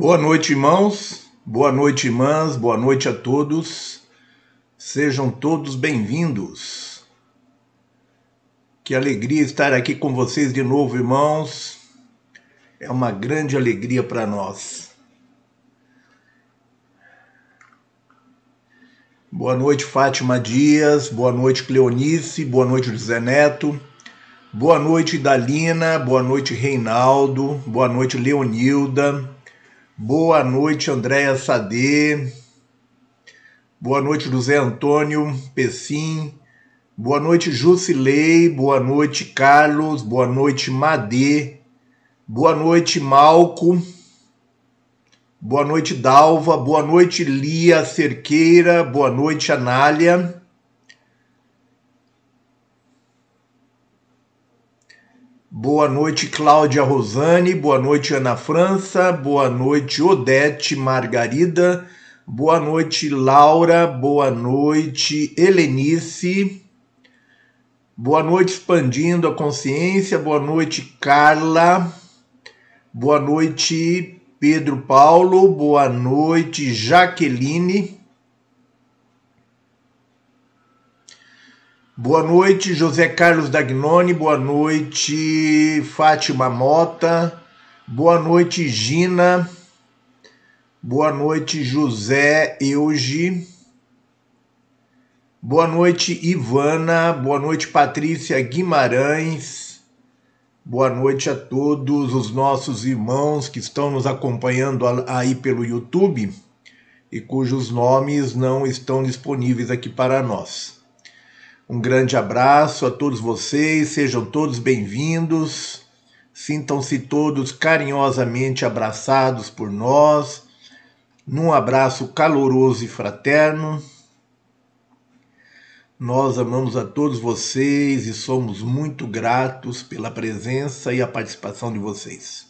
Boa noite, irmãos. Boa noite, irmãs. Boa noite a todos. Sejam todos bem-vindos. Que alegria estar aqui com vocês de novo, irmãos. É uma grande alegria para nós. Boa noite, Fátima Dias. Boa noite, Cleonice. Boa noite, José Neto. Boa noite, Dalina. Boa noite, Reinaldo. Boa noite, Leonilda. Boa noite, Andréa Sade. Boa noite, José Antônio Pessim. Boa noite, Jusilei. Boa noite, Carlos. Boa noite, Madê. Boa noite, Malco. Boa noite, Dalva. Boa noite, Lia Cerqueira. Boa noite, Anália. Boa noite, Cláudia Rosane. Boa noite, Ana França. Boa noite, Odete Margarida. Boa noite, Laura. Boa noite, Helenice. Boa noite, expandindo a consciência. Boa noite, Carla. Boa noite, Pedro Paulo. Boa noite, Jaqueline. Boa noite, José Carlos Dagnoni. Boa noite, Fátima Mota. Boa noite, Gina. Boa noite, José Euge. Boa noite, Ivana. Boa noite, Patrícia Guimarães. Boa noite a todos os nossos irmãos que estão nos acompanhando aí pelo YouTube e cujos nomes não estão disponíveis aqui para nós. Um grande abraço a todos vocês, sejam todos bem-vindos. Sintam-se todos carinhosamente abraçados por nós, num abraço caloroso e fraterno. Nós amamos a todos vocês e somos muito gratos pela presença e a participação de vocês.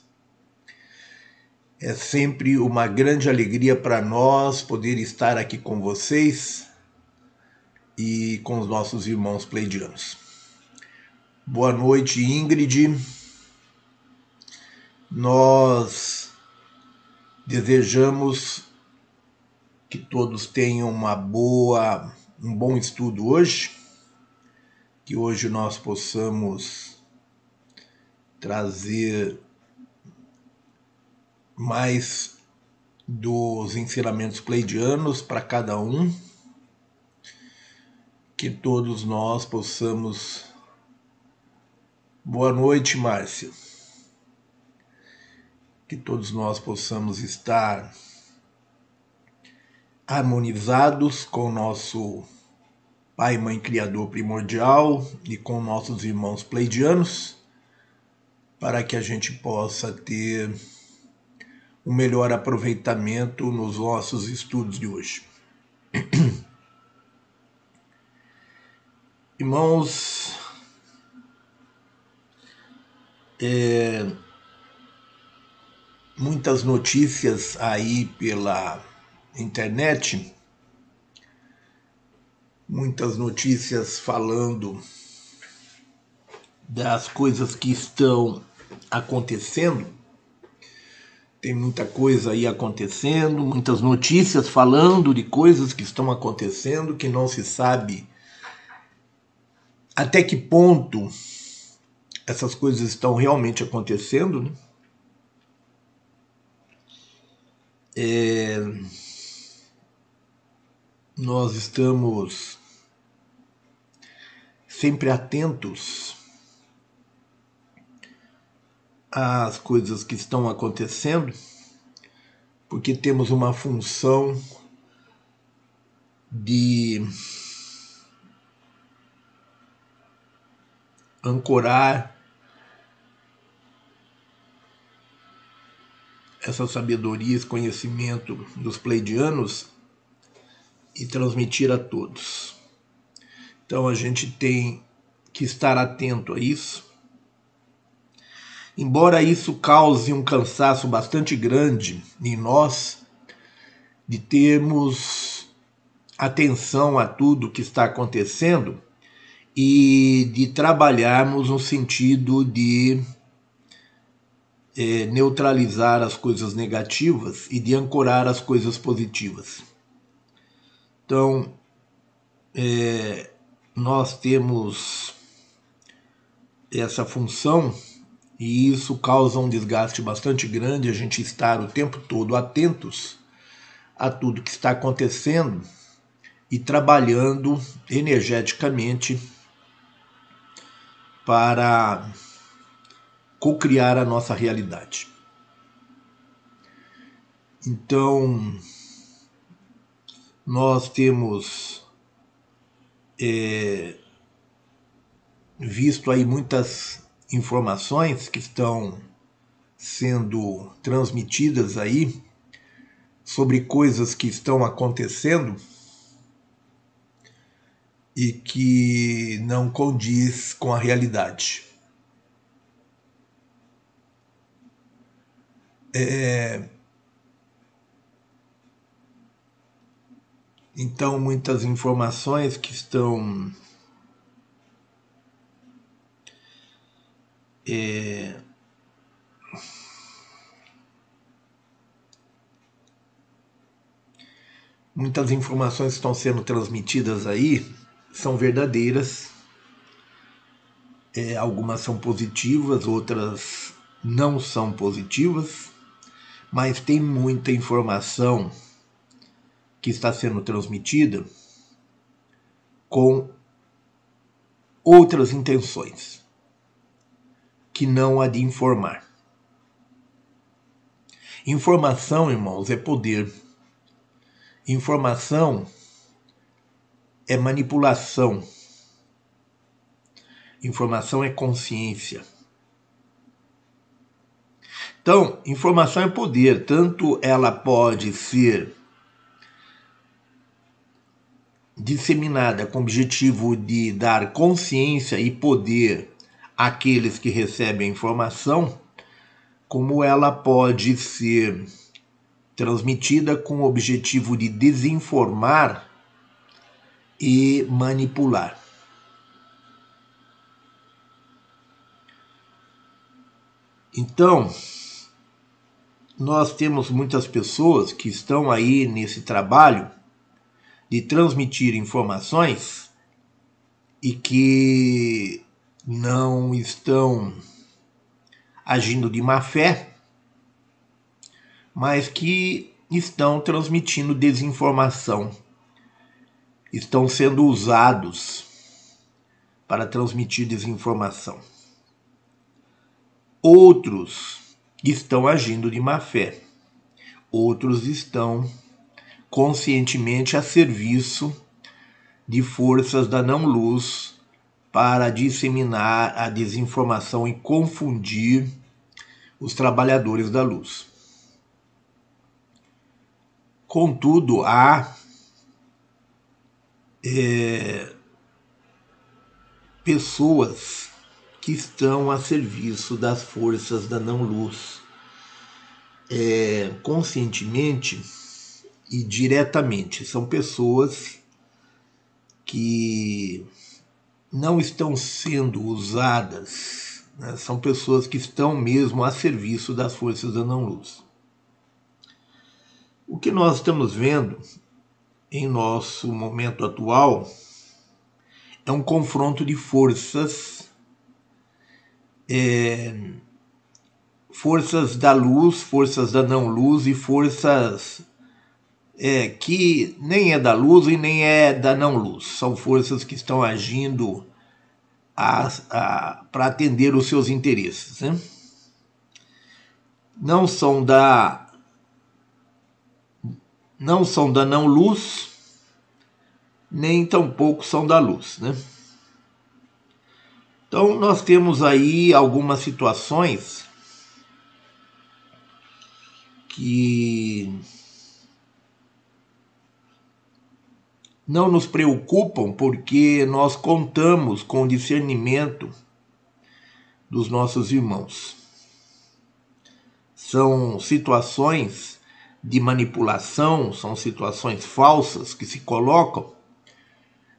É sempre uma grande alegria para nós poder estar aqui com vocês e com os nossos irmãos pleidianos. Boa noite, Ingrid. Nós desejamos que todos tenham uma boa, um bom estudo hoje, que hoje nós possamos trazer mais dos ensinamentos pleidianos para cada um que todos nós possamos. Boa noite, Márcia. Que todos nós possamos estar harmonizados com o nosso Pai e Mãe Criador primordial e com nossos irmãos pleidianos, para que a gente possa ter um melhor aproveitamento nos nossos estudos de hoje. Irmãos, é, muitas notícias aí pela internet, muitas notícias falando das coisas que estão acontecendo. Tem muita coisa aí acontecendo, muitas notícias falando de coisas que estão acontecendo que não se sabe até que ponto essas coisas estão realmente acontecendo, né? É, nós estamos sempre atentos às coisas que estão acontecendo, porque temos uma função de ancorar essa sabedoria, esse conhecimento dos pleidianos e transmitir a todos. Então a gente tem que estar atento a isso. Embora isso cause um cansaço bastante grande em nós, de termos atenção a tudo que está acontecendo, e de trabalharmos no sentido de é, neutralizar as coisas negativas e de ancorar as coisas positivas. Então, é, nós temos essa função e isso causa um desgaste bastante grande a gente estar o tempo todo atentos a tudo que está acontecendo e trabalhando energeticamente para co-criar a nossa realidade. Então, nós temos é, visto aí muitas informações que estão sendo transmitidas aí sobre coisas que estão acontecendo e que não condiz com a realidade. É... Então, muitas informações que estão é... muitas informações estão sendo transmitidas aí são verdadeiras. É, algumas são positivas, outras não são positivas, mas tem muita informação que está sendo transmitida com outras intenções que não a de informar. Informação, irmãos, é poder. Informação é manipulação. Informação é consciência. Então, informação é poder, tanto ela pode ser disseminada com o objetivo de dar consciência e poder àqueles que recebem a informação, como ela pode ser transmitida com o objetivo de desinformar e manipular. Então, nós temos muitas pessoas que estão aí nesse trabalho de transmitir informações e que não estão agindo de má fé, mas que estão transmitindo desinformação estão sendo usados para transmitir desinformação. Outros estão agindo de má fé. Outros estão conscientemente a serviço de forças da não-luz para disseminar a desinformação e confundir os trabalhadores da luz. Contudo, há é, pessoas que estão a serviço das forças da não-luz é, conscientemente e diretamente. São pessoas que não estão sendo usadas, né? são pessoas que estão mesmo a serviço das forças da não-luz. O que nós estamos vendo em nosso momento atual é um confronto de forças, é, forças da luz, forças da não luz e forças é, que nem é da luz e nem é da não luz. São forças que estão agindo para atender os seus interesses. Né? Não são da não são da não luz, nem tampouco são da luz, né? Então nós temos aí algumas situações que não nos preocupam porque nós contamos com o discernimento dos nossos irmãos. São situações de manipulação, são situações falsas que se colocam,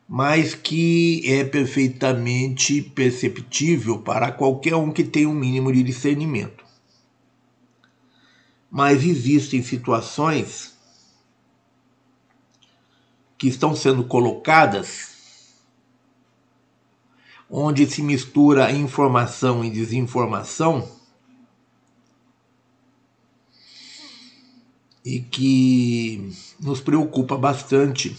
mas que é perfeitamente perceptível para qualquer um que tenha um mínimo de discernimento. mas existem situações que estão sendo colocadas onde se mistura informação e desinformação e que nos preocupa bastante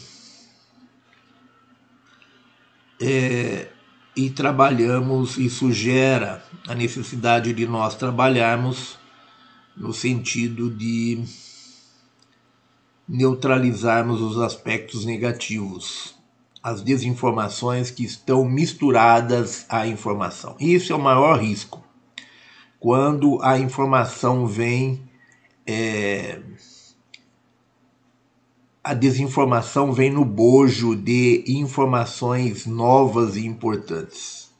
é, e trabalhamos, isso gera a necessidade de nós trabalharmos no sentido de neutralizarmos os aspectos negativos, as desinformações que estão misturadas à informação. Isso é o maior risco. Quando a informação vem. É, a desinformação vem no bojo de informações novas e importantes.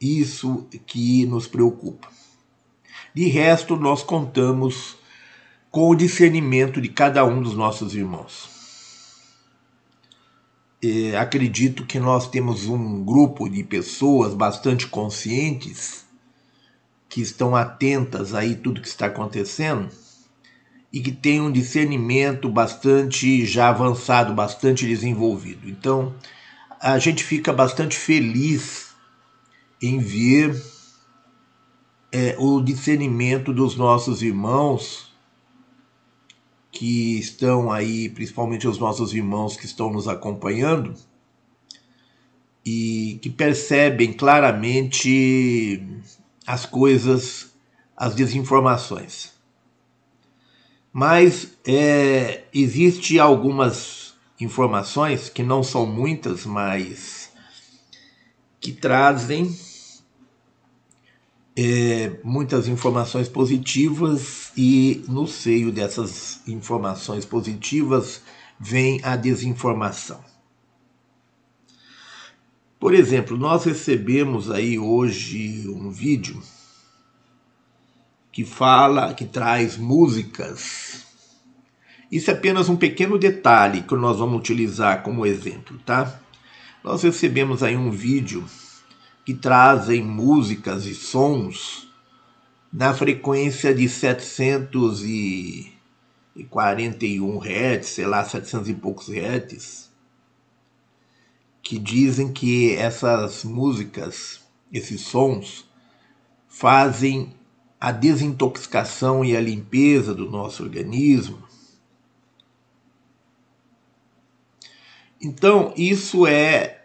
Isso que nos preocupa. De resto, nós contamos com o discernimento de cada um dos nossos irmãos. E acredito que nós temos um grupo de pessoas bastante conscientes que estão atentas aí tudo que está acontecendo e que tem um discernimento bastante já avançado, bastante desenvolvido. Então, a gente fica bastante feliz em ver é, o discernimento dos nossos irmãos que estão aí, principalmente os nossos irmãos que estão nos acompanhando e que percebem claramente as coisas, as desinformações. Mas é, existe algumas informações que não são muitas, mas que trazem é, muitas informações positivas e no seio dessas informações positivas vem a desinformação. Por exemplo, nós recebemos aí hoje um vídeo que fala, que traz músicas. Isso é apenas um pequeno detalhe que nós vamos utilizar como exemplo, tá? Nós recebemos aí um vídeo que trazem músicas e sons na frequência de 741 Hz, sei lá, 700 e poucos Hz, que dizem que essas músicas, esses sons, fazem a desintoxicação e a limpeza do nosso organismo. Então, isso é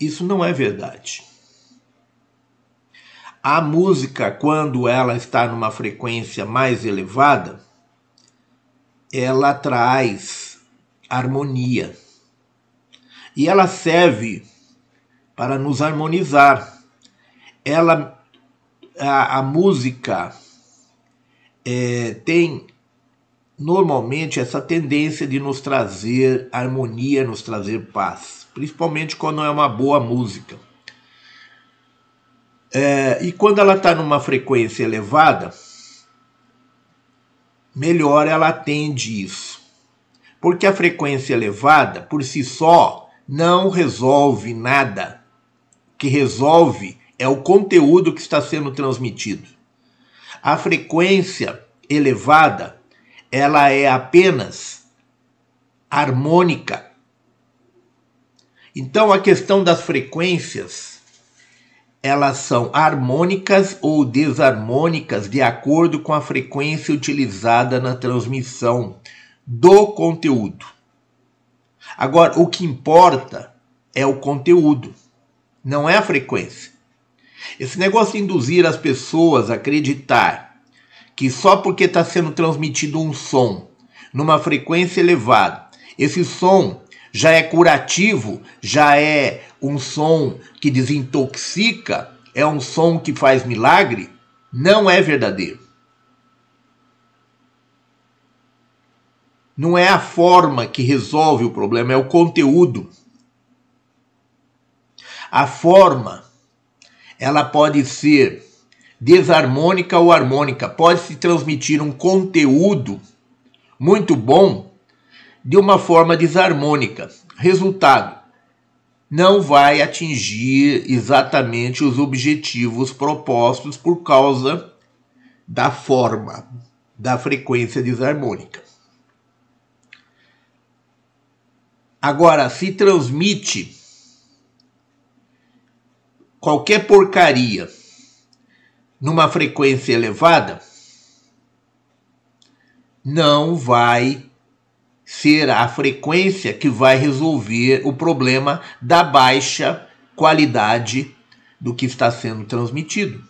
isso não é verdade. A música, quando ela está numa frequência mais elevada, ela traz harmonia. E ela serve para nos harmonizar. Ela, a, a música é, tem normalmente essa tendência de nos trazer harmonia, nos trazer paz, principalmente quando é uma boa música. É, e quando ela está numa frequência elevada, melhor ela atende isso. Porque a frequência elevada, por si só, não resolve nada. O que resolve é o conteúdo que está sendo transmitido. A frequência elevada, ela é apenas harmônica. Então a questão das frequências elas são harmônicas ou desarmônicas de acordo com a frequência utilizada na transmissão do conteúdo. Agora, o que importa é o conteúdo, não é a frequência. Esse negócio de induzir as pessoas a acreditar que só porque está sendo transmitido um som numa frequência elevada, esse som já é curativo, já é um som que desintoxica, é um som que faz milagre, não é verdadeiro. Não é a forma que resolve o problema, é o conteúdo. A forma, ela pode ser desarmônica ou harmônica, pode se transmitir um conteúdo muito bom de uma forma desarmônica. Resultado: não vai atingir exatamente os objetivos propostos por causa da forma. da frequência desarmônica. Agora, se transmite qualquer porcaria numa frequência elevada, não vai ser a frequência que vai resolver o problema da baixa qualidade do que está sendo transmitido.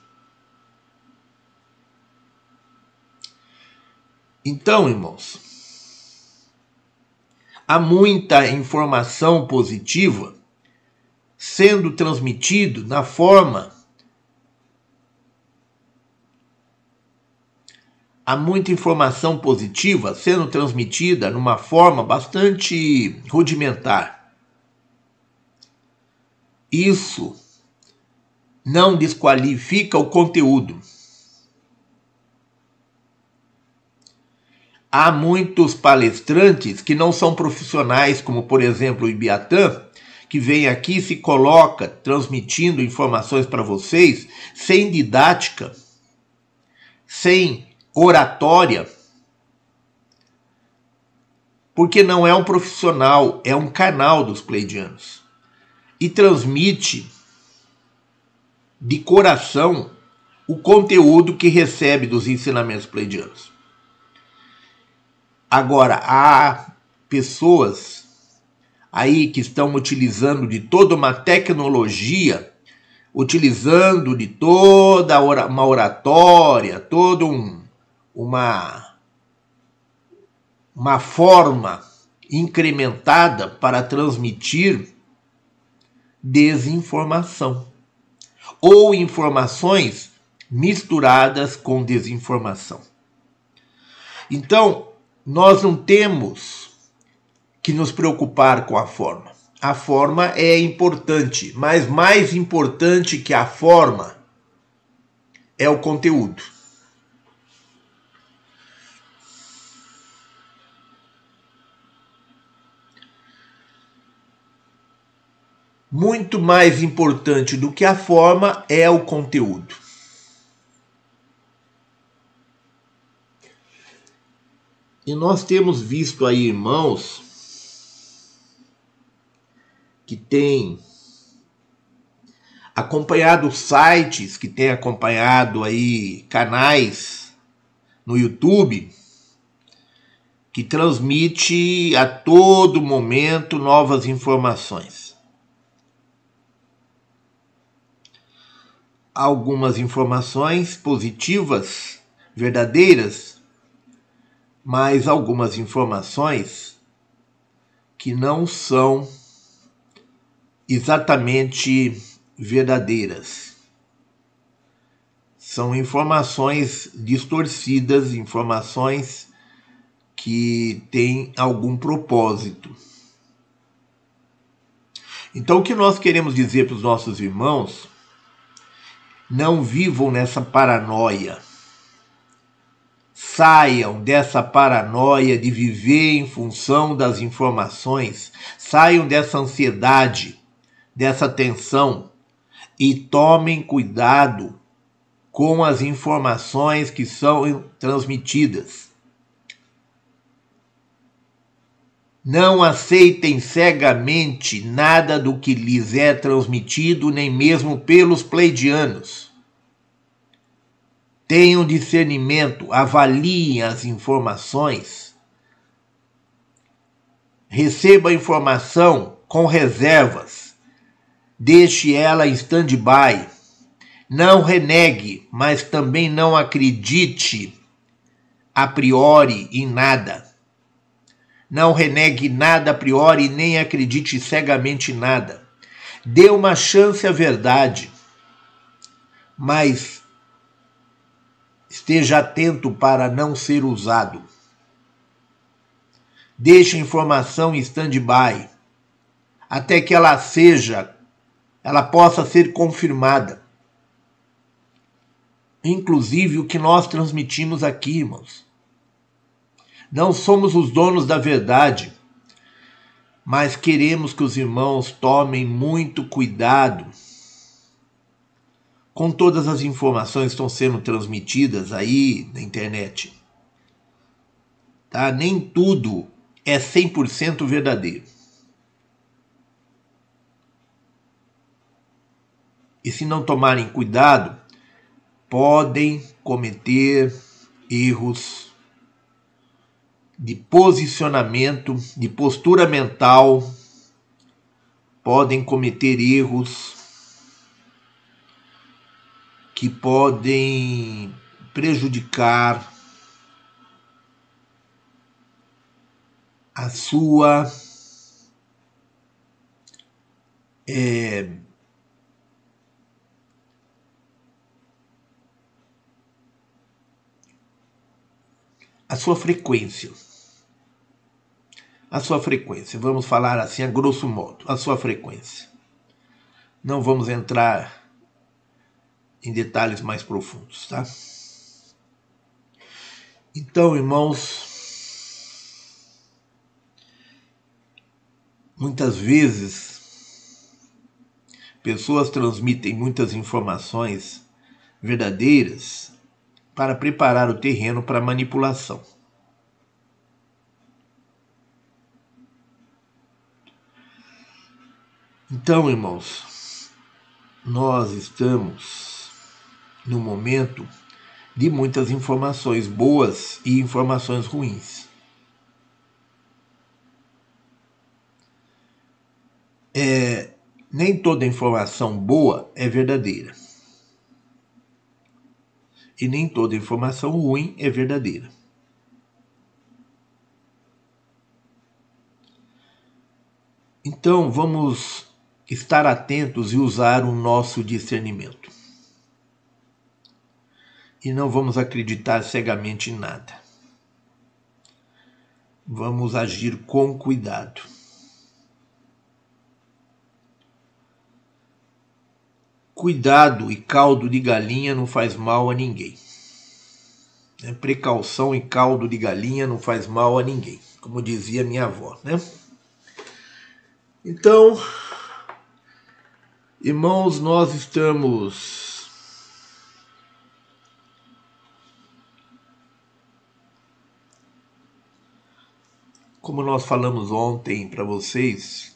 Então, irmãos, há muita informação positiva sendo transmitido na forma há muita informação positiva sendo transmitida numa forma bastante rudimentar. Isso não desqualifica o conteúdo. Há muitos palestrantes que não são profissionais, como por exemplo o Ibiatã, que vem aqui se coloca transmitindo informações para vocês sem didática, sem oratória, porque não é um profissional, é um canal dos pleidianos e transmite de coração o conteúdo que recebe dos ensinamentos pleidianos. Agora, há pessoas aí que estão utilizando de toda uma tecnologia, utilizando de toda uma oratória, todo um, uma, uma forma incrementada para transmitir desinformação ou informações misturadas com desinformação. Então, nós não temos que nos preocupar com a forma. A forma é importante, mas mais importante que a forma é o conteúdo. muito mais importante do que a forma é o conteúdo. E nós temos visto aí irmãos que têm acompanhado sites, que têm acompanhado aí canais no YouTube que transmite a todo momento novas informações. algumas informações positivas, verdadeiras, mas algumas informações que não são exatamente verdadeiras. São informações distorcidas, informações que têm algum propósito. Então, o que nós queremos dizer para os nossos irmãos não vivam nessa paranoia. Saiam dessa paranoia de viver em função das informações, saiam dessa ansiedade, dessa tensão e tomem cuidado com as informações que são transmitidas. Não aceitem cegamente nada do que lhes é transmitido, nem mesmo pelos pleidianos. Tenham discernimento, avaliem as informações. Receba a informação com reservas. Deixe ela em stand-by. Não renegue, mas também não acredite a priori em nada. Não renegue nada a priori, nem acredite cegamente em nada. Dê uma chance à verdade, mas esteja atento para não ser usado. Deixe a informação em stand-by até que ela seja, ela possa ser confirmada. Inclusive o que nós transmitimos aqui, irmãos. Não somos os donos da verdade, mas queremos que os irmãos tomem muito cuidado com todas as informações que estão sendo transmitidas aí na internet. tá? Nem tudo é 100% verdadeiro. E se não tomarem cuidado, podem cometer erros de posicionamento, de postura mental, podem cometer erros que podem prejudicar a sua é, a sua frequência. A sua frequência, vamos falar assim a grosso modo, a sua frequência. Não vamos entrar em detalhes mais profundos, tá? Então, irmãos, muitas vezes pessoas transmitem muitas informações verdadeiras para preparar o terreno para manipulação. Então, irmãos, nós estamos no momento de muitas informações boas e informações ruins. É, nem toda informação boa é verdadeira e nem toda informação ruim é verdadeira. Então vamos estar atentos e usar o nosso discernimento. E não vamos acreditar cegamente em nada. Vamos agir com cuidado. Cuidado e caldo de galinha não faz mal a ninguém. É, precaução e caldo de galinha não faz mal a ninguém, como dizia minha avó, né? Então, irmãos, nós estamos como nós falamos ontem para vocês,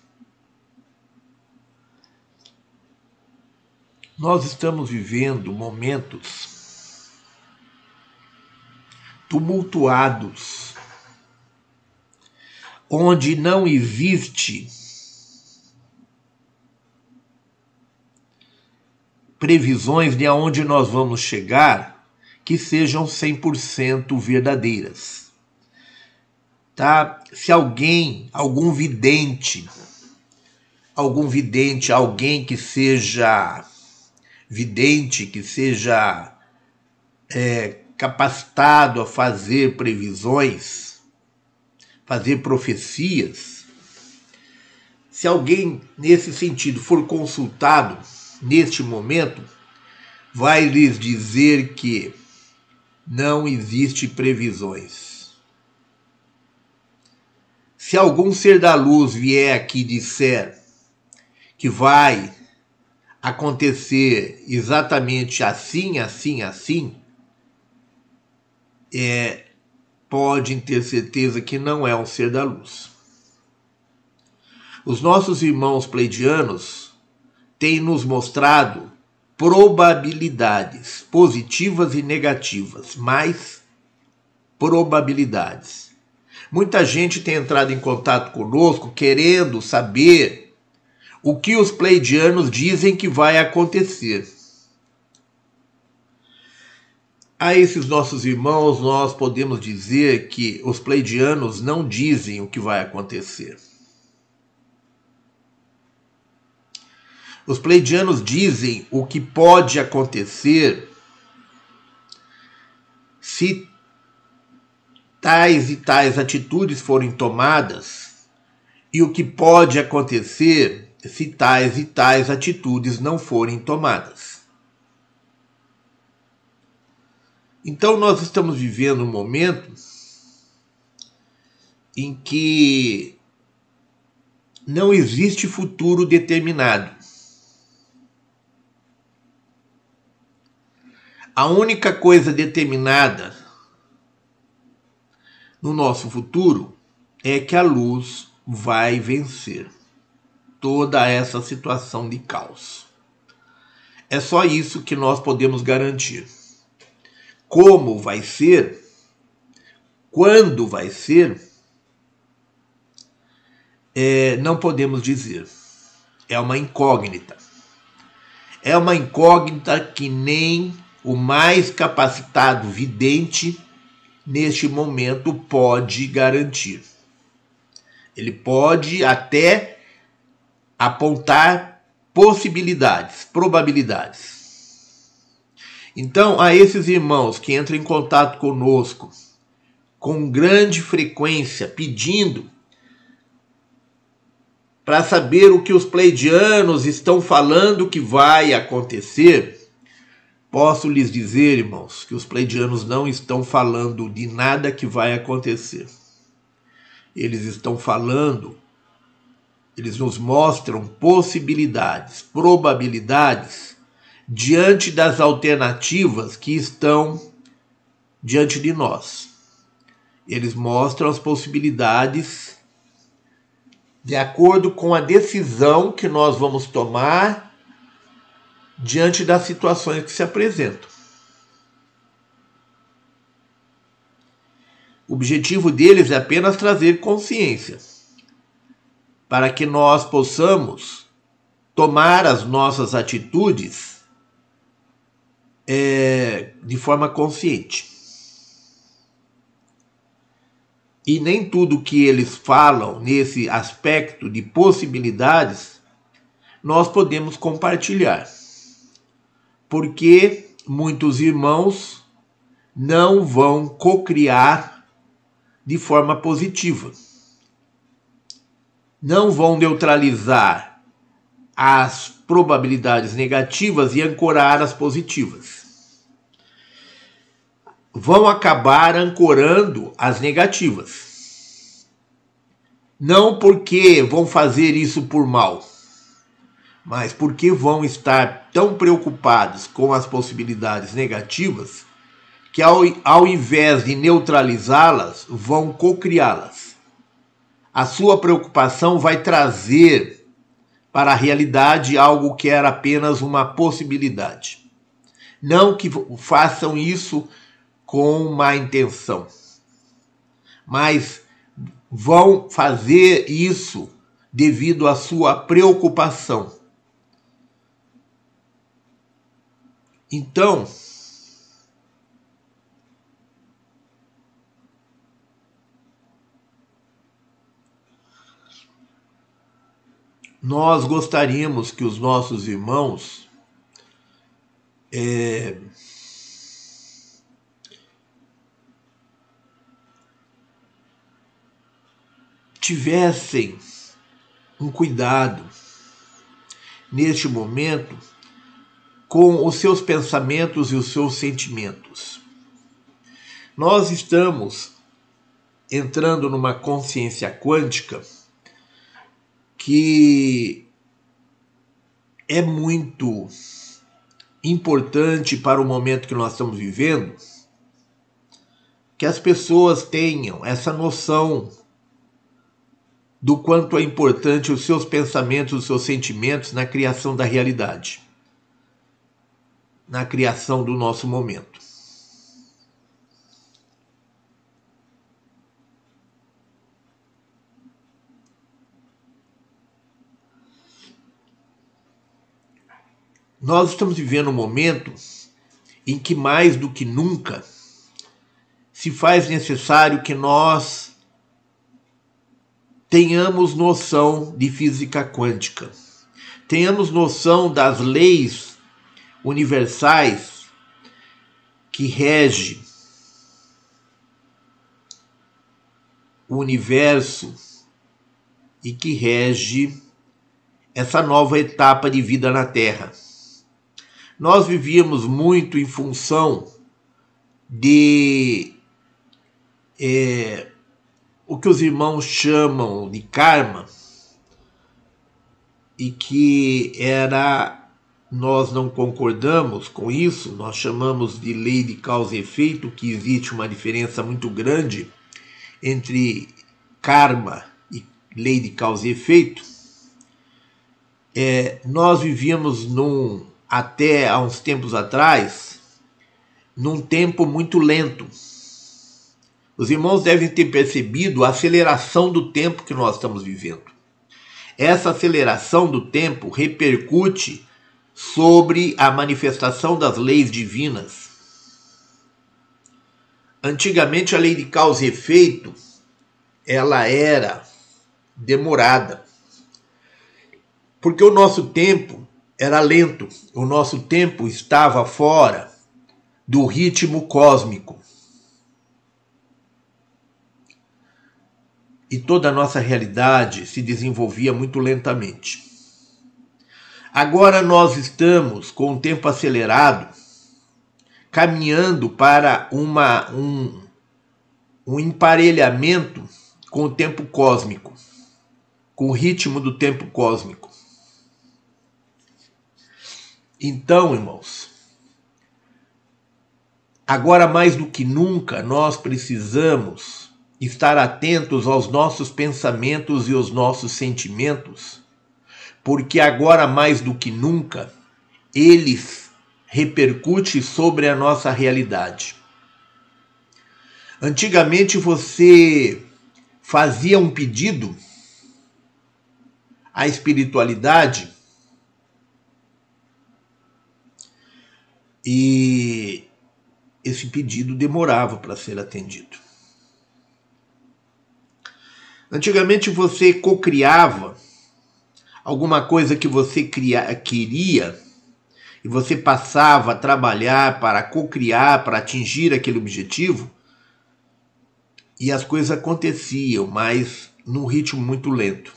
Nós estamos vivendo momentos tumultuados, onde não existe previsões de aonde nós vamos chegar que sejam 100% verdadeiras. Tá? Se alguém, algum vidente, algum vidente, alguém que seja vidente, que seja é, capacitado a fazer previsões, fazer profecias, se alguém nesse sentido for consultado neste momento, vai lhes dizer que não existe previsões. Se algum ser da luz vier aqui disser que vai acontecer exatamente assim, assim, assim, é, podem ter certeza que não é um ser da luz. Os nossos irmãos pleidianos têm nos mostrado probabilidades positivas e negativas, mais probabilidades. Muita gente tem entrado em contato conosco querendo saber o que os pleidianos dizem que vai acontecer. A esses nossos irmãos, nós podemos dizer que os pleidianos não dizem o que vai acontecer. Os pleidianos dizem o que pode acontecer se tais e tais atitudes forem tomadas e o que pode acontecer se tais e tais atitudes não forem tomadas. Então, nós estamos vivendo um momento em que não existe futuro determinado. A única coisa determinada no nosso futuro é que a luz vai vencer toda essa situação de caos. É só isso que nós podemos garantir. Como vai ser? Quando vai ser? É, não podemos dizer. É uma incógnita. É uma incógnita que nem o mais capacitado vidente neste momento pode garantir. Ele pode até apontar possibilidades, probabilidades. Então, a esses irmãos que entram em contato conosco com grande frequência, pedindo para saber o que os pleidianos estão falando que vai acontecer, Posso lhes dizer, irmãos, que os pleidianos não estão falando de nada que vai acontecer. Eles estão falando, eles nos mostram possibilidades, probabilidades diante das alternativas que estão diante de nós. Eles mostram as possibilidades de acordo com a decisão que nós vamos tomar diante das situações que se apresentam. O objetivo deles é apenas trazer consciência, para que nós possamos tomar as nossas atitudes é, de forma consciente. E nem tudo que eles falam nesse aspecto de possibilidades nós podemos compartilhar porque muitos irmãos não vão cocriar de forma positiva. Não vão neutralizar as probabilidades negativas e ancorar as positivas. Vão acabar ancorando as negativas. Não porque vão fazer isso por mal mas porque vão estar tão preocupados com as possibilidades negativas que, ao, ao invés de neutralizá-las, vão cocriá-las. A sua preocupação vai trazer para a realidade algo que era apenas uma possibilidade. Não que façam isso com má intenção, mas vão fazer isso devido à sua preocupação Então, nós gostaríamos que os nossos irmãos é, tivessem um cuidado neste momento com os seus pensamentos e os seus sentimentos. Nós estamos entrando numa consciência quântica que é muito importante para o momento que nós estamos vivendo que as pessoas tenham essa noção do quanto é importante os seus pensamentos, os seus sentimentos na criação da realidade na criação do nosso momento. Nós estamos vivendo um momento em que, mais do que nunca, se faz necessário que nós tenhamos noção de física quântica, tenhamos noção das leis universais que rege o universo e que rege essa nova etapa de vida na Terra. Nós vivíamos muito em função de é, o que os irmãos chamam de karma e que era nós não concordamos com isso, nós chamamos de lei de causa e efeito, que existe uma diferença muito grande entre karma e lei de causa e efeito, é, nós vivíamos num, até há uns tempos atrás, num tempo muito lento. Os irmãos devem ter percebido a aceleração do tempo que nós estamos vivendo. Essa aceleração do tempo repercute sobre a manifestação das leis divinas. Antigamente a lei de causa e efeito ela era demorada. Porque o nosso tempo era lento, o nosso tempo estava fora do ritmo cósmico. E toda a nossa realidade se desenvolvia muito lentamente. Agora nós estamos com o tempo acelerado, caminhando para uma, um, um emparelhamento com o tempo cósmico, com o ritmo do tempo cósmico. Então, irmãos, agora mais do que nunca nós precisamos estar atentos aos nossos pensamentos e aos nossos sentimentos porque agora mais do que nunca eles repercutem sobre a nossa realidade. Antigamente você fazia um pedido à espiritualidade e esse pedido demorava para ser atendido. Antigamente você cocriava alguma coisa que você cria, queria e você passava a trabalhar para cocriar, para atingir aquele objetivo, e as coisas aconteciam, mas num ritmo muito lento.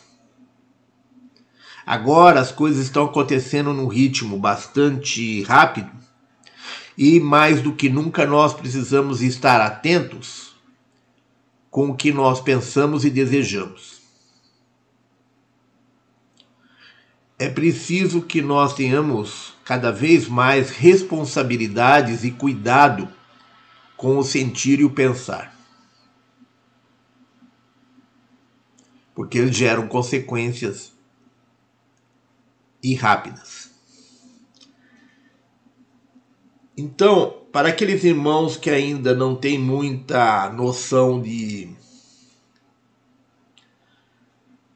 Agora as coisas estão acontecendo num ritmo bastante rápido e mais do que nunca nós precisamos estar atentos com o que nós pensamos e desejamos. é preciso que nós tenhamos cada vez mais responsabilidades e cuidado com o sentir e o pensar. Porque eles geram consequências e rápidas. Então, para aqueles irmãos que ainda não têm muita noção de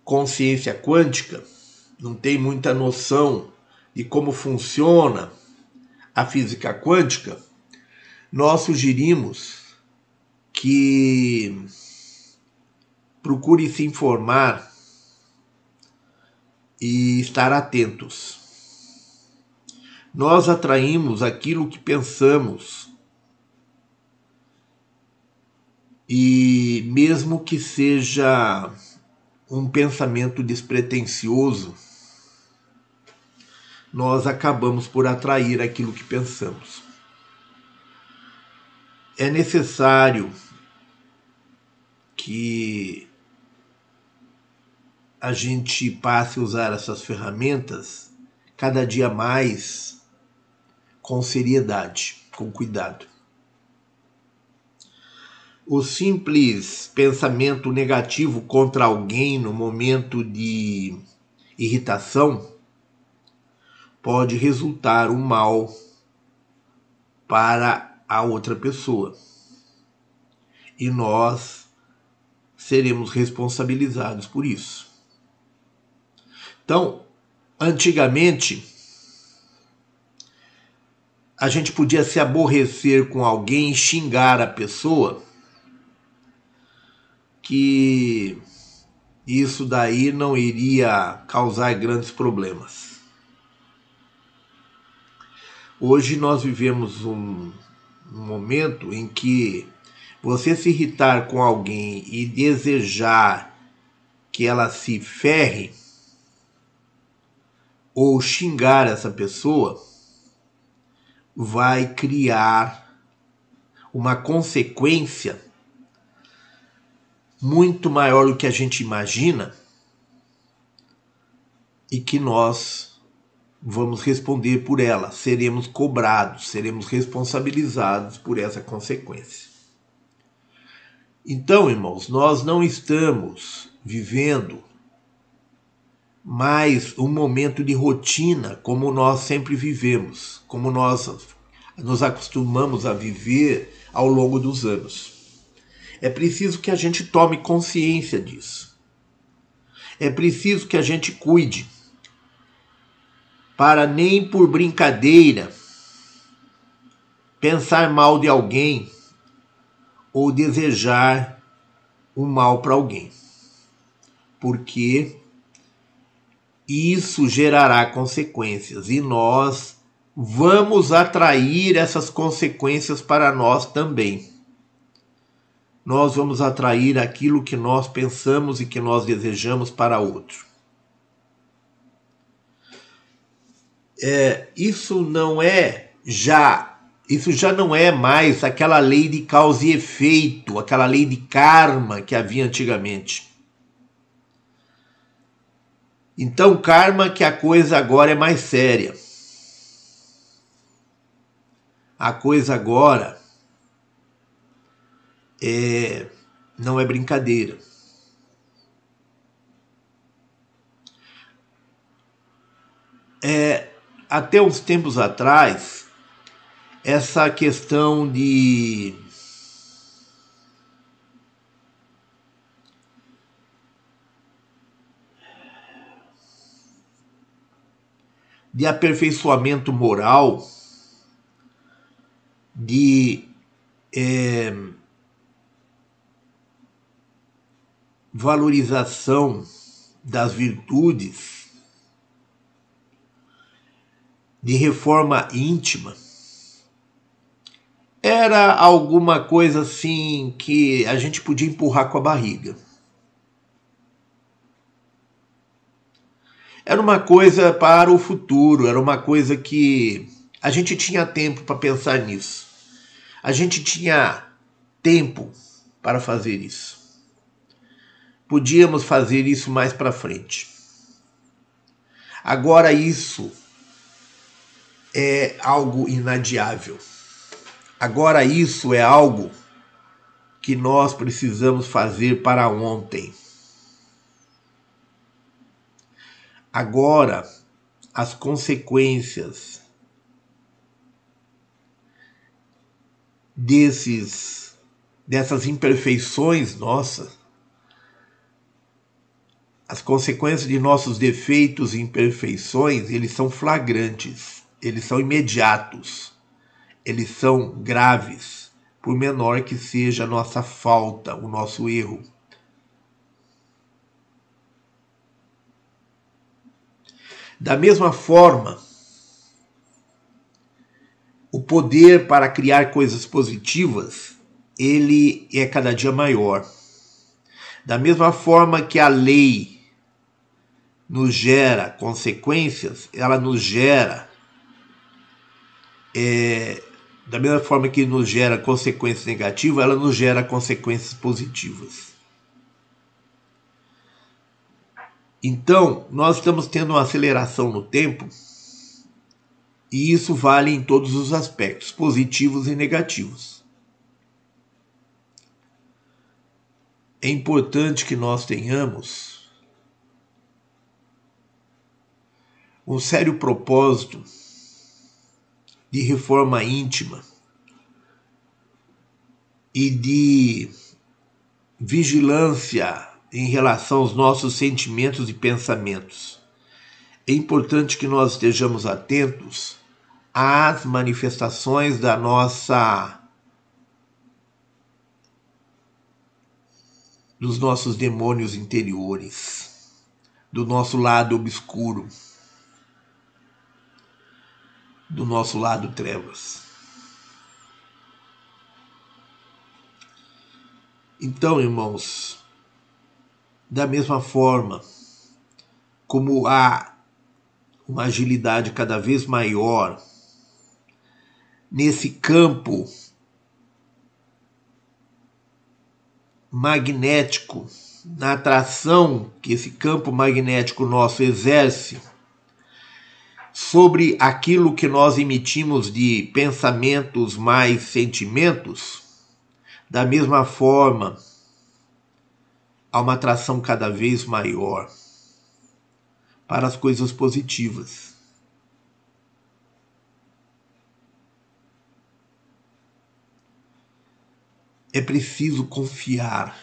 consciência quântica, não tem muita noção de como funciona a física quântica, nós sugerimos que procure se informar e estar atentos. Nós atraímos aquilo que pensamos. E mesmo que seja um pensamento despretensioso, nós acabamos por atrair aquilo que pensamos. É necessário que a gente passe a usar essas ferramentas cada dia mais com seriedade, com cuidado. O simples pensamento negativo contra alguém no momento de irritação pode resultar um mal para a outra pessoa. E nós seremos responsabilizados por isso. Então, antigamente, a gente podia se aborrecer com alguém e xingar a pessoa, que isso daí não iria causar grandes problemas. Hoje nós vivemos um, um momento em que você se irritar com alguém e desejar que ela se ferre ou xingar essa pessoa vai criar uma consequência muito maior do que a gente imagina e que nós vamos responder por ela, seremos cobrados, seremos responsabilizados por essa consequência. Então, irmãos, nós não estamos vivendo mais um momento de rotina como nós sempre vivemos, como nós nos acostumamos a viver ao longo dos anos. É preciso que a gente tome consciência disso. É preciso que a gente cuide para nem por brincadeira pensar mal de alguém ou desejar o mal para alguém. Porque isso gerará consequências e nós vamos atrair essas consequências para nós também. Nós vamos atrair aquilo que nós pensamos e que nós desejamos para outro. É, isso não é já isso já não é mais aquela lei de causa e efeito, aquela lei de karma que havia antigamente. Então, karma que a coisa agora é mais séria. A coisa agora é não é brincadeira. É, até uns tempos atrás, essa questão de de aperfeiçoamento moral, de é, valorização das virtudes, de reforma íntima era alguma coisa assim que a gente podia empurrar com a barriga. Era uma coisa para o futuro, era uma coisa que a gente tinha tempo para pensar nisso. A gente tinha tempo para fazer isso. Podíamos fazer isso mais para frente. Agora isso é algo inadiável. Agora, isso é algo que nós precisamos fazer para ontem. Agora, as consequências desses dessas imperfeições nossas, as consequências de nossos defeitos e imperfeições, eles são flagrantes, eles são imediatos eles são graves, por menor que seja a nossa falta, o nosso erro. Da mesma forma, o poder para criar coisas positivas, ele é cada dia maior. Da mesma forma que a lei nos gera consequências, ela nos gera é, da mesma forma que nos gera consequências negativas, ela nos gera consequências positivas. Então, nós estamos tendo uma aceleração no tempo, e isso vale em todos os aspectos, positivos e negativos. É importante que nós tenhamos um sério propósito de reforma íntima e de vigilância em relação aos nossos sentimentos e pensamentos. É importante que nós estejamos atentos às manifestações da nossa dos nossos demônios interiores, do nosso lado obscuro do nosso lado trevas. Então, irmãos, da mesma forma como há uma agilidade cada vez maior nesse campo magnético, na atração que esse campo magnético nosso exerce sobre aquilo que nós emitimos de pensamentos mais sentimentos, da mesma forma a uma atração cada vez maior para as coisas positivas. É preciso confiar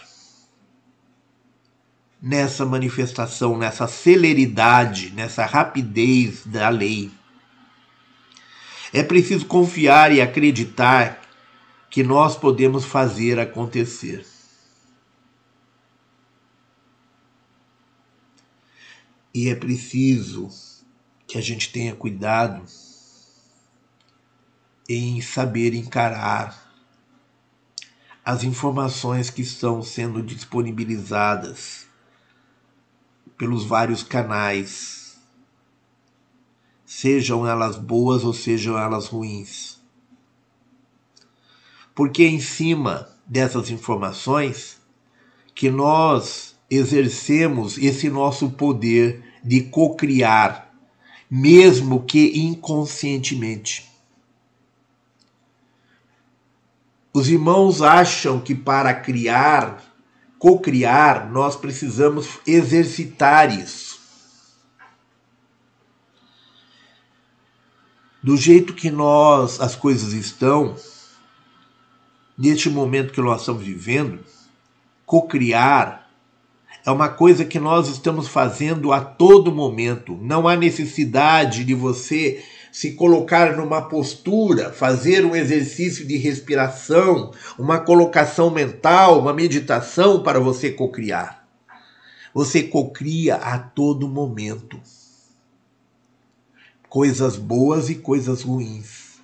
nessa manifestação, nessa celeridade, nessa rapidez da lei. É preciso confiar e acreditar que nós podemos fazer acontecer. E é preciso que a gente tenha cuidado em saber encarar as informações que estão sendo disponibilizadas pelos vários canais, sejam elas boas ou sejam elas ruins. Porque é em cima dessas informações que nós exercemos esse nosso poder de cocriar, mesmo que inconscientemente. Os irmãos acham que para criar cocriar, nós precisamos exercitar isso. Do jeito que nós, as coisas estão, neste momento que nós estamos vivendo, cocriar é uma coisa que nós estamos fazendo a todo momento. Não há necessidade de você se colocar numa postura, fazer um exercício de respiração, uma colocação mental, uma meditação para você cocriar. Você cocria a todo momento. Coisas boas e coisas ruins.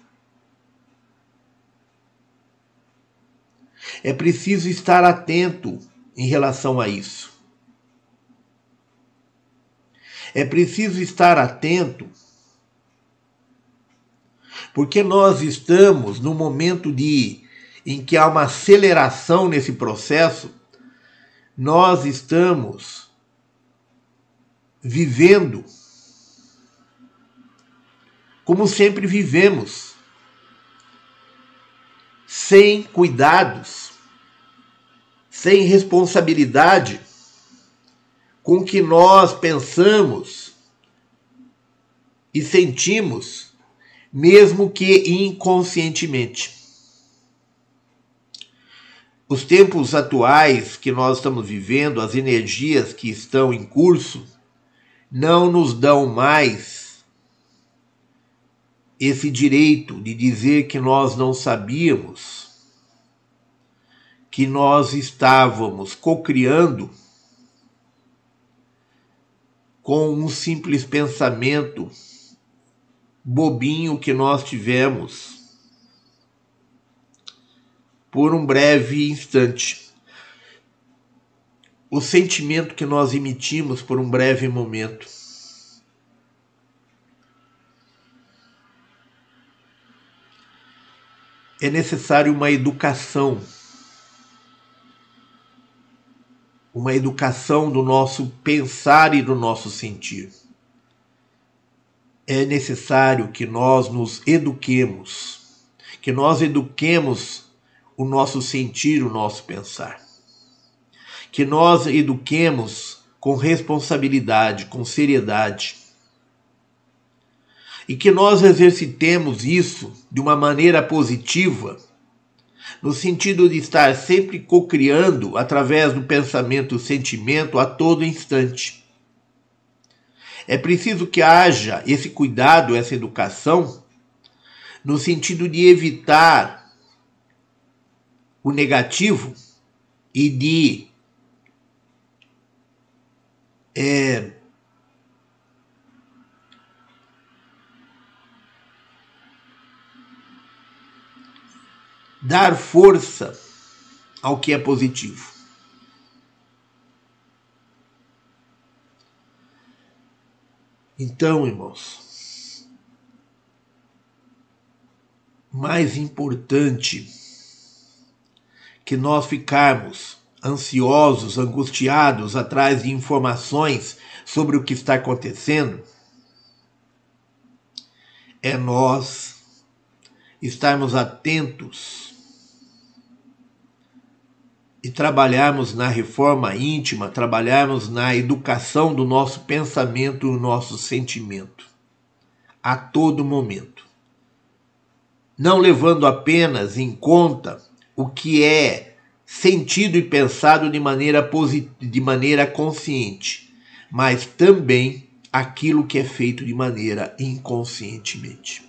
É preciso estar atento em relação a isso. É preciso estar atento porque nós estamos no momento de em que há uma aceleração nesse processo, nós estamos vivendo como sempre vivemos, sem cuidados, sem responsabilidade com que nós pensamos e sentimos mesmo que inconscientemente. Os tempos atuais que nós estamos vivendo, as energias que estão em curso, não nos dão mais esse direito de dizer que nós não sabíamos, que nós estávamos cocriando com um simples pensamento bobinho que nós tivemos por um breve instante. O sentimento que nós emitimos por um breve momento. É necessário uma educação, uma educação do nosso pensar e do nosso sentir é necessário que nós nos eduquemos, que nós eduquemos o nosso sentir, o nosso pensar. Que nós eduquemos com responsabilidade, com seriedade. E que nós exercitemos isso de uma maneira positiva, no sentido de estar sempre cocriando através do pensamento do sentimento a todo instante. É preciso que haja esse cuidado, essa educação, no sentido de evitar o negativo e de é, dar força ao que é positivo. Então, irmãos, mais importante que nós ficarmos ansiosos, angustiados atrás de informações sobre o que está acontecendo, é nós estarmos atentos e trabalharmos na reforma íntima, trabalharmos na educação do nosso pensamento e do nosso sentimento a todo momento. Não levando apenas em conta o que é sentido e pensado de maneira, de maneira consciente, mas também aquilo que é feito de maneira inconscientemente.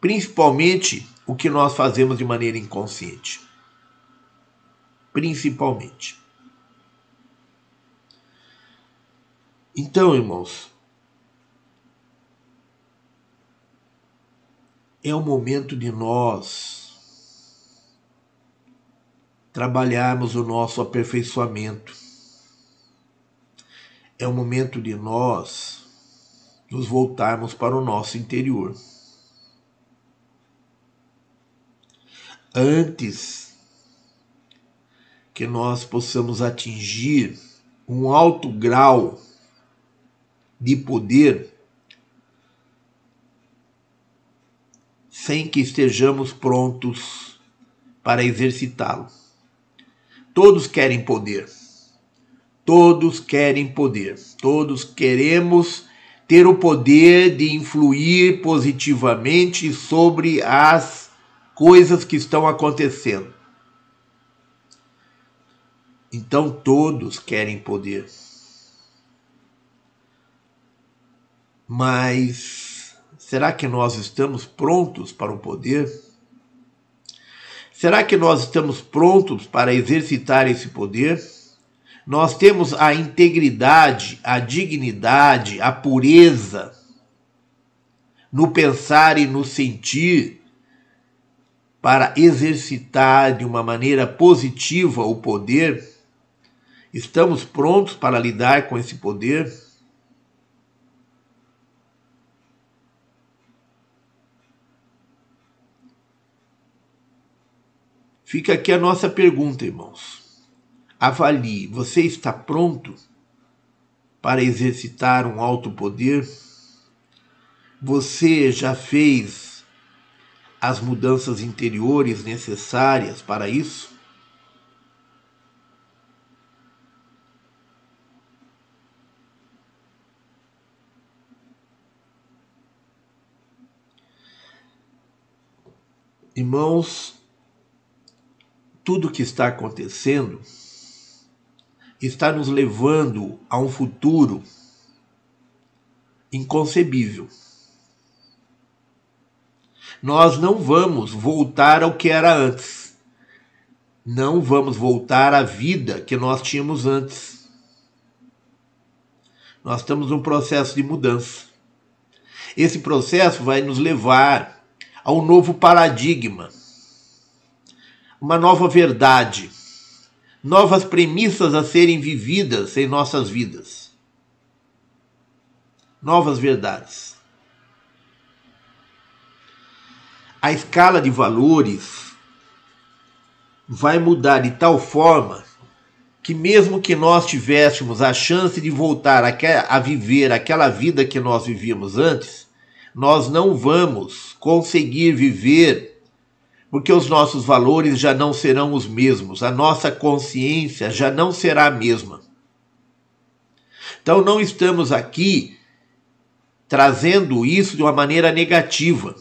Principalmente o que nós fazemos de maneira inconsciente principalmente. Então, irmãos, é o momento de nós trabalharmos o nosso aperfeiçoamento. É o momento de nós nos voltarmos para o nosso interior. Antes que nós possamos atingir um alto grau de poder sem que estejamos prontos para exercitá-lo. Todos querem poder. Todos querem poder. Todos queremos ter o poder de influir positivamente sobre as coisas que estão acontecendo. Então todos querem poder. Mas será que nós estamos prontos para o poder? Será que nós estamos prontos para exercitar esse poder? Nós temos a integridade, a dignidade, a pureza no pensar e no sentir para exercitar de uma maneira positiva o poder? Estamos prontos para lidar com esse poder? Fica aqui a nossa pergunta, irmãos. Avalie, você está pronto para exercitar um alto poder? Você já fez as mudanças interiores necessárias para isso? Irmãos, tudo que está acontecendo está nos levando a um futuro inconcebível. Nós não vamos voltar ao que era antes. Não vamos voltar à vida que nós tínhamos antes. Nós estamos num processo de mudança. Esse processo vai nos levar a um novo paradigma, uma nova verdade, novas premissas a serem vividas em nossas vidas. Novas verdades. A escala de valores vai mudar de tal forma que, mesmo que nós tivéssemos a chance de voltar a, viver aquela vida que nós vivíamos antes, nós não vamos conseguir viver porque os nossos valores já não serão os mesmos, a nossa consciência já não será a mesma. Então não estamos aqui trazendo isso de uma maneira negativa.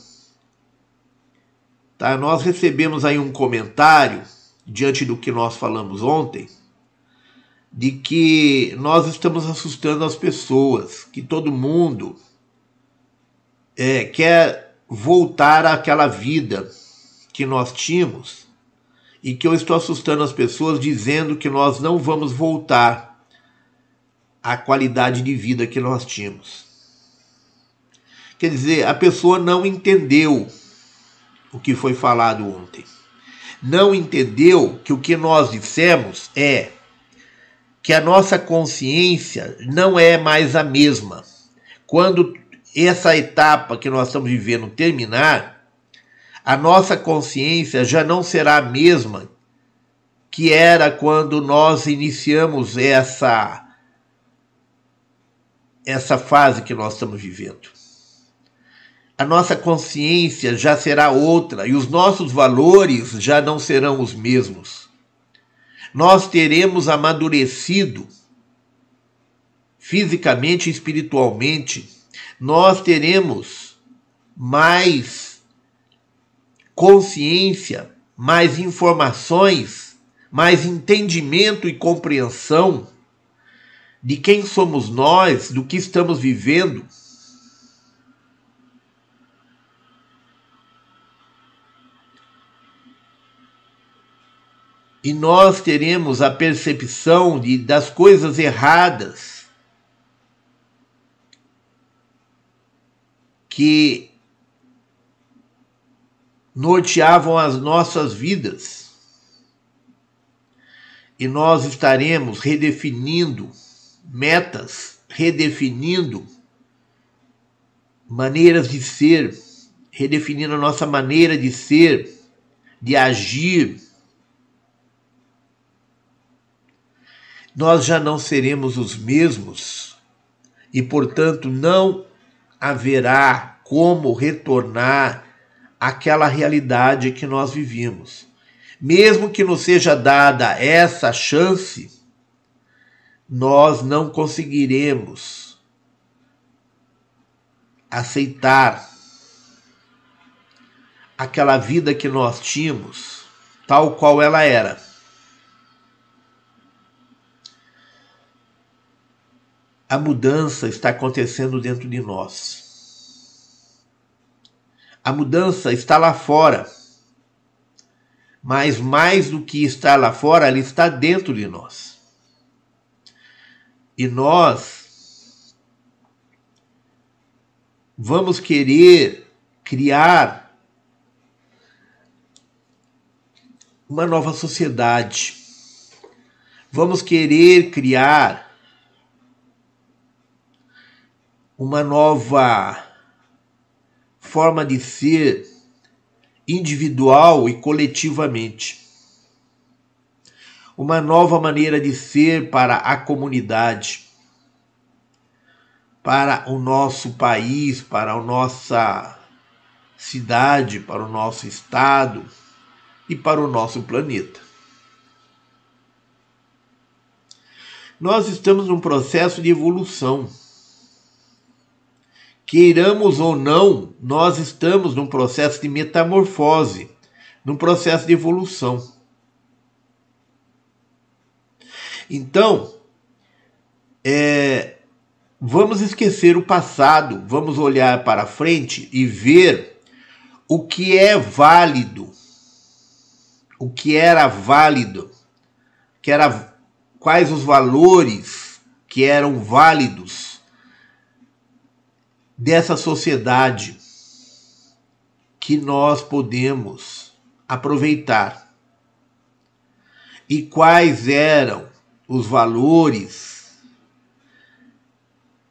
Tá? Nós recebemos aí um comentário diante do que nós falamos ontem, de que nós estamos assustando as pessoas, que todo mundo é, quer voltar àquela vida que nós tínhamos e que eu estou assustando as pessoas dizendo que nós não vamos voltar à qualidade de vida que nós tínhamos. Quer dizer, a pessoa não entendeu o que foi falado ontem. Não entendeu que o que nós dissemos é que a nossa consciência não é mais a mesma. Quando essa etapa que nós estamos vivendo terminar, a nossa consciência já não será a mesma que era quando nós iniciamos essa essa fase que nós estamos vivendo. A nossa consciência já será outra e os nossos valores já não serão os mesmos. nós teremos amadurecido fisicamente e espiritualmente, nós teremos mais consciência, mais informações, mais entendimento e compreensão de quem somos nós, do que estamos vivendo. E nós teremos a percepção de, das coisas erradas que norteavam as nossas vidas. E nós estaremos redefinindo metas, redefinindo maneiras de ser, redefinindo a nossa maneira de ser, de agir. Nós já não seremos os mesmos e, portanto, não haverá como retornar àquela realidade que nós vivíamos. Mesmo que nos seja dada essa chance, nós não conseguiremos aceitar aquela vida que nós tínhamos, tal qual ela era. A mudança está acontecendo dentro de nós. A mudança está lá fora. Mas mais do que está lá fora, ela está dentro de nós. E nós vamos querer criar uma nova sociedade. Vamos querer criar uma nova forma de ser individual e coletivamente uma nova maneira de ser para a comunidade, para o nosso país, para a nossa cidade, para o nosso estado e para o nosso planeta. Nós estamos num processo de evolução. Queiramos ou não, nós estamos num processo de metamorfose, num processo de evolução. Então, é, vamos esquecer o passado, vamos olhar para frente e ver o que é válido, o que era válido, que era quais os valores que eram válidos dessa sociedade que nós podemos aproveitar e quais eram os valores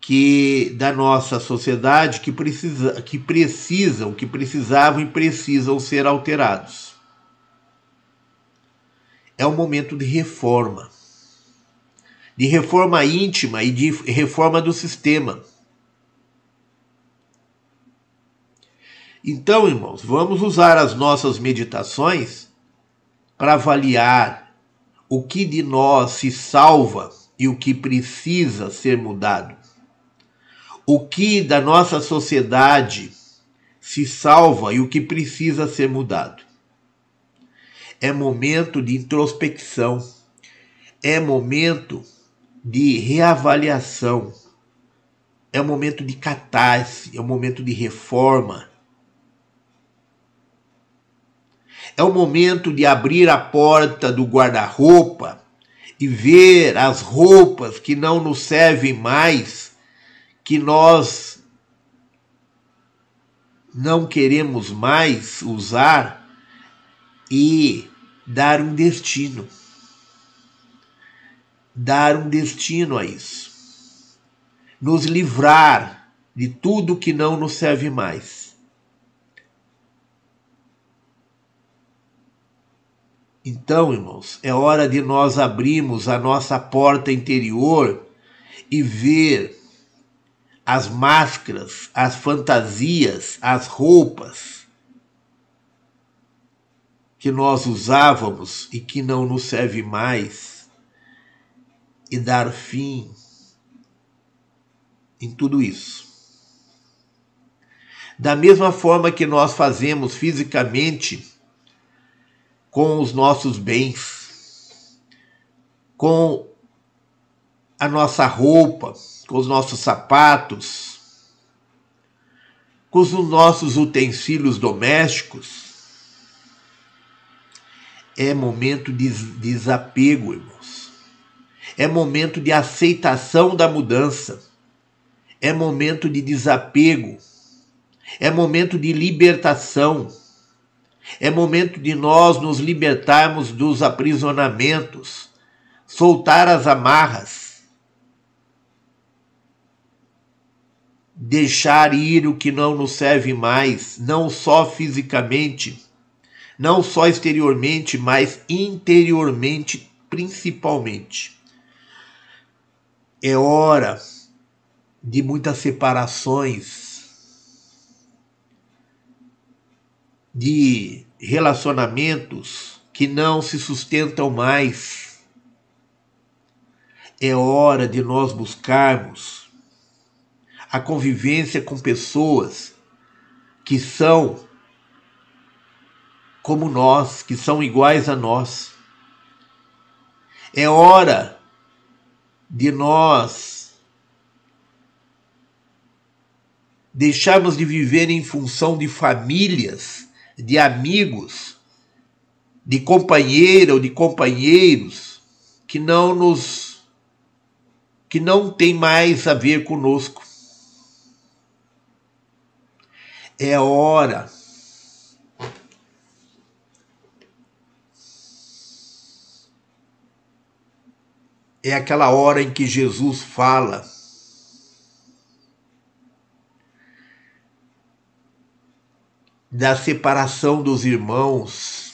que da nossa sociedade que, precisa, que precisam, que precisavam e precisam ser alterados. É um momento de reforma, de reforma íntima e de reforma do sistema. Então, irmãos, vamos usar as nossas meditações para avaliar o que de nós se salva e o que precisa ser mudado. O que da nossa sociedade se salva e o que precisa ser mudado. É momento de introspecção, é momento de reavaliação, é momento de catarse, é momento de reforma, É o momento de abrir a porta do guarda-roupa e ver as roupas que não nos servem mais, que nós não queremos mais usar e dar um destino. Dar um destino a isso. Nos livrar de tudo que não nos serve mais. Então, irmãos, é hora de nós abrirmos a nossa porta interior e ver as máscaras, as fantasias, as roupas que nós usávamos e que não nos serve mais e dar fim em tudo isso. Da mesma forma que nós fazemos fisicamente com os nossos bens, com a nossa roupa, com os nossos sapatos, com os nossos utensílios domésticos, é momento de desapego, irmãos. É momento de aceitação da mudança. É momento de desapego. É momento de libertação. É momento de nós nos libertarmos dos aprisionamentos, soltar as amarras, deixar ir o que não nos serve mais, não só fisicamente, não só exteriormente, mas interiormente principalmente. É hora de muitas separações, de relacionamentos que não se sustentam mais. É hora de nós buscarmos a convivência com pessoas que são como nós, que são iguais a nós. É hora de nós deixarmos de viver em função de famílias, de amigos, de companheira ou de companheiros que não nos que não tem mais a ver conosco. É hora é aquela hora em que Jesus fala da separação dos irmãos.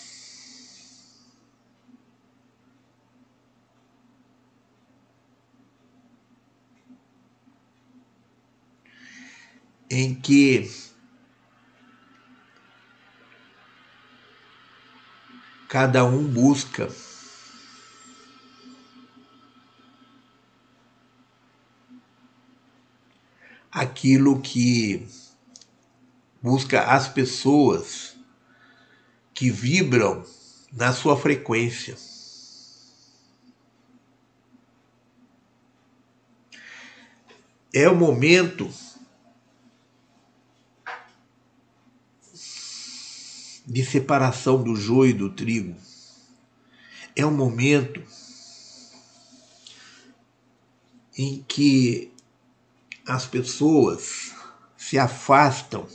Em que cada um busca aquilo que busca as pessoas que vibram na sua frequência. É o momento de separação do joio e do trigo. É o momento em que as pessoas se afastam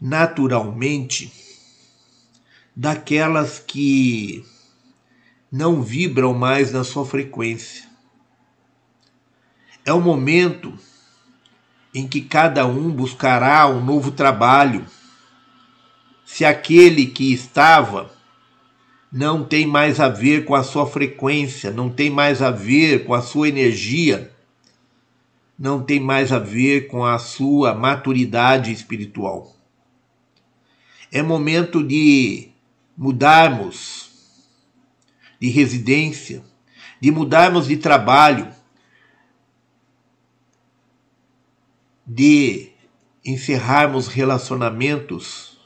naturalmente daquelas que não vibram mais na sua frequência. É o momento em que cada um buscará um novo trabalho. Se aquele que estava não tem mais a ver com a sua frequência, não tem mais a ver com a sua energia, não tem mais a ver com a sua maturidade espiritual. É momento de mudarmos de residência, de mudarmos de trabalho, de encerrarmos relacionamentos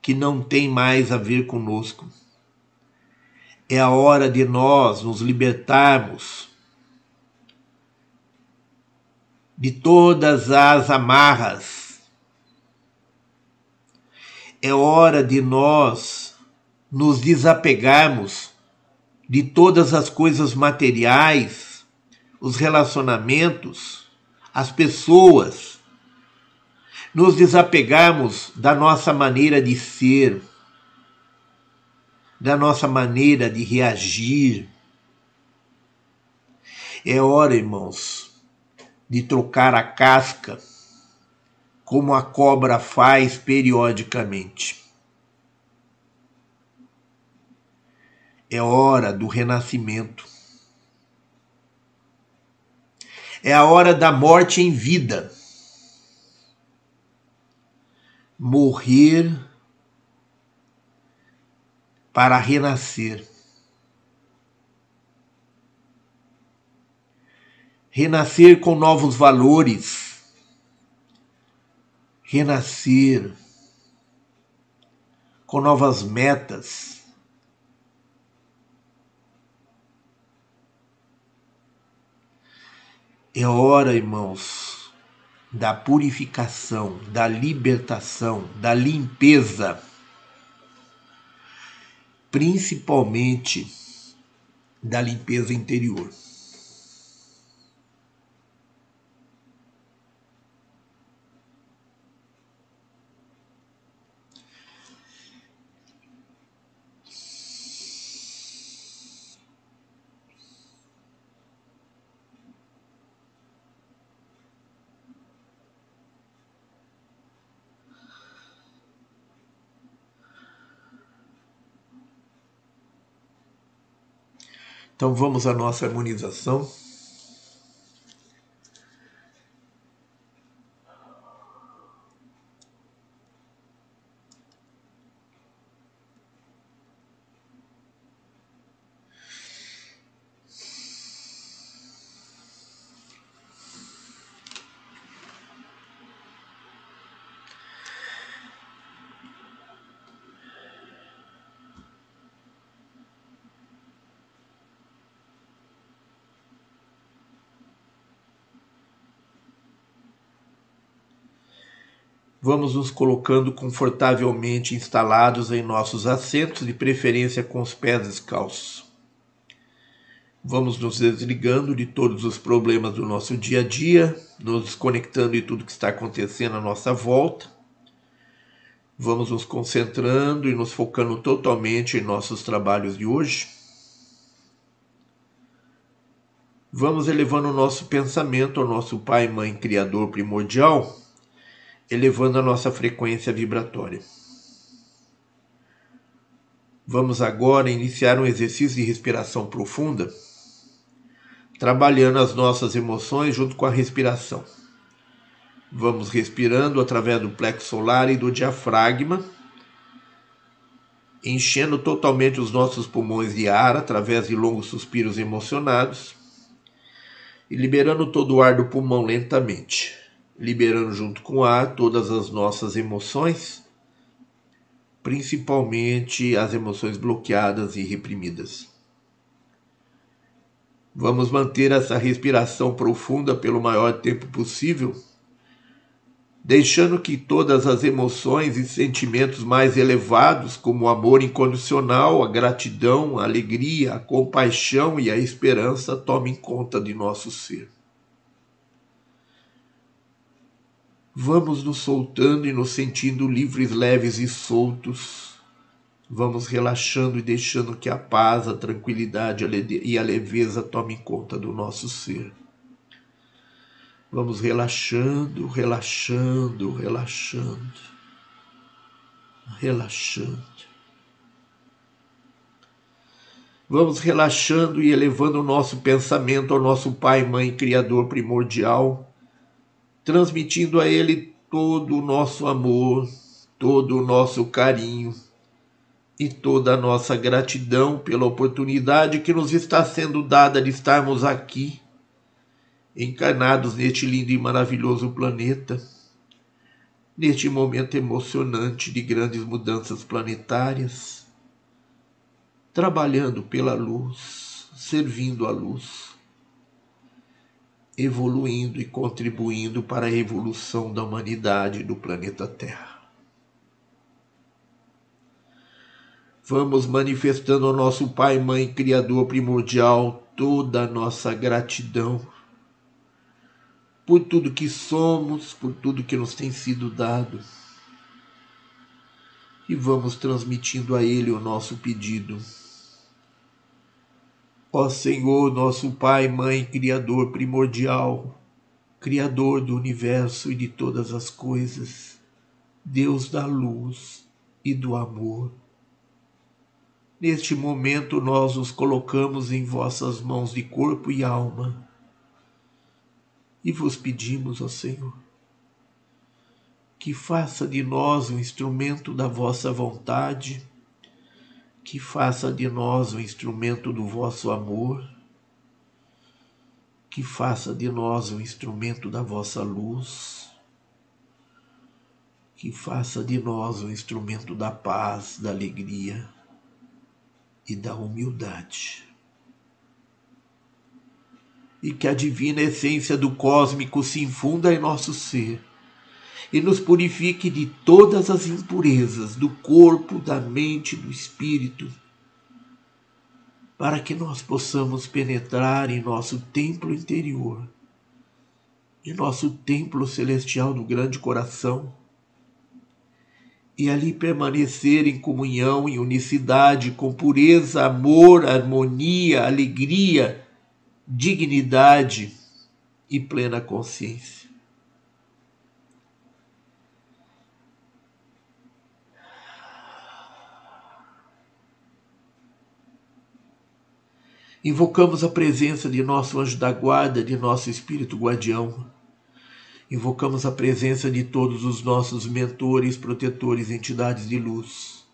que não tem mais a ver conosco. É a hora de nós nos libertarmos de todas as amarras. É hora de nós nos desapegarmos de todas as coisas materiais, os relacionamentos, as pessoas nos desapegarmos da nossa maneira de ser, da nossa maneira de reagir. É hora, irmãos, de trocar a casca, como a cobra faz periodicamente. É hora do renascimento. É a hora da morte em vida morrer para renascer. Renascer com novos valores. Renascer com novas metas. É hora, irmãos, da purificação, da libertação, da limpeza, principalmente da limpeza interior. Então vamos à nossa harmonização. Vamos nos colocando confortavelmente instalados em nossos assentos, de preferência com os pés descalços. Vamos nos desligando de todos os problemas do nosso dia a dia, nos desconectando de tudo que está acontecendo à nossa volta. Vamos nos concentrando e nos focando totalmente em nossos trabalhos de hoje. Vamos elevando o nosso pensamento ao nosso Pai, Mãe, Criador primordial elevando a nossa frequência vibratória. Vamos agora iniciar um exercício de respiração profunda, trabalhando as nossas emoções junto com a respiração. Vamos respirando através do plexo solar e do diafragma, enchendo totalmente os nossos pulmões de ar através de longos suspiros emocionados e liberando todo o ar do pulmão lentamente liberando junto com o ar todas as nossas emoções, principalmente as emoções bloqueadas e reprimidas. Vamos manter essa respiração profunda pelo maior tempo possível, deixando que todas as emoções e sentimentos mais elevados, como o amor incondicional, a gratidão, a alegria, a compaixão e a esperança, tomem conta de nosso ser. Vamos nos soltando e nos sentindo livres, leves e soltos. Vamos relaxando e deixando que a paz, a tranquilidade e a leveza tomem conta do nosso ser. Vamos relaxando, relaxando, relaxando, relaxando. Vamos relaxando e elevando o nosso pensamento ao nosso Pai, Mãe, Criador primordial transmitindo a Ele todo o nosso amor, todo o nosso carinho e toda a nossa gratidão pela oportunidade que nos está sendo dada de estarmos aqui, encarnados neste lindo e maravilhoso planeta, neste momento emocionante de grandes mudanças planetárias, trabalhando pela luz, servindo a luz evoluindo e contribuindo para a evolução da humanidade do planeta Terra. Vamos manifestando ao nosso Pai, Mãe, Criador primordial toda a nossa gratidão por tudo que somos, por tudo que nos tem sido dado. E vamos transmitindo a Ele o nosso pedido Ó Senhor, nosso Pai, Mãe, Criador primordial, Criador do universo e de todas as coisas, Deus da luz e do amor. Neste momento nós nos colocamos em vossas mãos de corpo e alma e vos pedimos, ó Senhor, que faça de nós um instrumento da vossa vontade, que faça de nós um instrumento do vosso amor, que faça de nós um instrumento da vossa luz, que faça de nós um instrumento da paz, da alegria e da humildade. E que a divina essência do cósmico se infunda em nosso ser e nos purifique de todas as impurezas do corpo, da mente, do espírito, para que nós possamos penetrar em nosso templo interior, em nosso templo celestial do grande coração, e ali permanecer em comunhão, em unicidade, com pureza, amor, harmonia, alegria, dignidade e plena consciência. Invocamos a presença de nosso anjo da guarda, de nosso espírito guardião. Invocamos a presença de todos os nossos mentores, protetores, entidades de luz.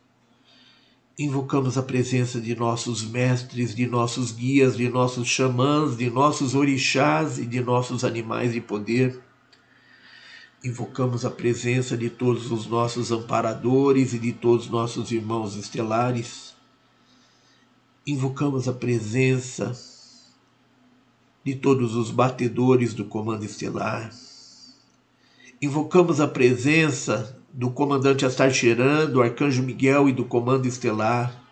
Invocamos a presença de nossos mestres, de nossos guias, de nossos xamãs, de nossos orixás e de nossos animais de poder. Invocamos a presença de todos os nossos amparadores e de todos os nossos irmãos estelares invocamos a presença de todos os batedores do comando estelar. Invocamos a presença do comandante Astarcheran, do arcanjo Miguel e do comando estelar.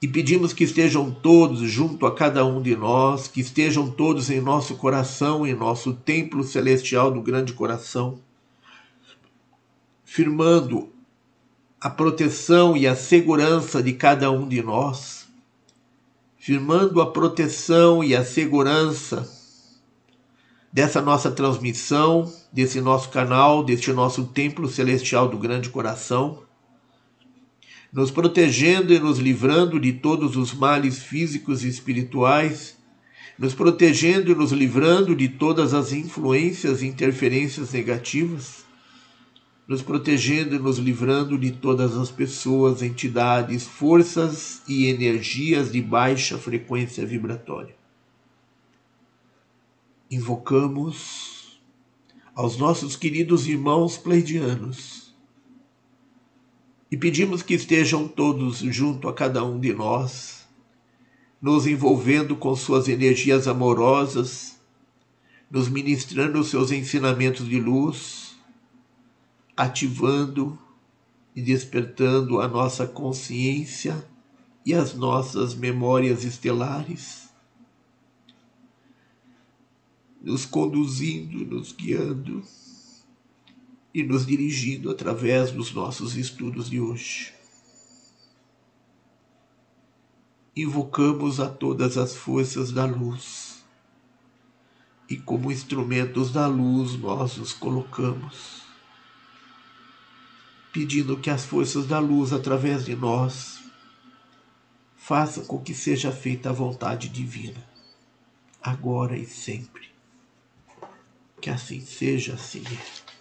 E pedimos que estejam todos junto a cada um de nós, que estejam todos em nosso coração, em nosso templo celestial do grande coração, firmando a proteção e a segurança de cada um de nós, firmando a proteção e a segurança dessa nossa transmissão, desse nosso canal, deste nosso templo celestial do grande coração, nos protegendo e nos livrando de todos os males físicos e espirituais, nos protegendo e nos livrando de todas as influências e interferências negativas nos protegendo e nos livrando de todas as pessoas, entidades, forças e energias de baixa frequência vibratória. Invocamos aos nossos queridos irmãos pleidianos e pedimos que estejam todos junto a cada um de nós, nos envolvendo com suas energias amorosas, nos ministrando os seus ensinamentos de luz ativando e despertando a nossa consciência e as nossas memórias estelares, nos conduzindo, nos guiando e nos dirigindo através dos nossos estudos de hoje. Invocamos a todas as forças da luz e, como instrumentos da luz, nós nos colocamos pedindo que as forças da luz, através de nós, façam com que seja feita a vontade divina, agora e sempre. Que assim seja, assim é.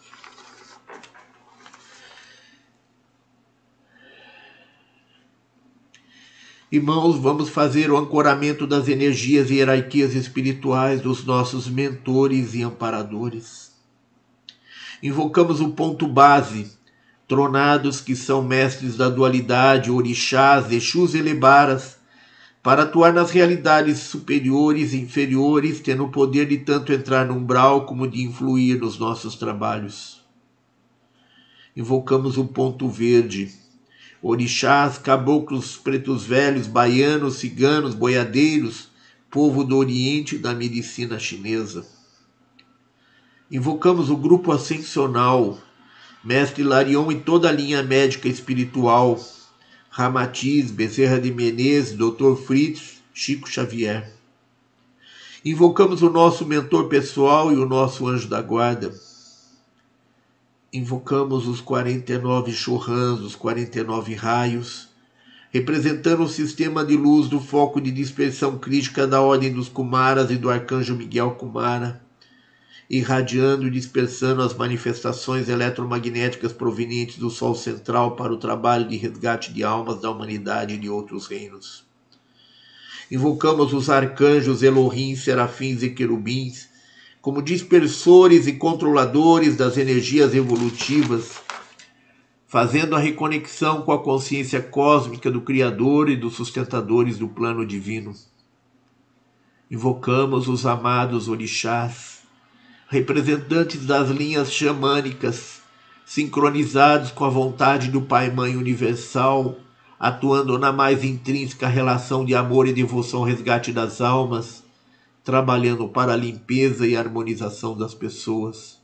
Irmãos, vamos fazer o ancoramento das energias e hierarquias espirituais dos nossos mentores e amparadores. Invocamos o ponto base tronados que são mestres da dualidade, orixás, exus e lebaras, para atuar nas realidades superiores e inferiores, tendo o poder de tanto entrar no umbral como de influir nos nossos trabalhos. Invocamos o ponto verde, orixás, caboclos pretos velhos, baianos, ciganos, boiadeiros, povo do Oriente e da medicina chinesa. Invocamos o grupo ascensional, Mestre Larion e toda a linha médica espiritual, Ramatiz, Bezerra de Menezes, Dr. Fritz, Chico Xavier. Invocamos o nosso mentor pessoal e o nosso anjo da guarda. Invocamos os 49 chorrãs, os 49 raios, representando o sistema de luz do foco de dispersão crítica da Ordem dos Kumaras e do Arcanjo Miguel Kumara irradiando e dispersando as manifestações eletromagnéticas provenientes do Sol central para o trabalho de resgate de almas da humanidade e de outros reinos. Invocamos os arcanjos Elohim, serafins e querubins como dispersores e controladores das energias evolutivas, fazendo a reconexão com a consciência cósmica do Criador e dos sustentadores do plano divino. Invocamos os amados orixás, representantes das linhas xamânicas, sincronizados com a vontade do Pai Mãe Universal, atuando na mais intrínseca relação de amor e devoção ao resgate das almas, trabalhando para a limpeza e harmonização das pessoas.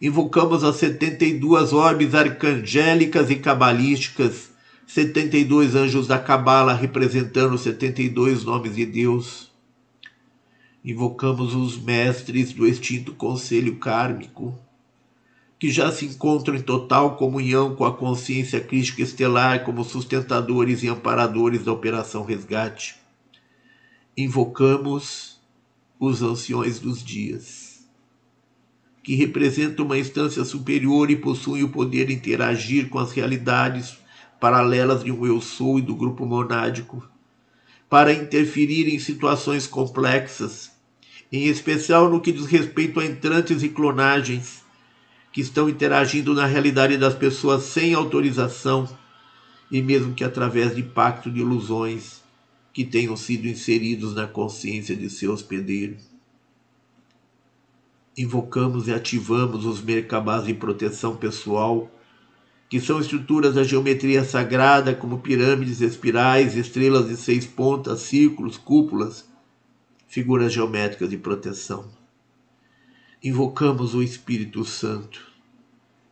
Invocamos as 72 orbes arcangélicas e cabalísticas, 72 anjos da Cabala representando os 72 nomes de Deus invocamos os mestres do extinto conselho kármico, que já se encontram em total comunhão com a consciência crística estelar como sustentadores e amparadores da Operação Resgate. Invocamos os anciões dos dias, que representam uma instância superior e possuem o poder de interagir com as realidades paralelas de um eu sou e do grupo monádico, para interferir em situações complexas em especial no que diz respeito a entrantes e clonagens que estão interagindo na realidade das pessoas sem autorização e mesmo que através de pacto de ilusões que tenham sido inseridos na consciência de seu hospedeiro. Invocamos e ativamos os mercabás de proteção pessoal, que são estruturas da geometria sagrada, como pirâmides, espirais, estrelas de seis pontas, círculos, cúpulas, figuras geométricas de proteção. Invocamos o Espírito Santo.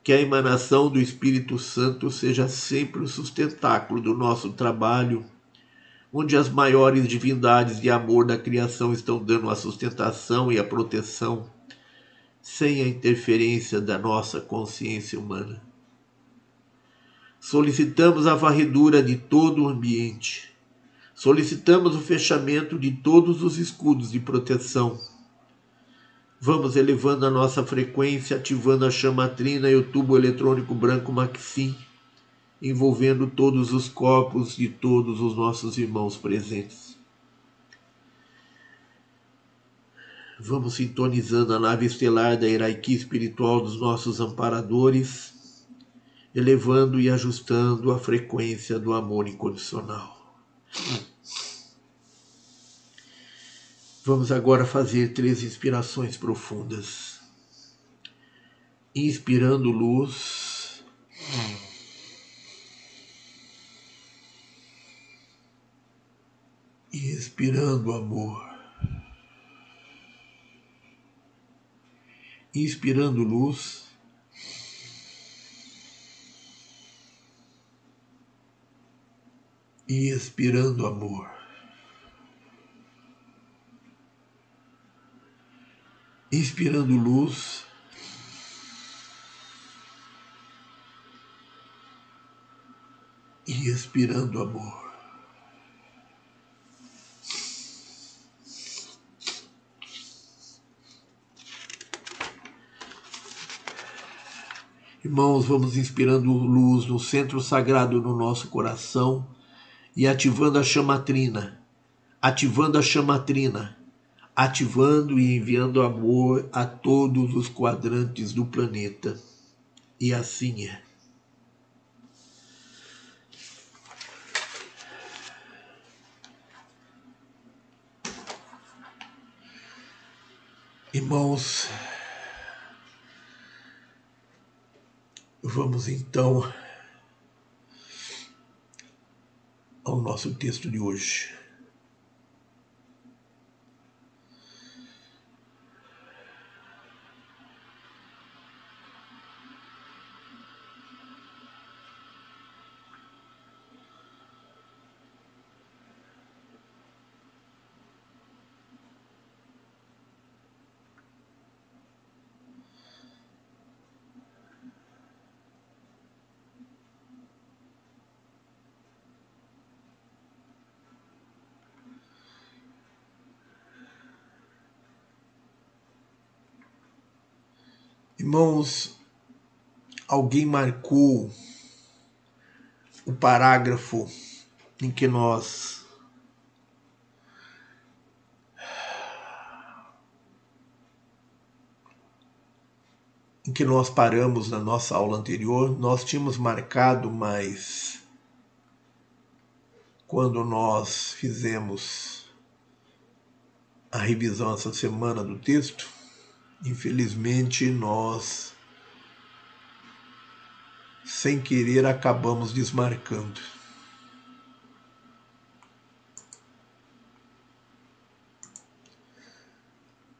Que a emanação do Espírito Santo seja sempre o sustentáculo do nosso trabalho, onde as maiores divindades de amor da criação estão dando a sustentação e a proteção, sem a interferência da nossa consciência humana. Solicitamos a varredura de todo o ambiente Solicitamos o fechamento de todos os escudos de proteção. Vamos elevando a nossa frequência, ativando a chamatrina e o tubo eletrônico branco Maxim, envolvendo todos os corpos de todos os nossos irmãos presentes. Vamos sintonizando a nave estelar da hierarquia espiritual dos nossos amparadores, elevando e ajustando a frequência do amor incondicional. Vamos agora fazer três inspirações profundas. Inspirando luz. E expirando amor. Inspirando luz. E expirando amor. Inspirando luz. E expirando amor. Irmãos, vamos inspirando luz no centro sagrado no nosso coração e ativando a chamatrina, ativando a chamatrina ativando e enviando amor a todos os quadrantes do planeta. E assim é. Irmãos, vamos então ao nosso texto de hoje. Irmãos, alguém marcou o parágrafo em que nós em que nós paramos na nossa aula anterior, nós tínhamos marcado, mas quando nós fizemos a revisão essa semana do texto, infelizmente nós sem querer acabamos desmarcando.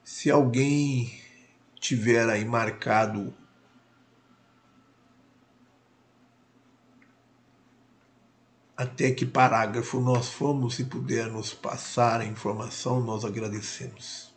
Se alguém tiver aí marcado até que parágrafo nós fomos, se puder nos passar a informação, nós agradecemos.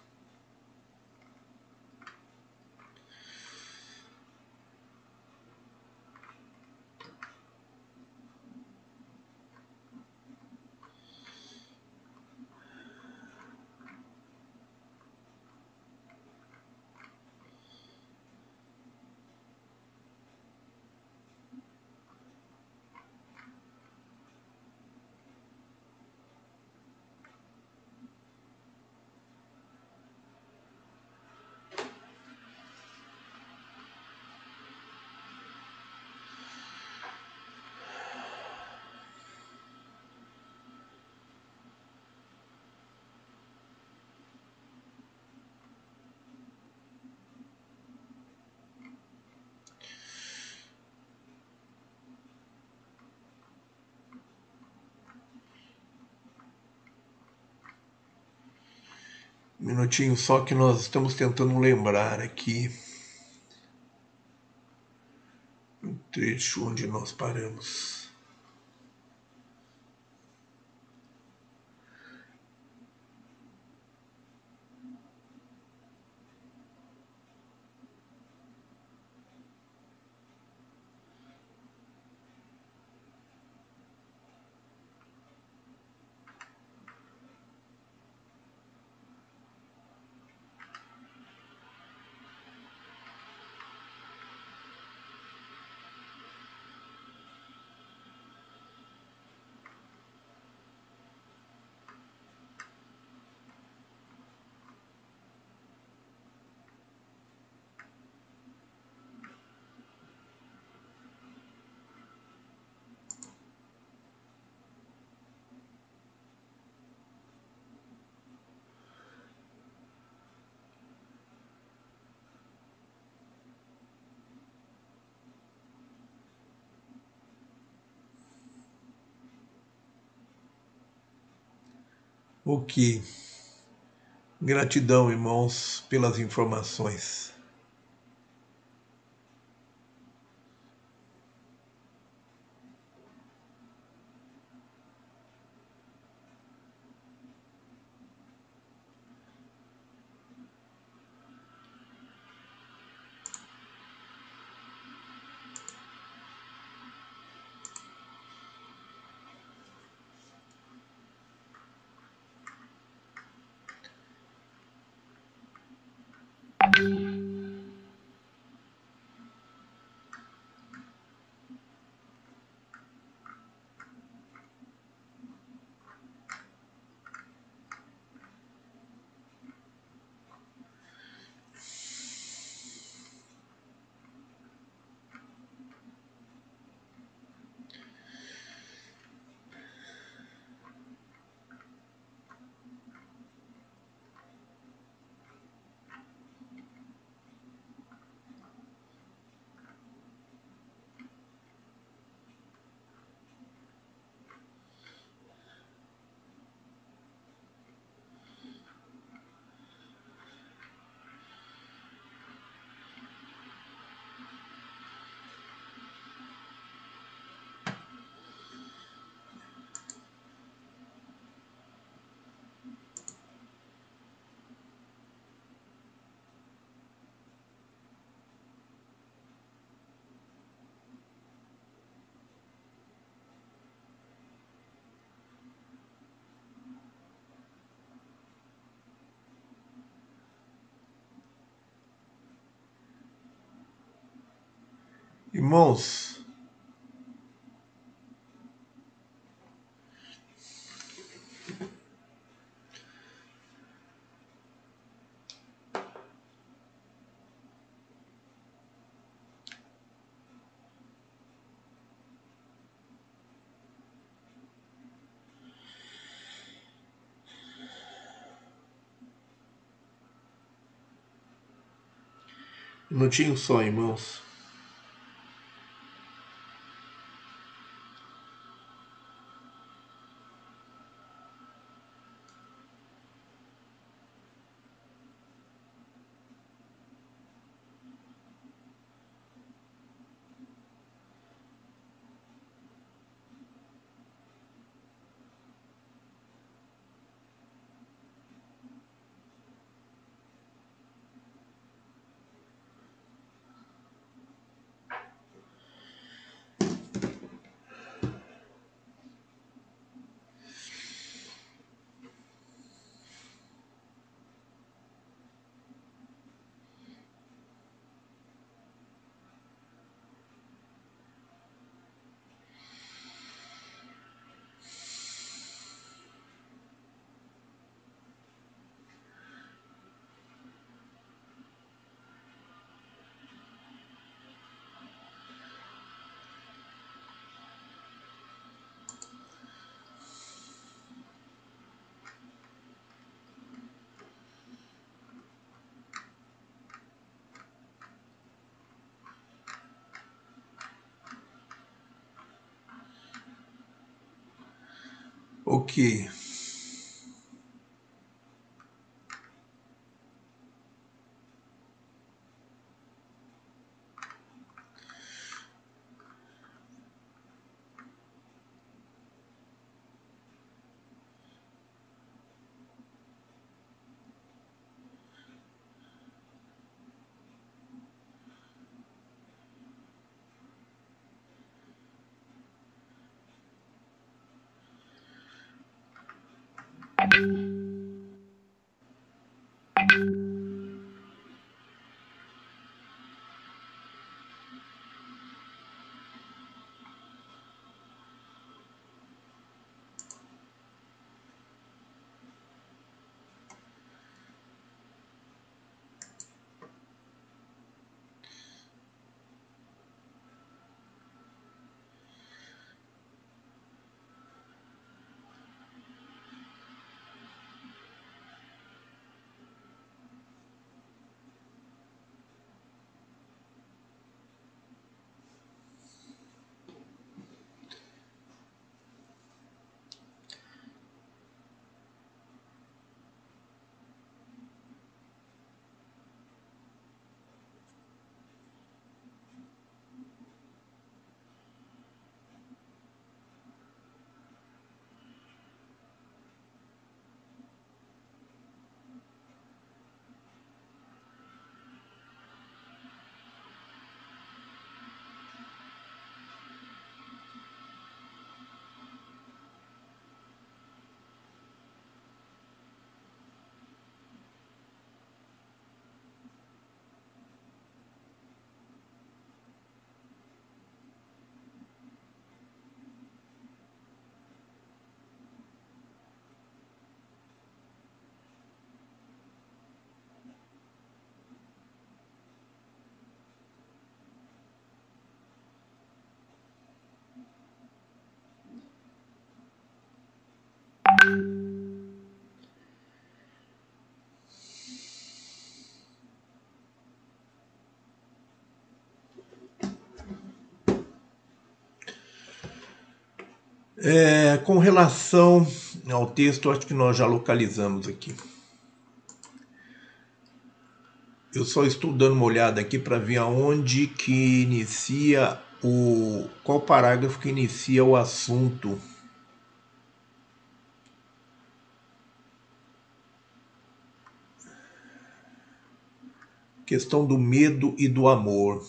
Um minutinho só que nós estamos tentando lembrar aqui o trecho onde nós paramos. Ok. Gratidão, irmãos, pelas informações. Irmãos, Minutinho só, irmãos. Ok. É, com relação ao texto, acho que nós já localizamos aqui. Eu só estou dando uma olhada aqui para ver aonde que inicia o qual parágrafo que inicia o assunto. questão do medo e do amor.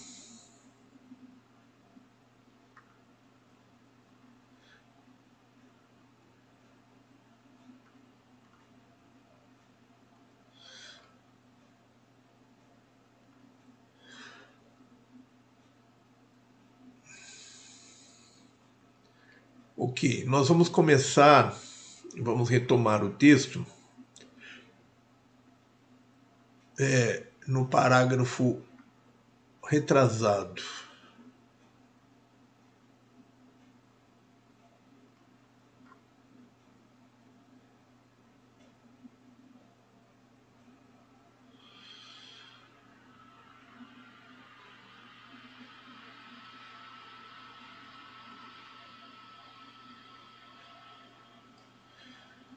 Ok, nós vamos começar, vamos retomar o texto. É, no parágrafo retrasado.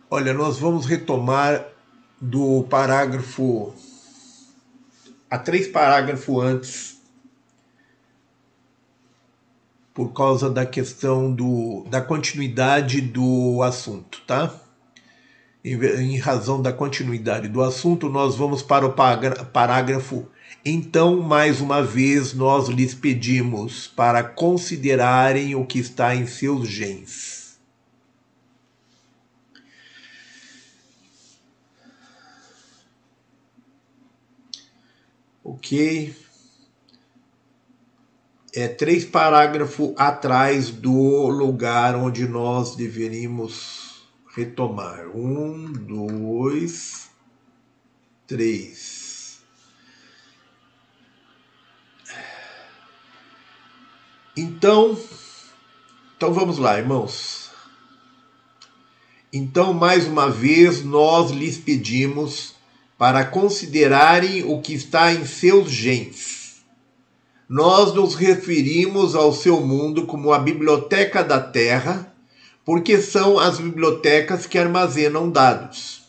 Olha, nós vamos retomar do parágrafo há três parágrafos antes, por causa da questão do, da continuidade do assunto, tá? Em, em razão da continuidade do assunto, nós vamos para o parágrafo. Então, mais uma vez, nós lhes pedimos para considerarem o que está em seus genes ok? É três parágrafos atrás do lugar onde nós deveríamos retomar. Um, dois, três. Então, então vamos lá, irmãos. Então, mais uma vez, nós lhes pedimos para considerarem o que está em seus genes. Nós nos referimos ao seu mundo como a biblioteca da Terra, porque são as bibliotecas que armazenam dados.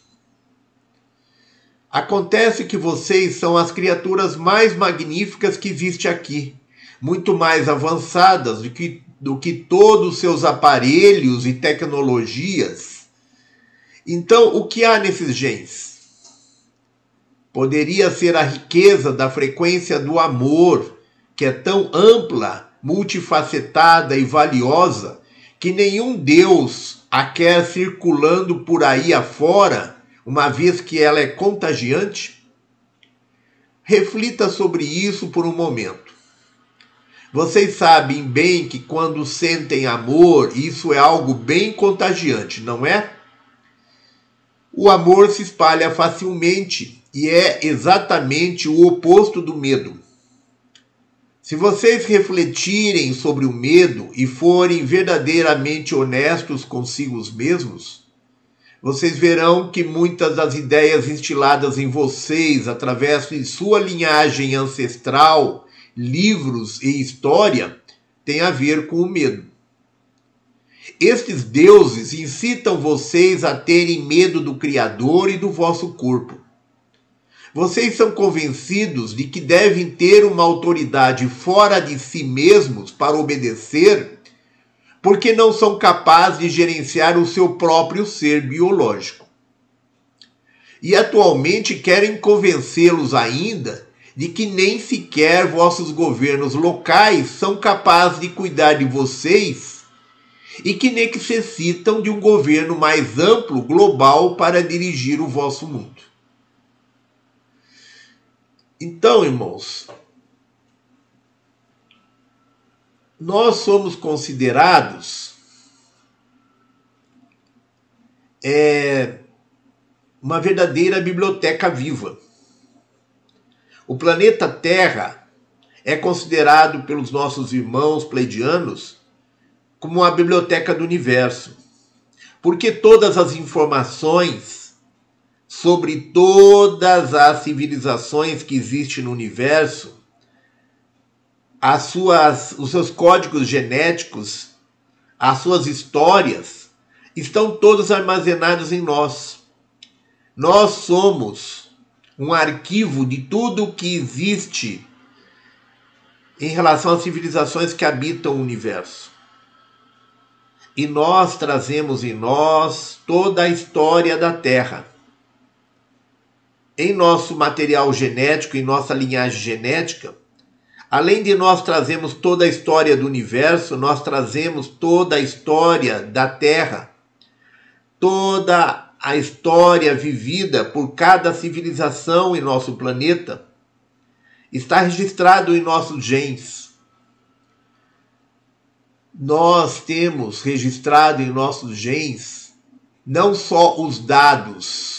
Acontece que vocês são as criaturas mais magníficas que existe aqui, muito mais avançadas do que, do que todos os seus aparelhos e tecnologias. Então, o que há nesses genes? Poderia ser a riqueza da frequência do amor, que é tão ampla, multifacetada e valiosa, que nenhum Deus a quer circulando por aí afora, uma vez que ela é contagiante? Reflita sobre isso por um momento. Vocês sabem bem que quando sentem amor, isso é algo bem contagiante, não é? O amor se espalha facilmente e é exatamente o oposto do medo. Se vocês refletirem sobre o medo e forem verdadeiramente honestos consigo mesmos, vocês verão que muitas das ideias instiladas em vocês através de sua linhagem ancestral, livros e história têm a ver com o medo. Estes deuses incitam vocês a terem medo do Criador e do vosso corpo. Vocês são convencidos de que devem ter uma autoridade fora de si mesmos para obedecer, porque não são capazes de gerenciar o seu próprio ser biológico. E atualmente querem convencê-los ainda de que nem sequer vossos governos locais são capazes de cuidar de vocês e que necessitam de um governo mais amplo, global, para dirigir o vosso mundo. Então, irmãos, nós somos considerados é, uma verdadeira biblioteca viva. O planeta Terra é considerado pelos nossos irmãos pleidianos como a biblioteca do universo, porque todas as informações sobre todas as civilizações que existem no universo, as suas, os seus códigos genéticos, as suas histórias, estão todos armazenados em nós. Nós somos um arquivo de tudo o que existe em relação às civilizações que habitam o universo. E nós trazemos em nós toda a história da Terra em nosso material genético, em nossa linhagem genética, além de nós trazemos toda a história do universo, nós trazemos toda a história da Terra, toda a história vivida por cada civilização em nosso planeta, está registrado em nossos genes. nós temos registrado em nossos genes não só os dados,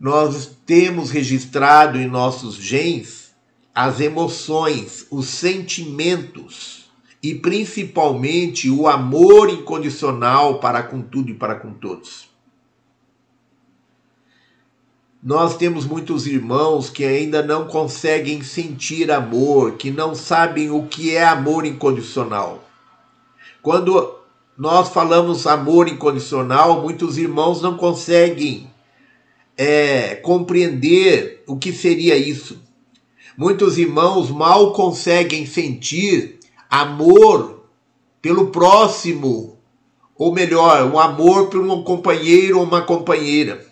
nós temos registrado em nossos genes as emoções, os sentimentos e principalmente o amor incondicional para com tudo e para com todos. Nós temos muitos irmãos que ainda não conseguem sentir amor, que não sabem o que é amor incondicional. Quando nós falamos amor incondicional, muitos irmãos não conseguem é, compreender o que seria isso. Muitos irmãos mal conseguem sentir amor pelo próximo, ou melhor, um amor por um companheiro ou uma companheira.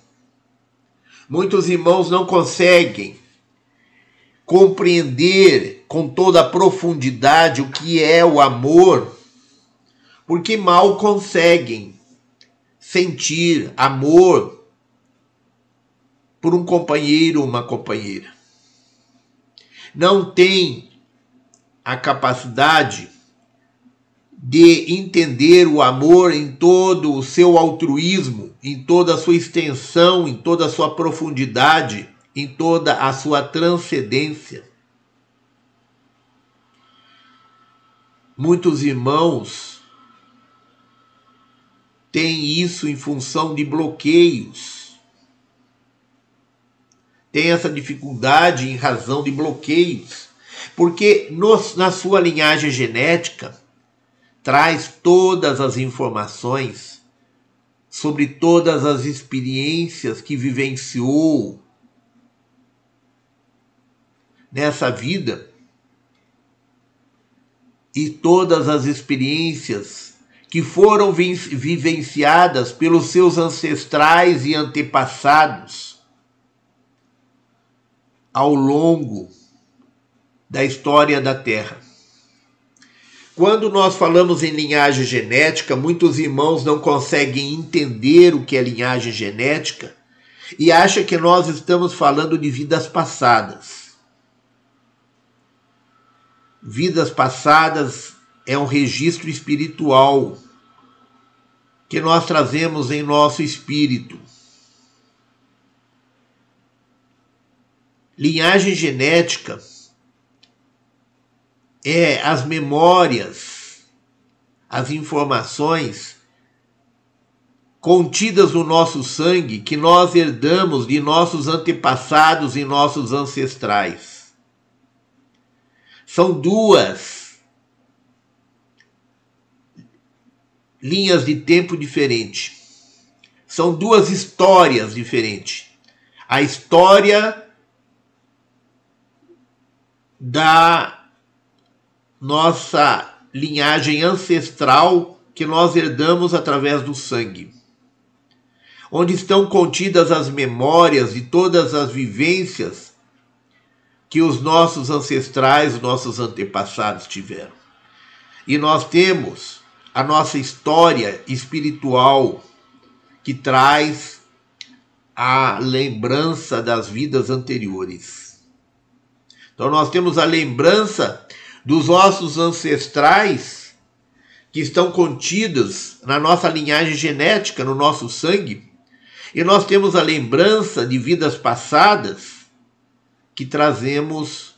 Muitos irmãos não conseguem compreender com toda a profundidade o que é o amor, porque mal conseguem sentir amor por um companheiro ou uma companheira. Não tem a capacidade de entender o amor em todo o seu altruísmo, em toda a sua extensão, em toda a sua profundidade, em toda a sua transcendência. Muitos irmãos têm isso em função de bloqueios. Tem essa dificuldade em razão de bloqueios. Porque nos, na sua linhagem genética, traz todas as informações sobre todas as experiências que vivenciou nessa vida e todas as experiências que foram vivenciadas pelos seus ancestrais e antepassados ao longo da história da Terra. Quando nós falamos em linhagem genética, muitos irmãos não conseguem entender o que é linhagem genética e acham que nós estamos falando de vidas passadas. Vidas passadas é um registro espiritual que nós trazemos em nosso espírito. Linhagem genética é as memórias, as informações contidas no nosso sangue que nós herdamos de nossos antepassados e nossos ancestrais. São duas linhas de tempo diferentes. São duas histórias diferentes. A história da nossa linhagem ancestral que nós herdamos através do sangue, onde estão contidas as memórias de todas as vivências que os nossos ancestrais, os nossos antepassados tiveram. E nós temos a nossa história espiritual que traz a lembrança das vidas anteriores. Então nós temos a lembrança dos ossos ancestrais que estão contidos na nossa linhagem genética, no nosso sangue, e nós temos a lembrança de vidas passadas que trazemos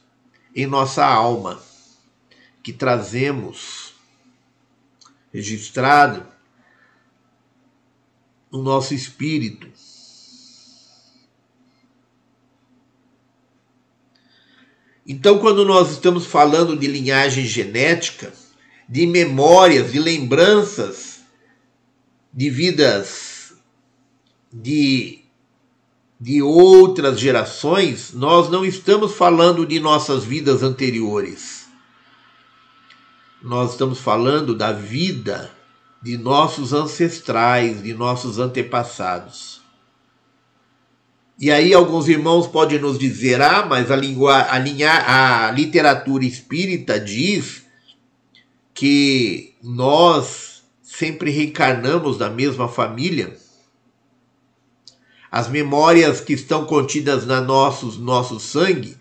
em nossa alma, que trazemos registrado no nosso espírito. Então, quando nós estamos falando de linhagem genética, de memórias, de lembranças de vidas de, de outras gerações, nós não estamos falando de nossas vidas anteriores. Nós estamos falando da vida de nossos ancestrais, de nossos antepassados. E aí alguns irmãos podem nos dizer, ah, mas a, lingua, a, linha, a literatura espírita diz que nós sempre reencarnamos na mesma família. As memórias que estão contidas na nossos nosso sangue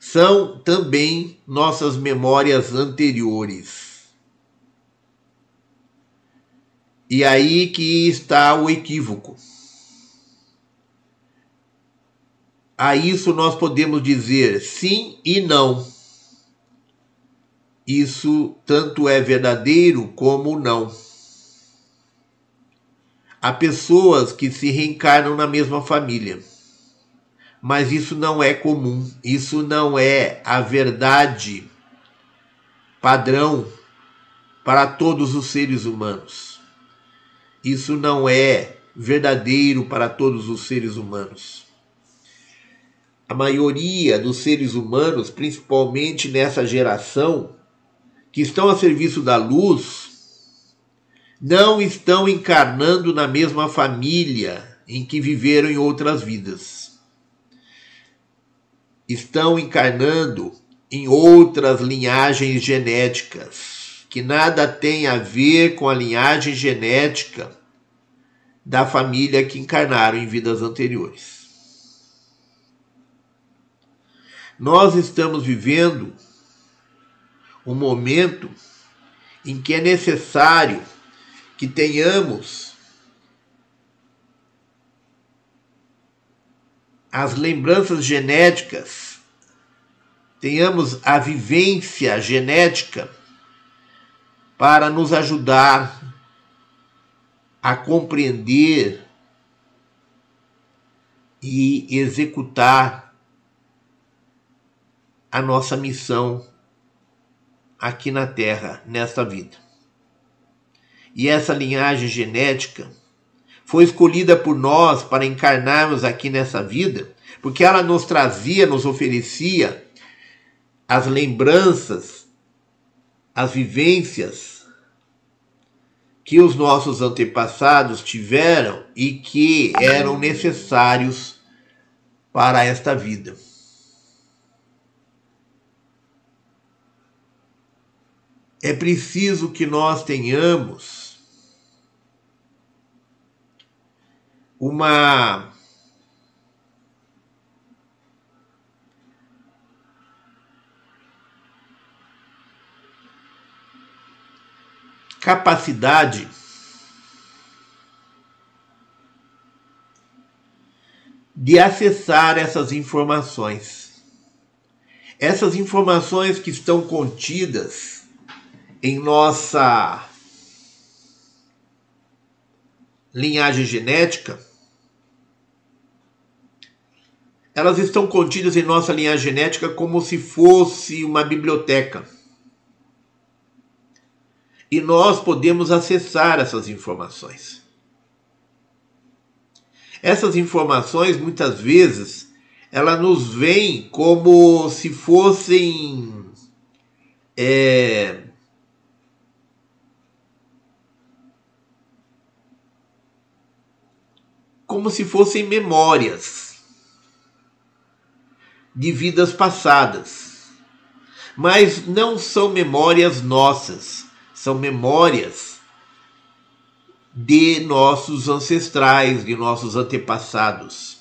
são também nossas memórias anteriores. E aí que está o equívoco. A isso nós podemos dizer sim e não. Isso tanto é verdadeiro como não. Há pessoas que se reencarnam na mesma família. Mas isso não é comum, isso não é a verdade padrão para todos os seres humanos. Isso não é verdadeiro para todos os seres humanos. A maioria dos seres humanos, principalmente nessa geração, que estão a serviço da luz, não estão encarnando na mesma família em que viveram em outras vidas. Estão encarnando em outras linhagens genéticas, que nada tem a ver com a linhagem genética da família que encarnaram em vidas anteriores. Nós estamos vivendo um momento em que é necessário que tenhamos as lembranças genéticas, tenhamos a vivência genética para nos ajudar a compreender e executar a nossa missão aqui na Terra, nesta vida e essa linhagem genética foi escolhida por nós para encarnarmos aqui nessa vida, porque ela nos trazia, nos oferecia as lembranças, as vivências que os nossos antepassados tiveram e que eram necessários para esta vida. É preciso que nós tenhamos uma capacidade de acessar essas informações. Essas informações que estão contidas em nossa linhagem genética elas estão contidas em nossa linha genética como se fosse uma biblioteca. E nós podemos acessar essas informações. Essas informações, muitas vezes, elas nos vêm como se fossem é, como se fossem memórias de vidas passadas. Mas não são memórias nossas, são memórias de nossos ancestrais, de nossos antepassados.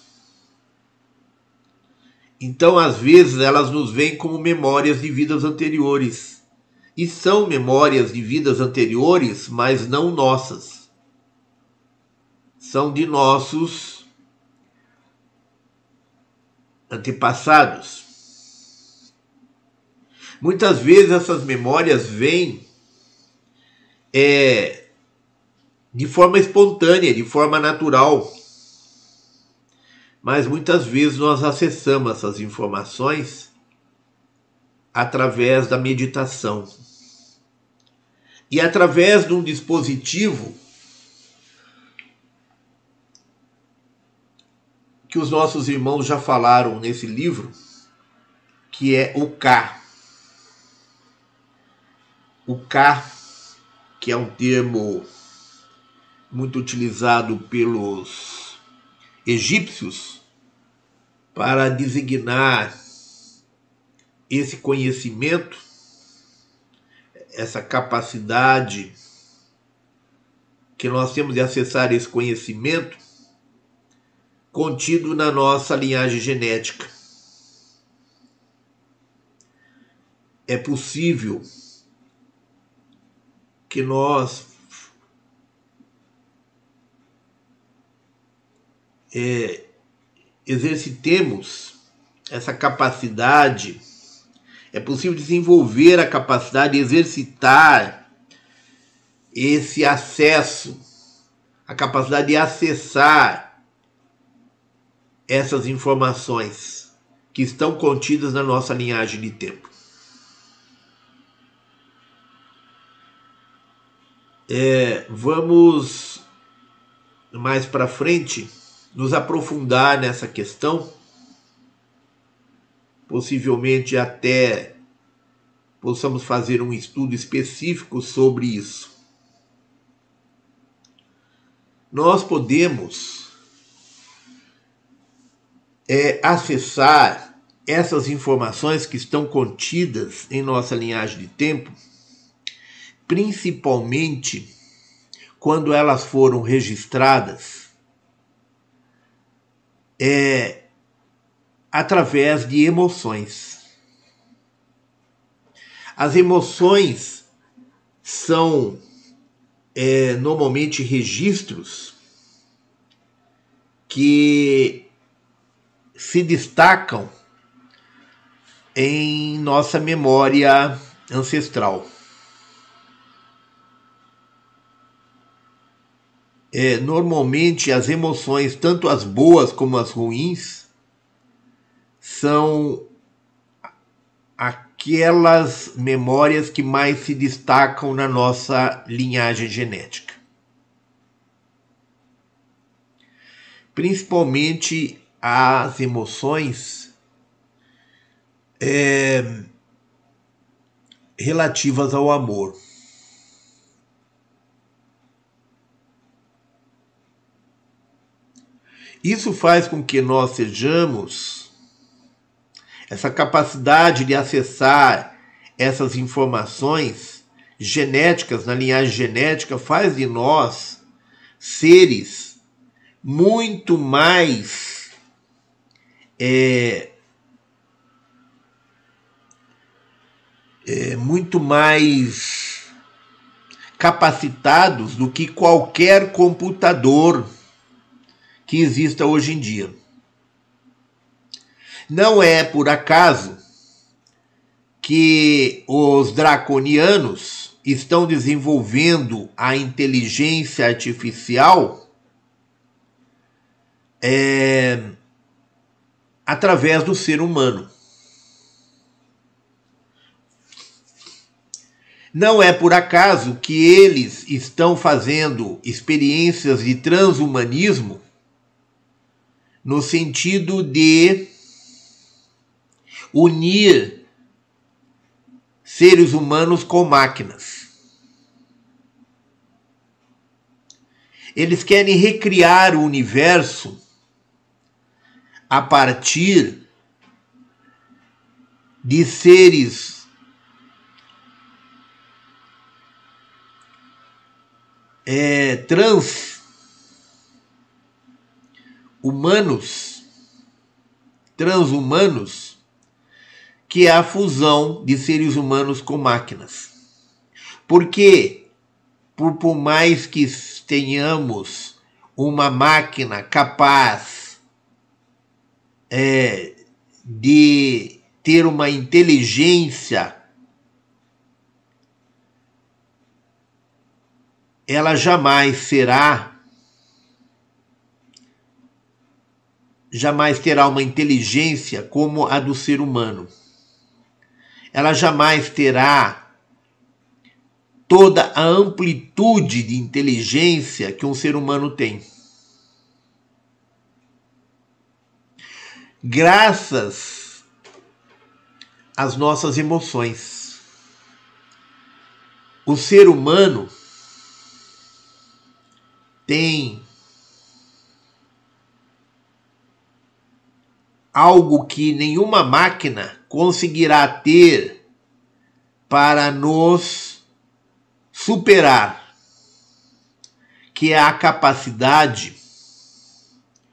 Então, às vezes, elas nos vêm como memórias de vidas anteriores. E são memórias de vidas anteriores, mas não nossas. São de nossos antepassados. Muitas vezes essas memórias vêm é, de forma espontânea, de forma natural. Mas muitas vezes nós acessamos essas informações através da meditação. E através de um dispositivo que os nossos irmãos já falaram nesse livro, que é o K. O K, que é um termo muito utilizado pelos egípcios para designar esse conhecimento, essa capacidade que nós temos de acessar esse conhecimento contido na nossa linhagem genética. É possível que nós é, exercitemos essa capacidade, é possível desenvolver a capacidade de exercitar esse acesso, a capacidade de acessar essas informações que estão contidas na nossa linhagem de tempo. É, vamos mais para frente nos aprofundar nessa questão, possivelmente até possamos fazer um estudo específico sobre isso. Nós podemos é, acessar essas informações que estão contidas em nossa linhagem de tempo, principalmente quando elas foram registradas é, através de emoções. As emoções são é, normalmente registros que se destacam em nossa memória ancestral. é, normalmente as emoções, tanto as boas como as ruins, são aquelas memórias que mais se destacam na nossa linhagem genética. Principalmente as emoções é, relativas ao amor. Isso faz com que nós sejamos essa capacidade de acessar essas informações genéticas na linhagem genética faz de nós seres muito mais é, é, muito mais capacitados do que qualquer computador que exista hoje em dia. Não é por acaso que os draconianos estão desenvolvendo a inteligência artificial é, através do ser humano. Não é por acaso que eles estão fazendo experiências de transhumanismo no sentido de unir seres humanos com máquinas. Eles querem recriar o universo a partir de seres é, trans humanos, transhumanos, que é a fusão de seres humanos com máquinas. Porque, por, por mais que tenhamos uma máquina capaz é, de ter uma inteligência, ela jamais será jamais terá uma inteligência como a do ser humano. Ela jamais terá toda a amplitude de inteligência que um ser humano tem. Graças às nossas emoções. O ser humano tem algo que nenhuma máquina conseguirá ter para nos superar, que é a capacidade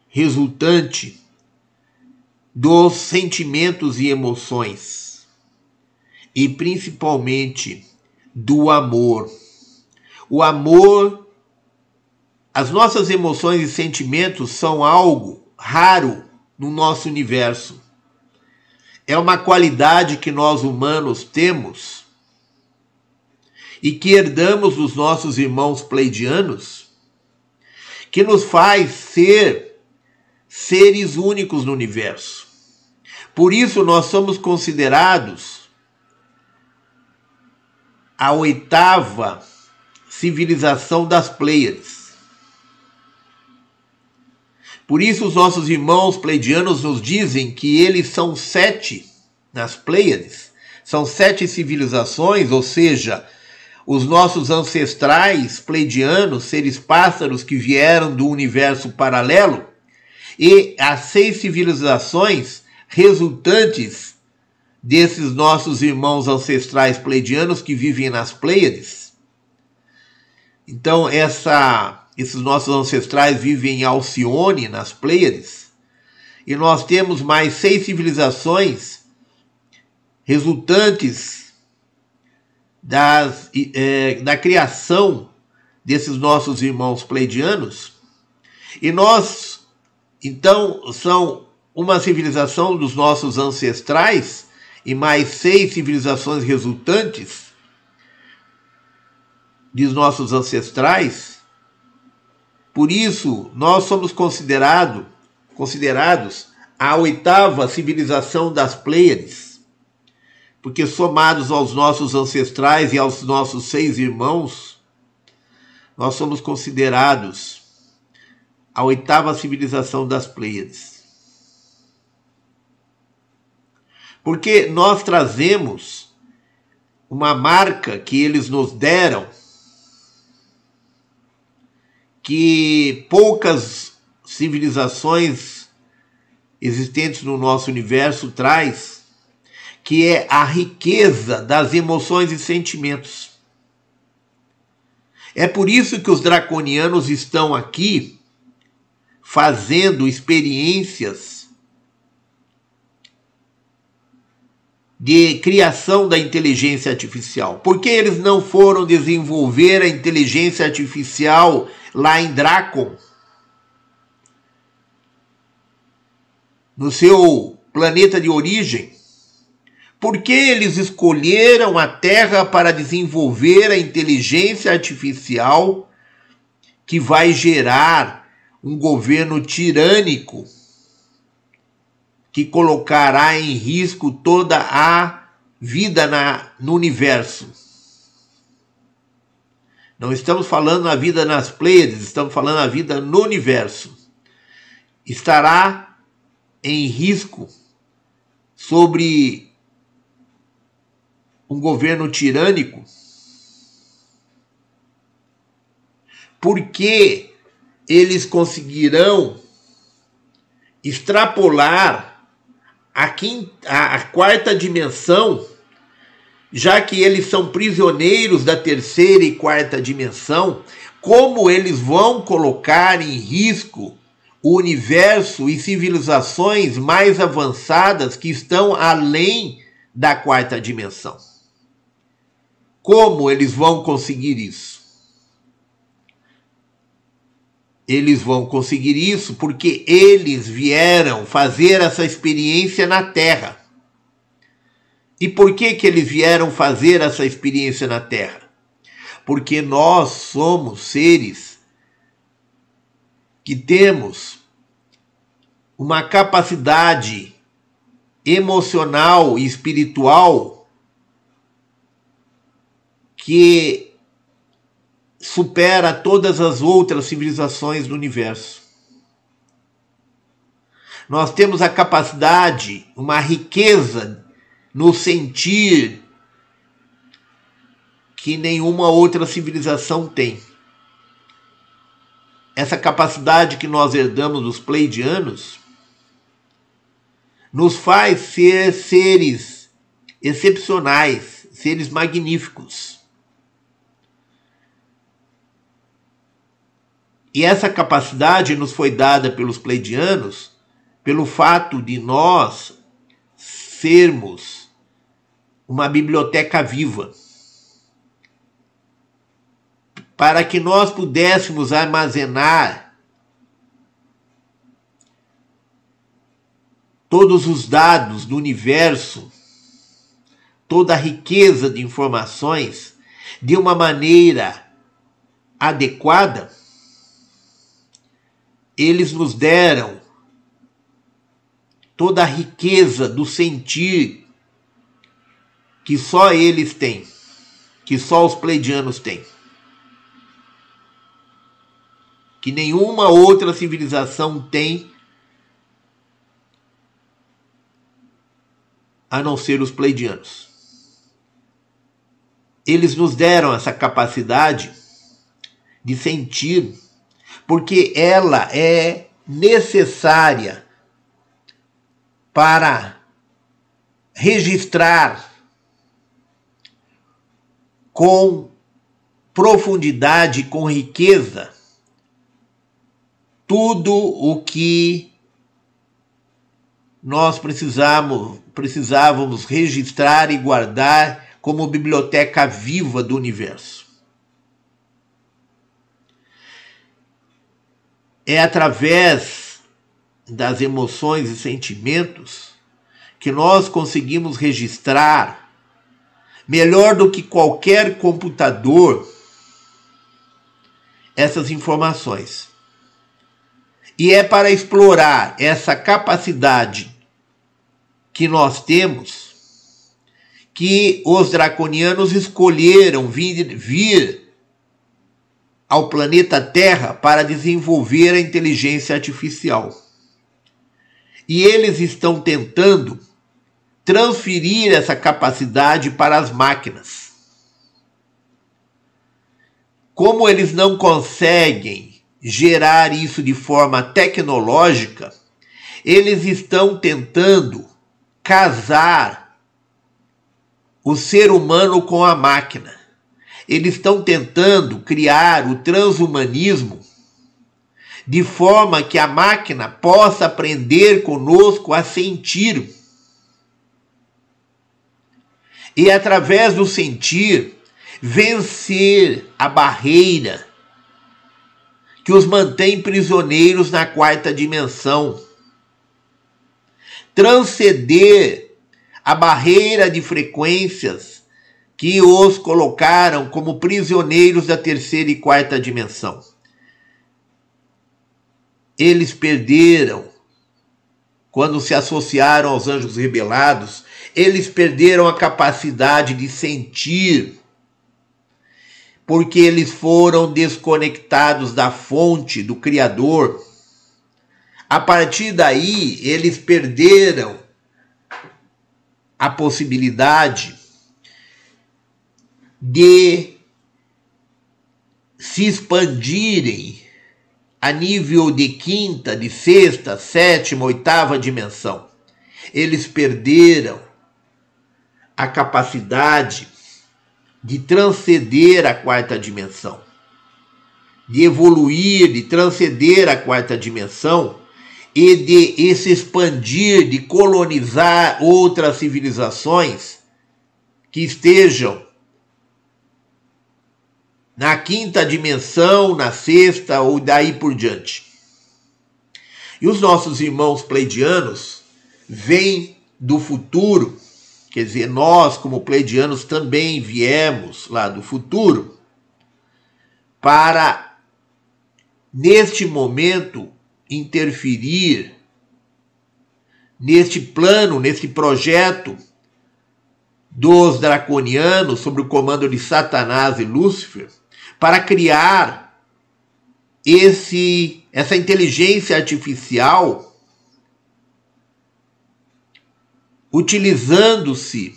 resultante dos sentimentos e emoções, e principalmente do amor. O amor as nossas emoções e sentimentos são algo raro no nosso universo. É uma qualidade que nós humanos temos e que herdamos dos nossos irmãos pleidianos, que nos faz ser seres únicos no universo. Por isso, nós somos considerados a oitava civilização das Pleiades. Por isso, os nossos irmãos pleidianos nos dizem que eles são sete nas Pleiades, são sete civilizações, ou seja, os nossos ancestrais pleidianos, seres pássaros que vieram do universo paralelo, e as seis civilizações resultantes desses nossos irmãos ancestrais pleidianos que vivem nas Pleiades. Então, essa, esses nossos ancestrais vivem em Alcione, nas Pleiades, e nós temos mais seis civilizações resultantes das, é, da criação desses nossos irmãos pleidianos, e nós, então, são uma civilização dos nossos ancestrais e mais seis civilizações resultantes dos nossos ancestrais. Por isso, nós somos considerado, considerados a oitava civilização das Pleiades, porque somados aos nossos ancestrais e aos nossos seis irmãos, nós somos considerados a oitava civilização das Pleiades. Porque nós trazemos uma marca que eles nos deram que poucas civilizações existentes no nosso universo traz, que é a riqueza das emoções e sentimentos. É por isso que os draconianos estão aqui fazendo experiências de criação da inteligência artificial? Por que eles não foram desenvolver a inteligência artificial lá em Dracon? No seu planeta de origem? Por que eles escolheram a Terra para desenvolver a inteligência artificial que vai gerar um governo tirânico? que colocará em risco toda a vida na, no universo. Não estamos falando a vida nas Pleiades, estamos falando a vida no universo. Estará em risco sobre um governo tirânico? Porque eles conseguirão extrapolar a, quinta, a, quarta dimensão, já que eles são prisioneiros da terceira e quarta dimensão, como eles vão colocar em risco o universo e civilizações mais avançadas que estão além da quarta dimensão. Como eles vão conseguir isso? Eles vão conseguir isso porque eles vieram fazer essa experiência na Terra. E por que, que eles vieram fazer essa experiência na Terra? Porque nós somos seres que temos uma capacidade emocional e espiritual que supera todas as outras civilizações do universo. Nós temos a capacidade, uma riqueza no sentir que nenhuma outra civilização tem. Essa capacidade que nós herdamos dos pleidianos nos faz ser seres excepcionais, seres magníficos. E essa capacidade nos foi dada pelos pleidianos pelo fato de nós sermos uma biblioteca viva. para que nós pudéssemos armazenar todos os dados do universo, toda a riqueza de informações de uma maneira adequada, eles nos deram toda a riqueza do sentir que só eles têm, que só os pleidianos têm. Que nenhuma outra civilização tem a não ser os pleidianos. Eles nos deram essa capacidade de sentir, porque ela é necessária para registrar com profundidade, com riqueza, tudo o que nós precisamos, precisávamos registrar e guardar como biblioteca viva do universo. É através das emoções e sentimentos que nós conseguimos registrar melhor do que qualquer computador essas informações. E é para explorar essa capacidade que nós temos que os draconianos escolheram vir, vir ao planeta Terra para desenvolver a inteligência artificial. E eles estão tentando transferir essa capacidade para as máquinas. Como eles não conseguem gerar isso de forma tecnológica, eles estão tentando casar o ser humano com a máquina. Eles estão tentando criar o transhumanismo de forma que a máquina possa aprender conosco a sentir e através do sentir vencer a barreira que os mantém prisioneiros na quarta dimensão. Transcender a barreira de frequências que os colocaram como prisioneiros da terceira e quarta dimensão. Eles perderam quando se associaram aos anjos rebelados eles perderam a capacidade de sentir, porque eles foram desconectados da fonte, do Criador. A partir daí, eles perderam a possibilidade de se expandirem a nível de quinta, de sexta, sétima, oitava dimensão. Eles perderam a capacidade de transcender a quarta dimensão, de evoluir, de transcender a quarta dimensão e de se expandir, de colonizar outras civilizações que estejam na quinta dimensão, na sexta ou daí por diante. E os nossos irmãos pleidianos vêm do futuro Quer dizer, nós, como pleidianos, também viemos lá do futuro para, neste momento, interferir neste plano, nesse projeto dos draconianos, sob o comando de Satanás e Lúcifer, para criar esse, essa inteligência artificial utilizando-se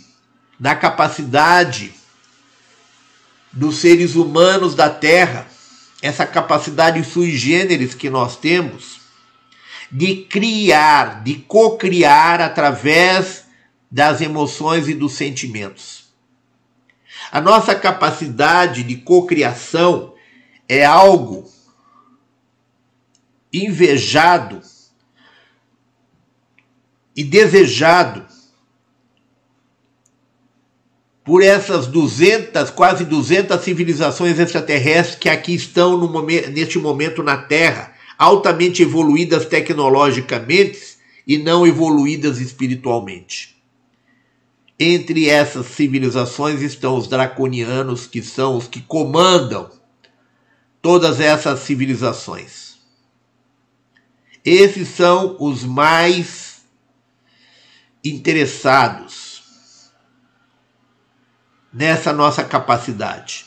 da capacidade dos seres humanos da Terra, essa capacidade sui generis que nós temos, de criar, de co-criar através das emoções e dos sentimentos. A nossa capacidade de cocriação é algo invejado e desejado por essas 200, quase 200 civilizações extraterrestres que aqui estão momento, neste momento na Terra, altamente evoluídas tecnologicamente e não evoluídas espiritualmente. Entre essas civilizações estão os draconianos, que são os que comandam todas essas civilizações. Esses são os mais interessados nessa nossa capacidade.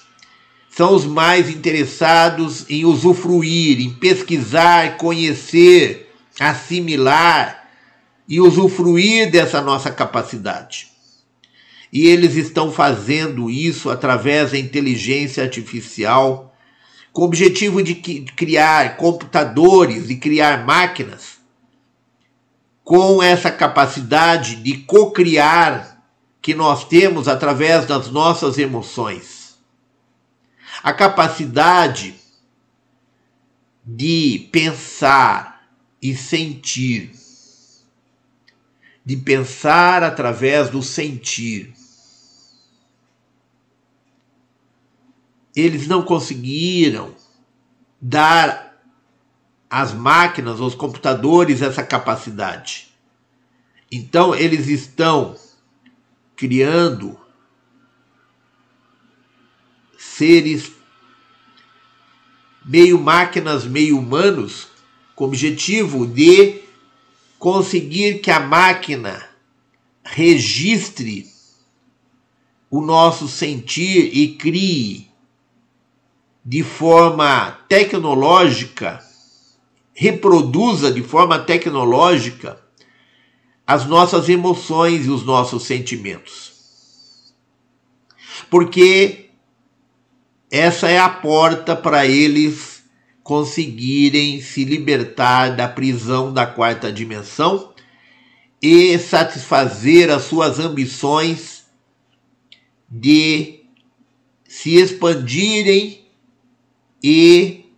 São os mais interessados em usufruir, em pesquisar, conhecer, assimilar e usufruir dessa nossa capacidade. E eles estão fazendo isso através da inteligência artificial, com o objetivo de criar computadores e criar máquinas com essa capacidade de co-criar que nós temos através das nossas emoções. A capacidade de pensar e sentir, de pensar através do sentir. Eles não conseguiram dar às máquinas, aos computadores, essa capacidade. Então, eles estão criando seres meio máquinas, meio humanos, com o objetivo de conseguir que a máquina registre o nosso sentir e crie de forma tecnológica, reproduza de forma tecnológica as nossas emoções e os nossos sentimentos. Porque essa é a porta para eles conseguirem se libertar da prisão da quarta dimensão e satisfazer as suas ambições de se expandirem e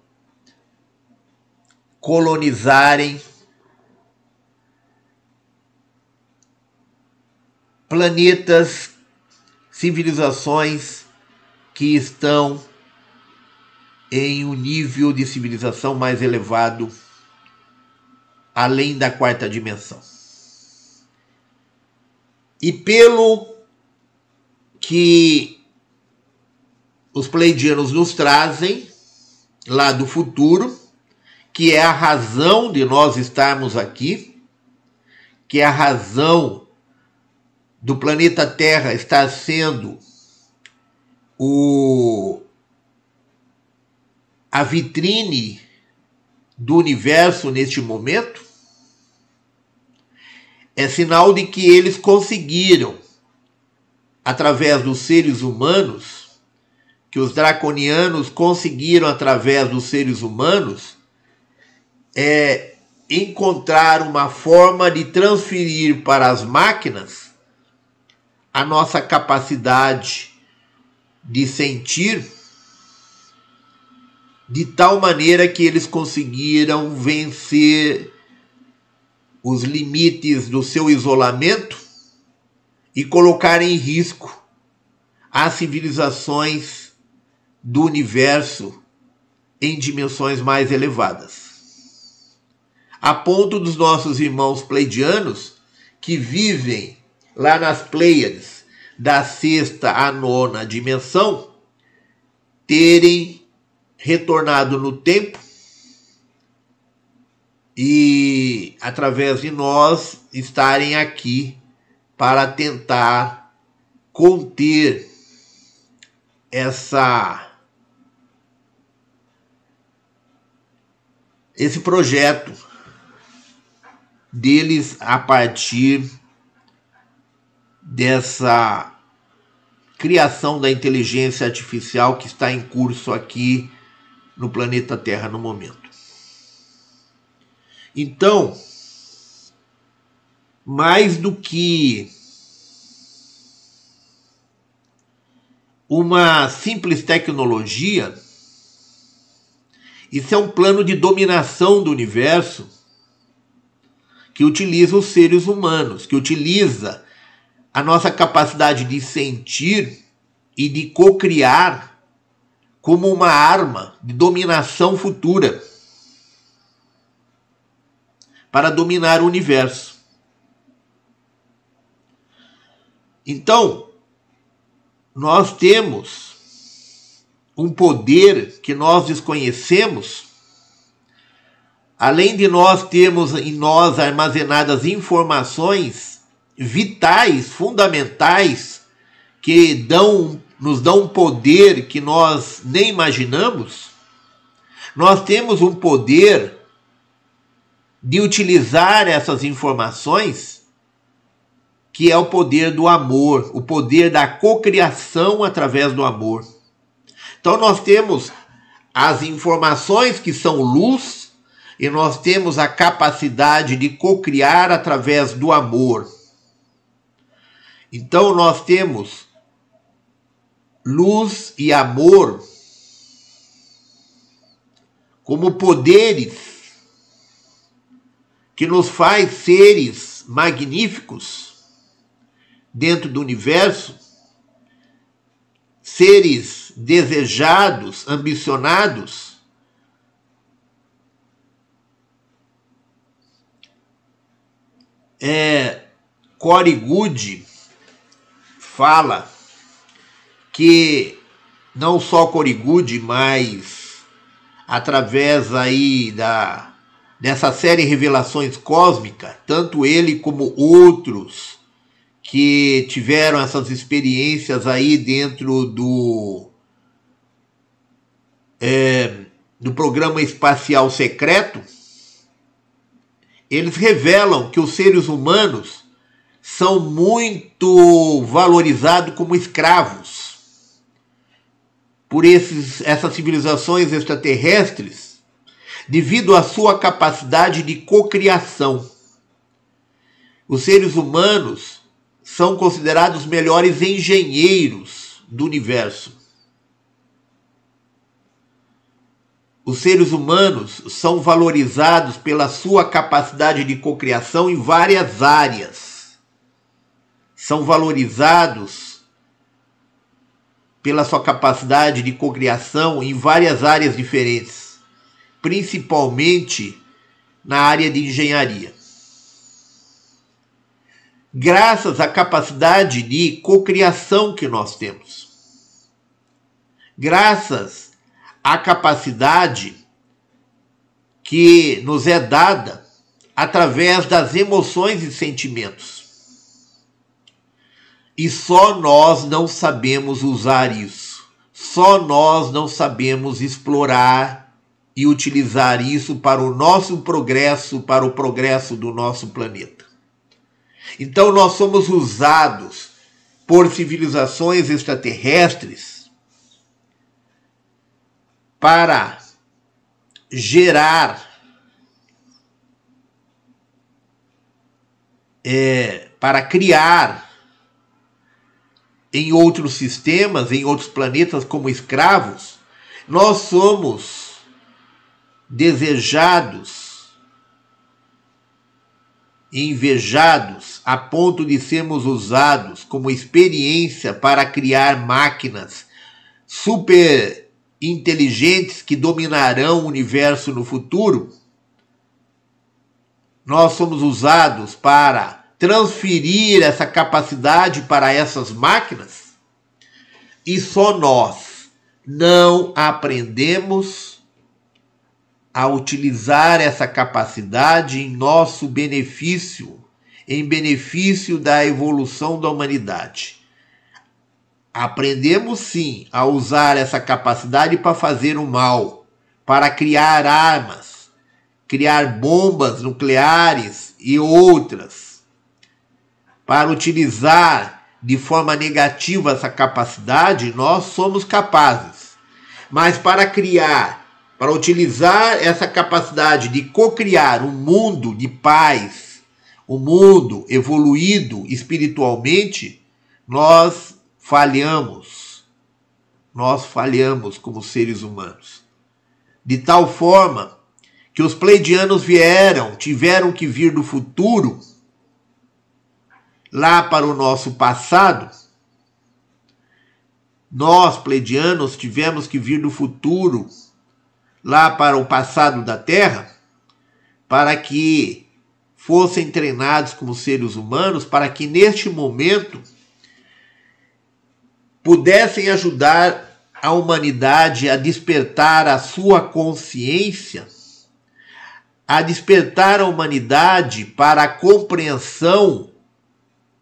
colonizarem planetas, civilizações que estão em um nível de civilização mais elevado, além da quarta dimensão. E pelo que os pleidianos nos trazem lá do futuro, que é a razão de nós estarmos aqui, que é a razão do planeta Terra está sendo o a vitrine do universo neste momento, é sinal de que eles conseguiram, através dos seres humanos, que os draconianos conseguiram, através dos seres humanos, é, encontrar uma forma de transferir para as máquinas a nossa capacidade de sentir de tal maneira que eles conseguiram vencer os limites do seu isolamento e colocar em risco as civilizações do universo em dimensões mais elevadas. A ponto dos nossos irmãos pleidianos que vivem lá nas Pleiades, da sexta à nona dimensão, terem retornado no tempo e, através de nós, estarem aqui para tentar conter essa esse projeto deles a partir dessa criação da inteligência artificial que está em curso aqui no planeta Terra no momento. Então, mais do que uma simples tecnologia, isso é um plano de dominação do universo que utiliza os seres humanos, que utiliza a nossa capacidade de sentir e de co-criar como uma arma de dominação futura para dominar o universo. Então, nós temos um poder que nós desconhecemos, além de nós termos em nós armazenadas informações vitais, fundamentais, que dão, nos dão um poder que nós nem imaginamos, nós temos um poder de utilizar essas informações, que é o poder do amor, o poder da cocriação através do amor. Então nós temos as informações que são luz e nós temos a capacidade de cocriar através do amor. Então nós temos luz e amor como poderes que nos faz seres magníficos dentro do universo, seres desejados, ambicionados, é, Corey Good fala que não só Corigude, mas através aí da dessa série Revelações Cósmicas, tanto ele como outros que tiveram essas experiências aí dentro do é, do programa espacial secreto, eles revelam que os seres humanos são muito valorizados como escravos por esses, essas civilizações extraterrestres devido à sua capacidade de cocriação. Os seres humanos são considerados melhores engenheiros do universo. Os seres humanos são valorizados pela sua capacidade de cocriação em várias áreas são valorizados pela sua capacidade de cocriação em várias áreas diferentes, principalmente na área de engenharia. Graças à capacidade de cocriação que nós temos. Graças à capacidade que nos é dada através das emoções e sentimentos. E só nós não sabemos usar isso. Só nós não sabemos explorar e utilizar isso para o nosso progresso, para o progresso do nosso planeta. Então nós somos usados por civilizações extraterrestres para gerar é, para criar em outros sistemas, em outros planetas como escravos, nós somos desejados, invejados, a ponto de sermos usados como experiência para criar máquinas super inteligentes que dominarão o universo no futuro. Nós somos usados para transferir essa capacidade para essas máquinas e só nós não aprendemos a utilizar essa capacidade em nosso benefício, em benefício da evolução da humanidade. Aprendemos sim a usar essa capacidade para fazer o mal, para criar armas, criar bombas nucleares e outras para utilizar de forma negativa essa capacidade, nós somos capazes. Mas para criar, para utilizar essa capacidade de co-criar um mundo de paz, um mundo evoluído espiritualmente, nós falhamos. Nós falhamos como seres humanos. De tal forma que os pleidianos vieram, tiveram que vir do futuro lá para o nosso passado, nós, pleidianos, tivemos que vir do futuro lá para o passado da Terra para que fossem treinados como seres humanos, para que neste momento pudessem ajudar a humanidade a despertar a sua consciência, a despertar a humanidade para a compreensão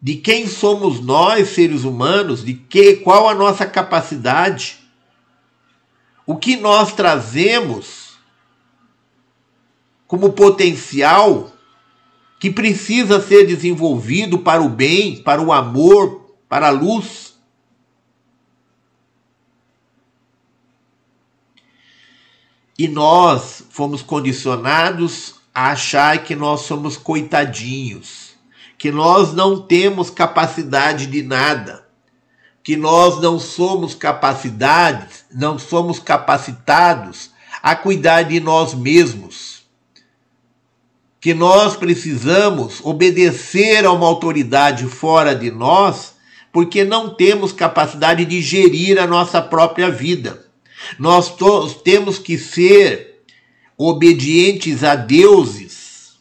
de quem somos nós, seres humanos, de que qual a nossa capacidade, o que nós trazemos como potencial que precisa ser desenvolvido para o bem, para o amor, para a luz. E nós fomos condicionados a achar que nós somos coitadinhos, que nós não temos capacidade de nada, que nós não somos capacidades, não somos capacitados a cuidar de nós mesmos. Que nós precisamos obedecer a uma autoridade fora de nós, porque não temos capacidade de gerir a nossa própria vida. Nós temos que ser obedientes a deuses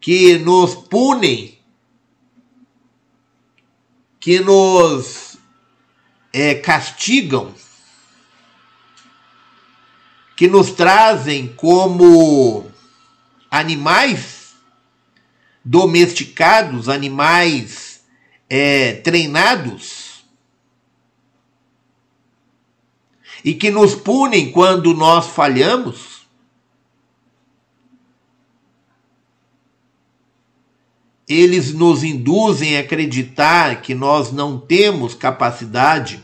que nos punem, que nos é, castigam, que nos trazem como animais domesticados, animais é, treinados e que nos punem quando nós falhamos? Eles nos induzem a acreditar que nós não temos capacidade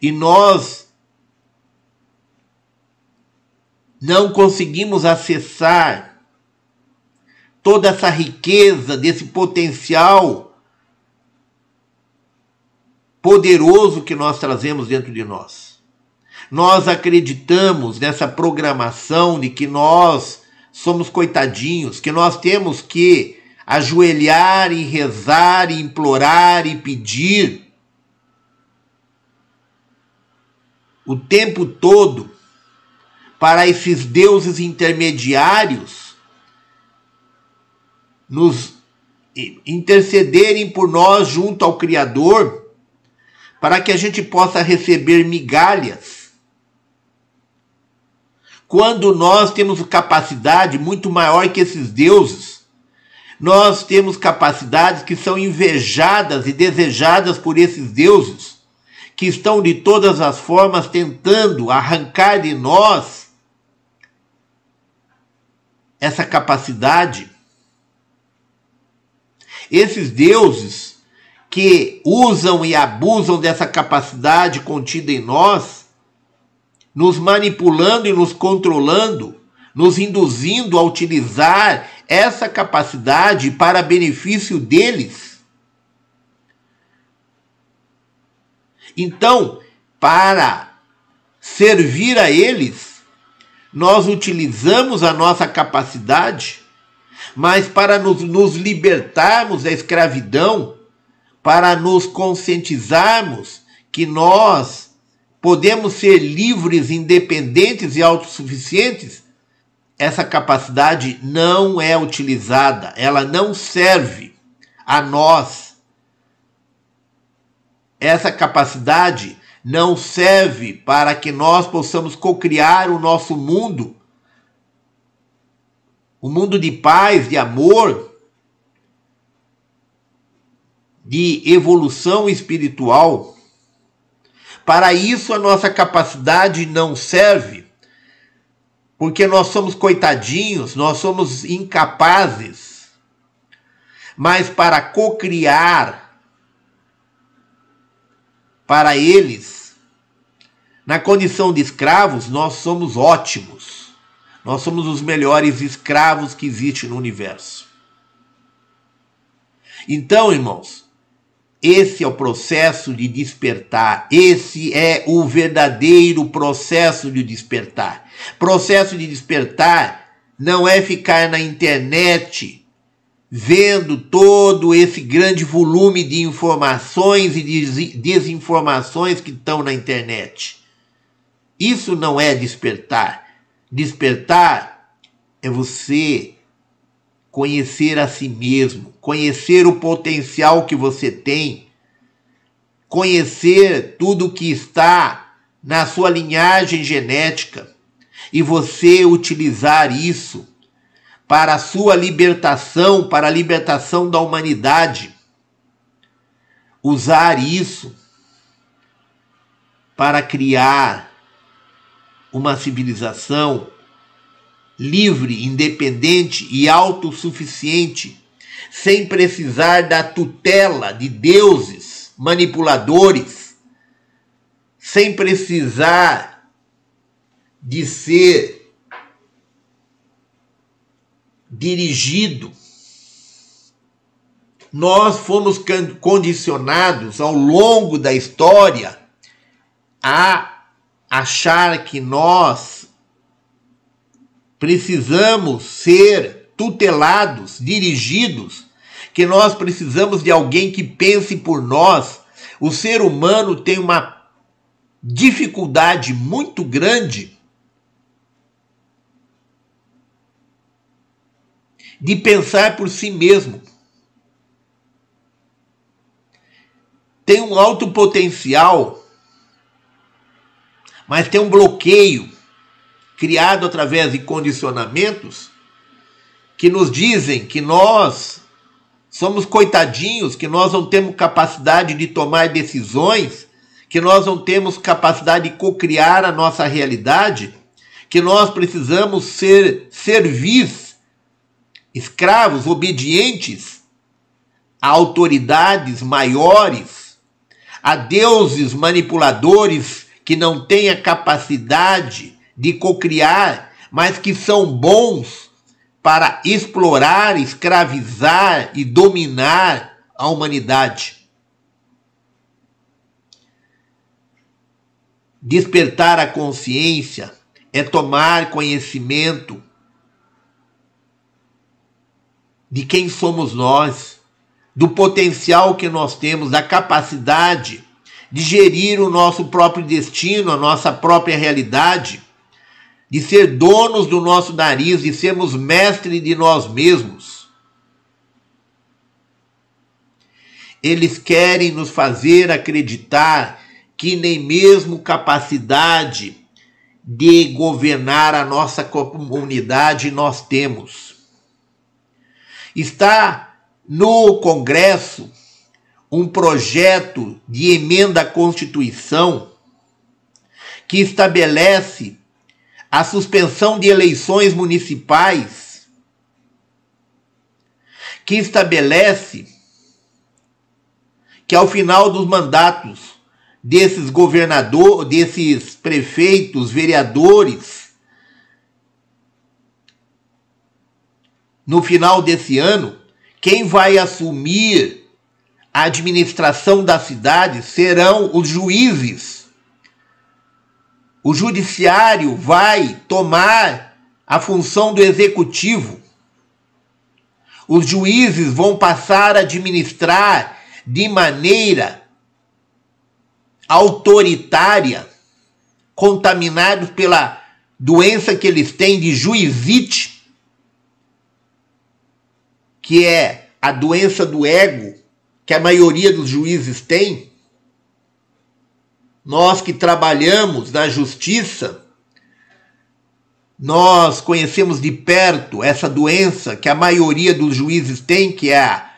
e nós não conseguimos acessar toda essa riqueza desse potencial poderoso que nós trazemos dentro de nós. Nós acreditamos nessa programação de que nós somos coitadinhos, que nós temos que ajoelhar e rezar e implorar e pedir. O tempo todo para esses deuses intermediários nos intercederem por nós junto ao Criador, para que a gente possa receber migalhas quando nós temos capacidade muito maior que esses deuses. Nós temos capacidades que são invejadas e desejadas por esses deuses, que estão de todas as formas tentando arrancar de nós essa capacidade. Esses deuses que usam e abusam dessa capacidade contida em nós, nos manipulando e nos controlando, nos induzindo a utilizar essa capacidade para benefício deles. Então, para servir a eles, nós utilizamos a nossa capacidade, mas para nos, nos libertarmos da escravidão, para nos conscientizarmos que nós podemos ser livres, independentes e autossuficientes, essa capacidade não é utilizada, ela não serve a nós. Essa capacidade não serve para que nós possamos cocriar o nosso mundo, o um mundo de paz, de amor, de evolução espiritual. Para isso, a nossa capacidade não serve, porque nós somos coitadinhos, nós somos incapazes. Mas para cocriar para eles, na condição de escravos, nós somos ótimos. Nós somos os melhores escravos que existe no universo. Então, irmãos, esse é o processo de despertar. Esse é o verdadeiro processo de despertar. Processo de despertar não é ficar na internet vendo todo esse grande volume de informações e de desinformações que estão na internet. Isso não é despertar. Despertar é você conhecer a si mesmo, conhecer o potencial que você tem, conhecer tudo que está na sua linhagem genética e você utilizar isso para a sua libertação, para a libertação da humanidade. Usar isso para criar uma civilização livre, independente e autossuficiente, sem precisar da tutela de deuses manipuladores, sem precisar de ser dirigido. Nós fomos condicionados ao longo da história a achar que nós precisamos ser tutelados, dirigidos, que nós precisamos de alguém que pense por nós. O ser humano tem uma dificuldade muito grande de pensar por si mesmo. Tem um alto potencial, mas tem um bloqueio criado através de condicionamentos que nos dizem que nós somos coitadinhos, que nós não temos capacidade de tomar decisões, que nós não temos capacidade de cocriar a nossa realidade, que nós precisamos ser servis, escravos, obedientes a autoridades maiores, a deuses manipuladores que não têm a capacidade de cocriar, mas que são bons para explorar, escravizar e dominar a humanidade. Despertar a consciência é tomar conhecimento de quem somos nós, do potencial que nós temos, da capacidade de gerir o nosso próprio destino, a nossa própria realidade de ser donos do nosso nariz, de sermos mestres de nós mesmos. Eles querem nos fazer acreditar que nem mesmo capacidade de governar a nossa comunidade nós temos. Está no Congresso um projeto de emenda à Constituição que estabelece a suspensão de eleições municipais, que estabelece que ao final dos mandatos desses governadores, desses prefeitos, vereadores, no final desse ano, quem vai assumir a administração da cidade serão os juízes o judiciário vai tomar a função do executivo. Os juízes vão passar a administrar de maneira autoritária, contaminados pela doença que eles têm de juizite, que é a doença do ego que a maioria dos juízes tem nós que trabalhamos na justiça, nós conhecemos de perto essa doença que a maioria dos juízes tem, que é a,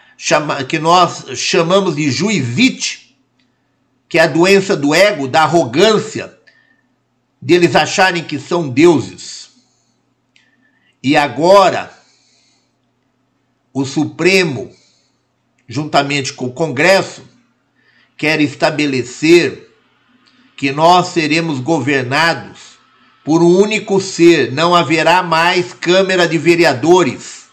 que nós chamamos de juizite, que é a doença do ego, da arrogância, deles acharem que são deuses. E agora, o Supremo, juntamente com o Congresso, quer estabelecer que nós seremos governados por um único ser, não haverá mais Câmara de Vereadores.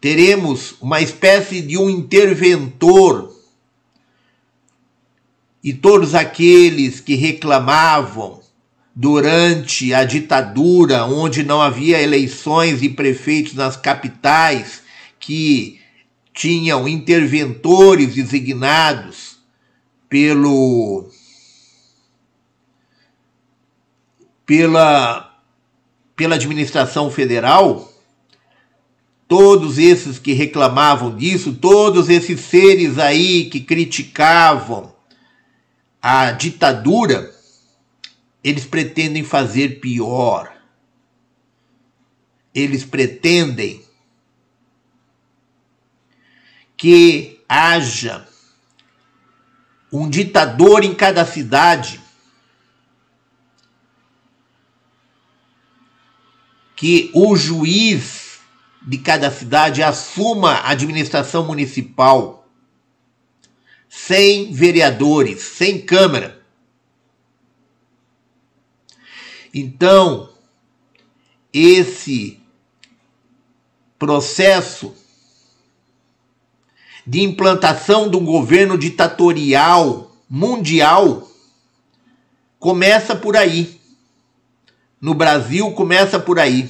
Teremos uma espécie de um interventor. E todos aqueles que reclamavam durante a ditadura, onde não havia eleições de prefeitos nas capitais, que tinham interventores designados pelo pela pela administração federal, todos esses que reclamavam disso, todos esses seres aí que criticavam a ditadura, eles pretendem fazer pior. Eles pretendem que haja um ditador em cada cidade que o juiz de cada cidade assuma a administração municipal sem vereadores, sem Câmara. Então, esse processo de implantação de um governo ditatorial mundial começa por aí. No Brasil, começa por aí.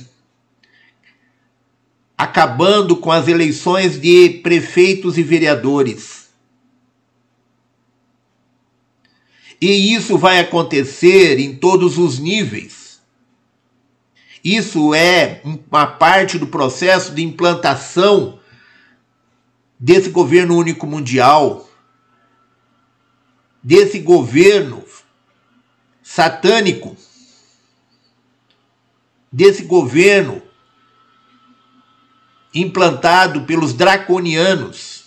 Acabando com as eleições de prefeitos e vereadores. E isso vai acontecer em todos os níveis. Isso é uma parte do processo de implantação desse governo único mundial, desse governo satânico, desse governo implantado pelos draconianos,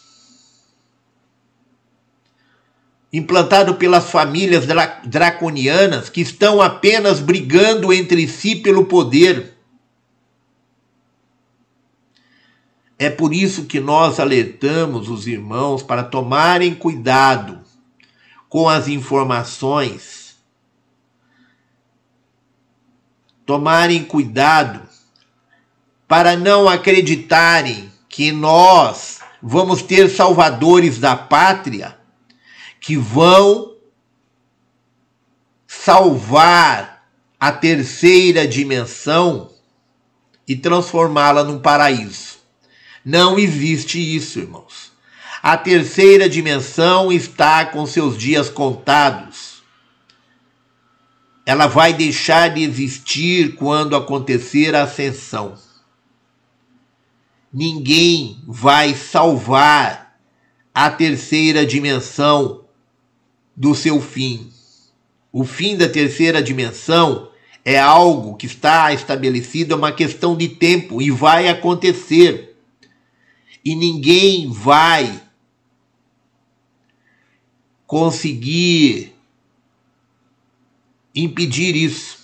implantado pelas famílias draconianas que estão apenas brigando entre si pelo poder É por isso que nós alertamos os irmãos para tomarem cuidado com as informações, tomarem cuidado para não acreditarem que nós vamos ter salvadores da pátria que vão salvar a terceira dimensão e transformá-la num paraíso. Não existe isso, irmãos. A terceira dimensão está com seus dias contados. Ela vai deixar de existir quando acontecer a ascensão. Ninguém vai salvar a terceira dimensão do seu fim. O fim da terceira dimensão é algo que está estabelecido, é uma questão de tempo e vai acontecer e ninguém vai conseguir impedir isso.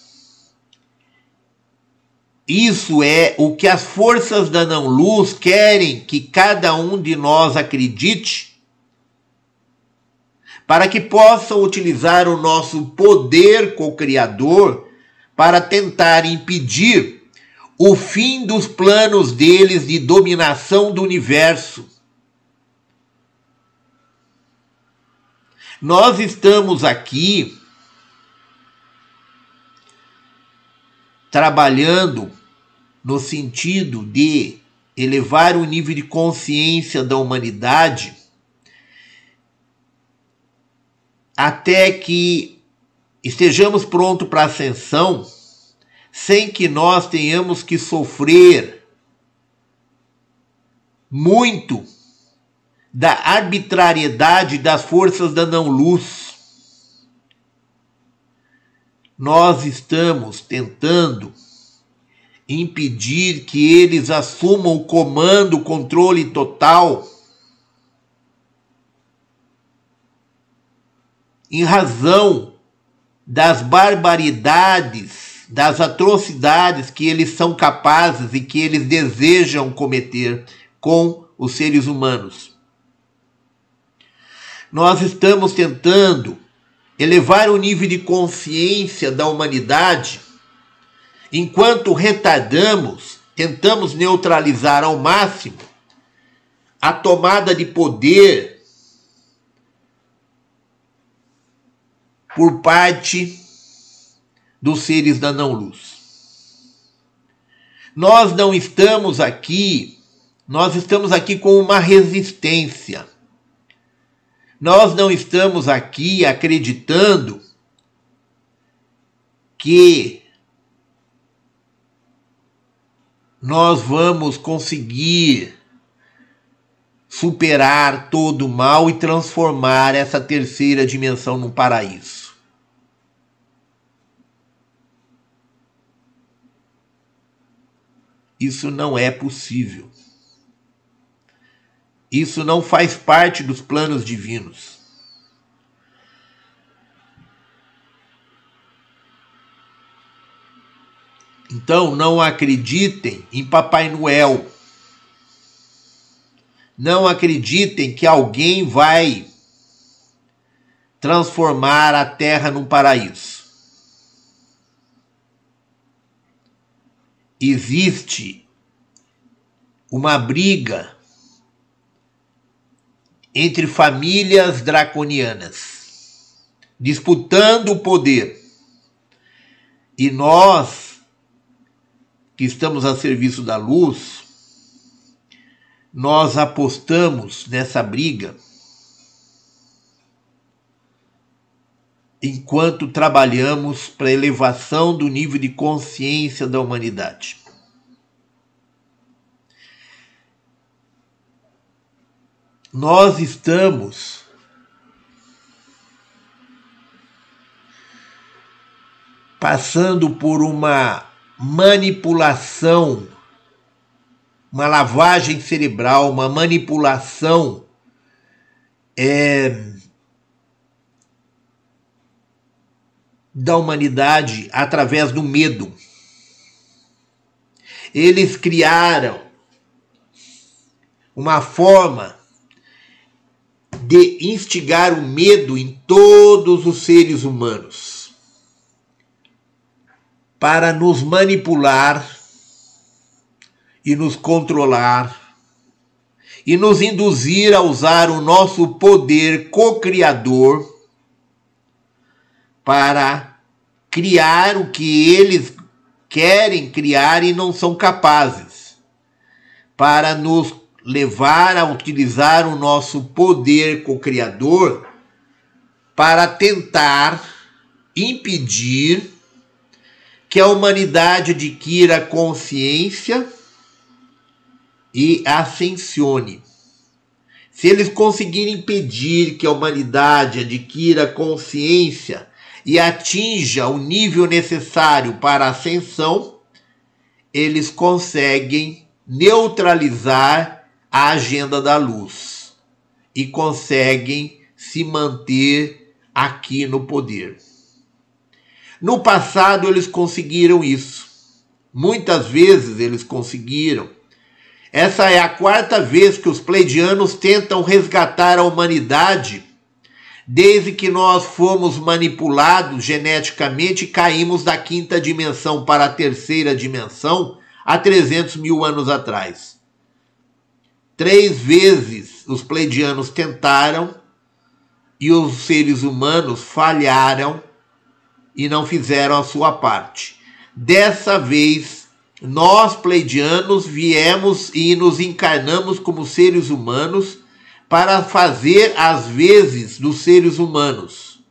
Isso é o que as forças da não-luz querem que cada um de nós acredite, para que possam utilizar o nosso poder co-criador para tentar impedir o fim dos planos deles de dominação do universo. Nós estamos aqui trabalhando no sentido de elevar o nível de consciência da humanidade até que estejamos prontos para a ascensão sem que nós tenhamos que sofrer muito da arbitrariedade das forças da não-luz. Nós estamos tentando impedir que eles assumam o comando, o controle total, em razão das barbaridades das atrocidades que eles são capazes e que eles desejam cometer com os seres humanos. Nós estamos tentando elevar o nível de consciência da humanidade enquanto retardamos, tentamos neutralizar ao máximo a tomada de poder por parte dos seres da não-luz. Nós não estamos aqui, nós estamos aqui com uma resistência. Nós não estamos aqui acreditando que nós vamos conseguir superar todo o mal e transformar essa terceira dimensão num paraíso. Isso não é possível. Isso não faz parte dos planos divinos. Então não acreditem em Papai Noel. Não acreditem que alguém vai transformar a terra num paraíso. Existe uma briga entre famílias draconianas disputando o poder. E nós, que estamos a serviço da luz, nós apostamos nessa briga enquanto trabalhamos para a elevação do nível de consciência da humanidade. Nós estamos passando por uma manipulação uma lavagem cerebral, uma manipulação é, da humanidade através do medo. Eles criaram uma forma de instigar o medo em todos os seres humanos para nos manipular e nos controlar e nos induzir a usar o nosso poder co-criador para criar o que eles querem criar e não são capazes, para nos levar a utilizar o nosso poder co-criador para tentar impedir que a humanidade adquira consciência e ascensione. Se eles conseguirem impedir que a humanidade adquira consciência e atinja o nível necessário para a ascensão, eles conseguem neutralizar a agenda da luz e conseguem se manter aqui no poder. No passado eles conseguiram isso. Muitas vezes eles conseguiram essa é a quarta vez que os pleidianos tentam resgatar a humanidade desde que nós fomos manipulados geneticamente caímos da quinta dimensão para a terceira dimensão há 300 mil anos atrás. Três vezes os pleidianos tentaram e os seres humanos falharam e não fizeram a sua parte. Dessa vez, nós, pleidianos, viemos e nos encarnamos como seres humanos para fazer as vezes dos seres humanos.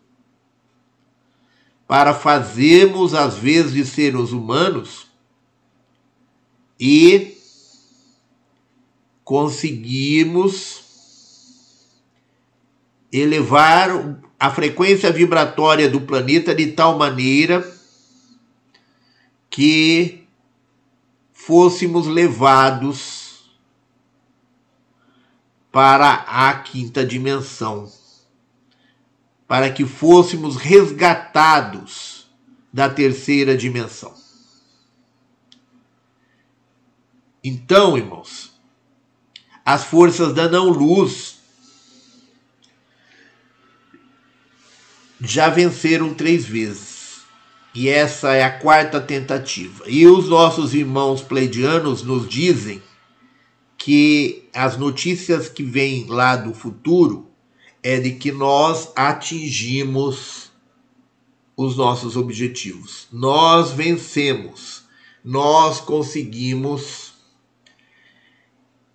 Para fazermos as vezes de seres humanos e conseguirmos elevar a frequência vibratória do planeta de tal maneira que fôssemos levados para a quinta dimensão, para que fôssemos resgatados da terceira dimensão. Então, irmãos, as forças da não-luz já venceram três vezes. E essa é a quarta tentativa. E os nossos irmãos pleidianos nos dizem que as notícias que vêm lá do futuro é de que nós atingimos os nossos objetivos. Nós vencemos, nós conseguimos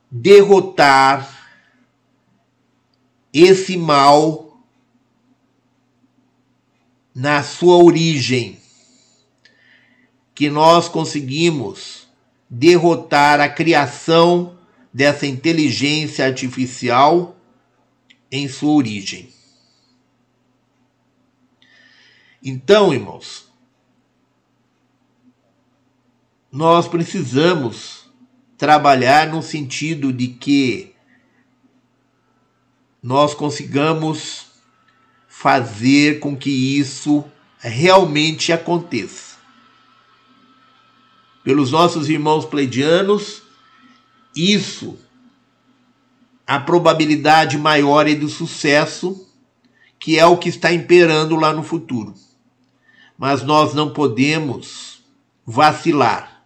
derrotar esse mal na sua origem, que nós conseguimos derrotar a criação dessa inteligência artificial em sua origem. Então, irmãos, nós precisamos trabalhar no sentido de que nós consigamos fazer com que isso realmente aconteça. Pelos nossos irmãos pleidianos, isso, a probabilidade maior é do sucesso, que é o que está imperando lá no futuro mas nós não podemos vacilar.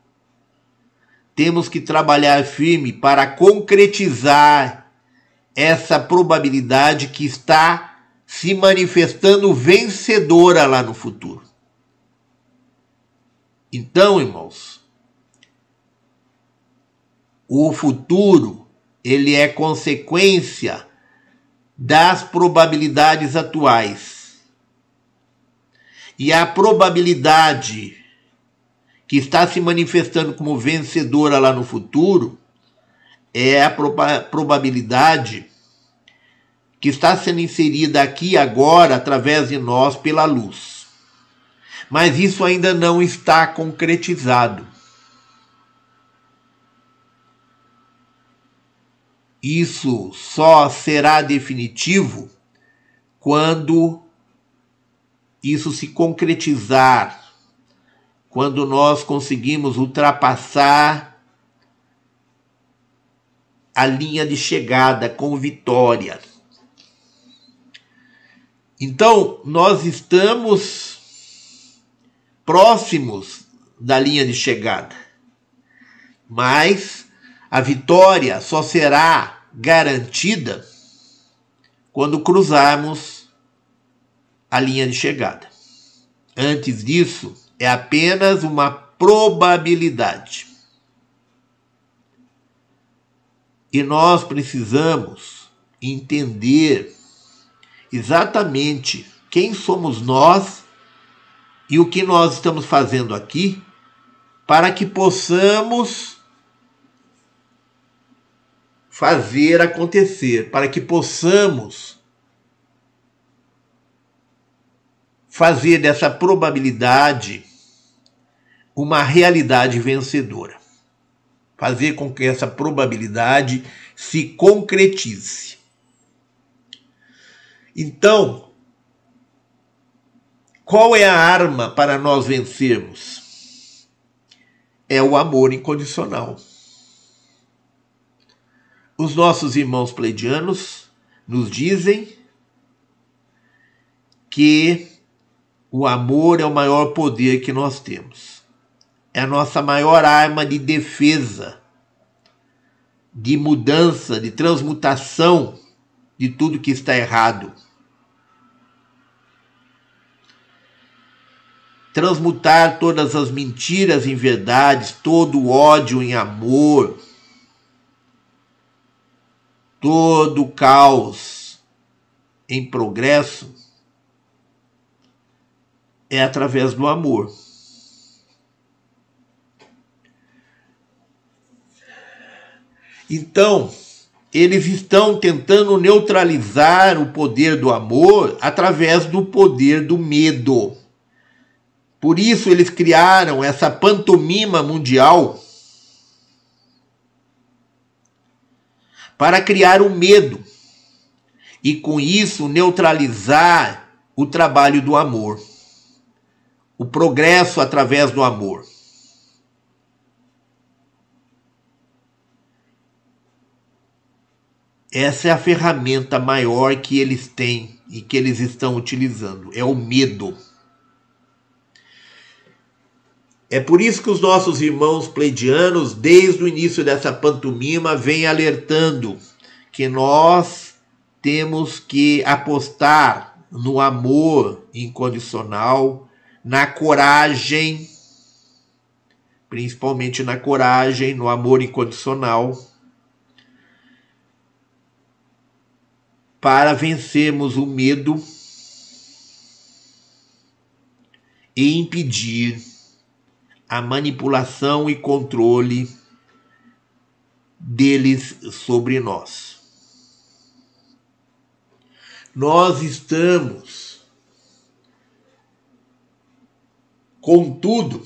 Temos que trabalhar firme para concretizar essa probabilidade que está se manifestando vencedora lá no futuro. Então, irmãos, o futuro ele é consequência das probabilidades atuais e a probabilidade que está se manifestando como vencedora lá no futuro é a proba probabilidade que está sendo inserida aqui agora através de nós pela luz. Mas isso ainda não está concretizado. Isso só será definitivo quando isso se concretizar quando nós conseguimos ultrapassar a linha de chegada com vitória. Então, nós estamos próximos da linha de chegada, mas a vitória só será garantida quando cruzarmos a linha de chegada. Antes disso, é apenas uma probabilidade. E nós precisamos entender exatamente quem somos nós e o que nós estamos fazendo aqui para que possamos fazer acontecer, para que possamos fazer dessa probabilidade uma realidade vencedora. Fazer com que essa probabilidade se concretize. Então, qual é a arma para nós vencermos? É o amor incondicional. Os nossos irmãos pleidianos nos dizem que o amor é o maior poder que nós temos. É a nossa maior arma de defesa, de mudança, de transmutação de tudo que está errado. Transmutar todas as mentiras em verdades, todo o ódio em amor, todo caos em progresso é através do amor. Então, eles estão tentando neutralizar o poder do amor através do poder do medo. Por isso eles criaram essa pantomima mundial para criar o medo e com isso neutralizar o trabalho do amor o progresso através do amor. Essa é a ferramenta maior que eles têm e que eles estão utilizando, é o medo. É por isso que os nossos irmãos pleidianos, desde o início dessa pantomima, vêm alertando que nós temos que apostar no amor incondicional, na coragem, principalmente na coragem, no amor incondicional, para vencermos o medo e impedir a manipulação e controle deles sobre nós. Nós estamos, contudo,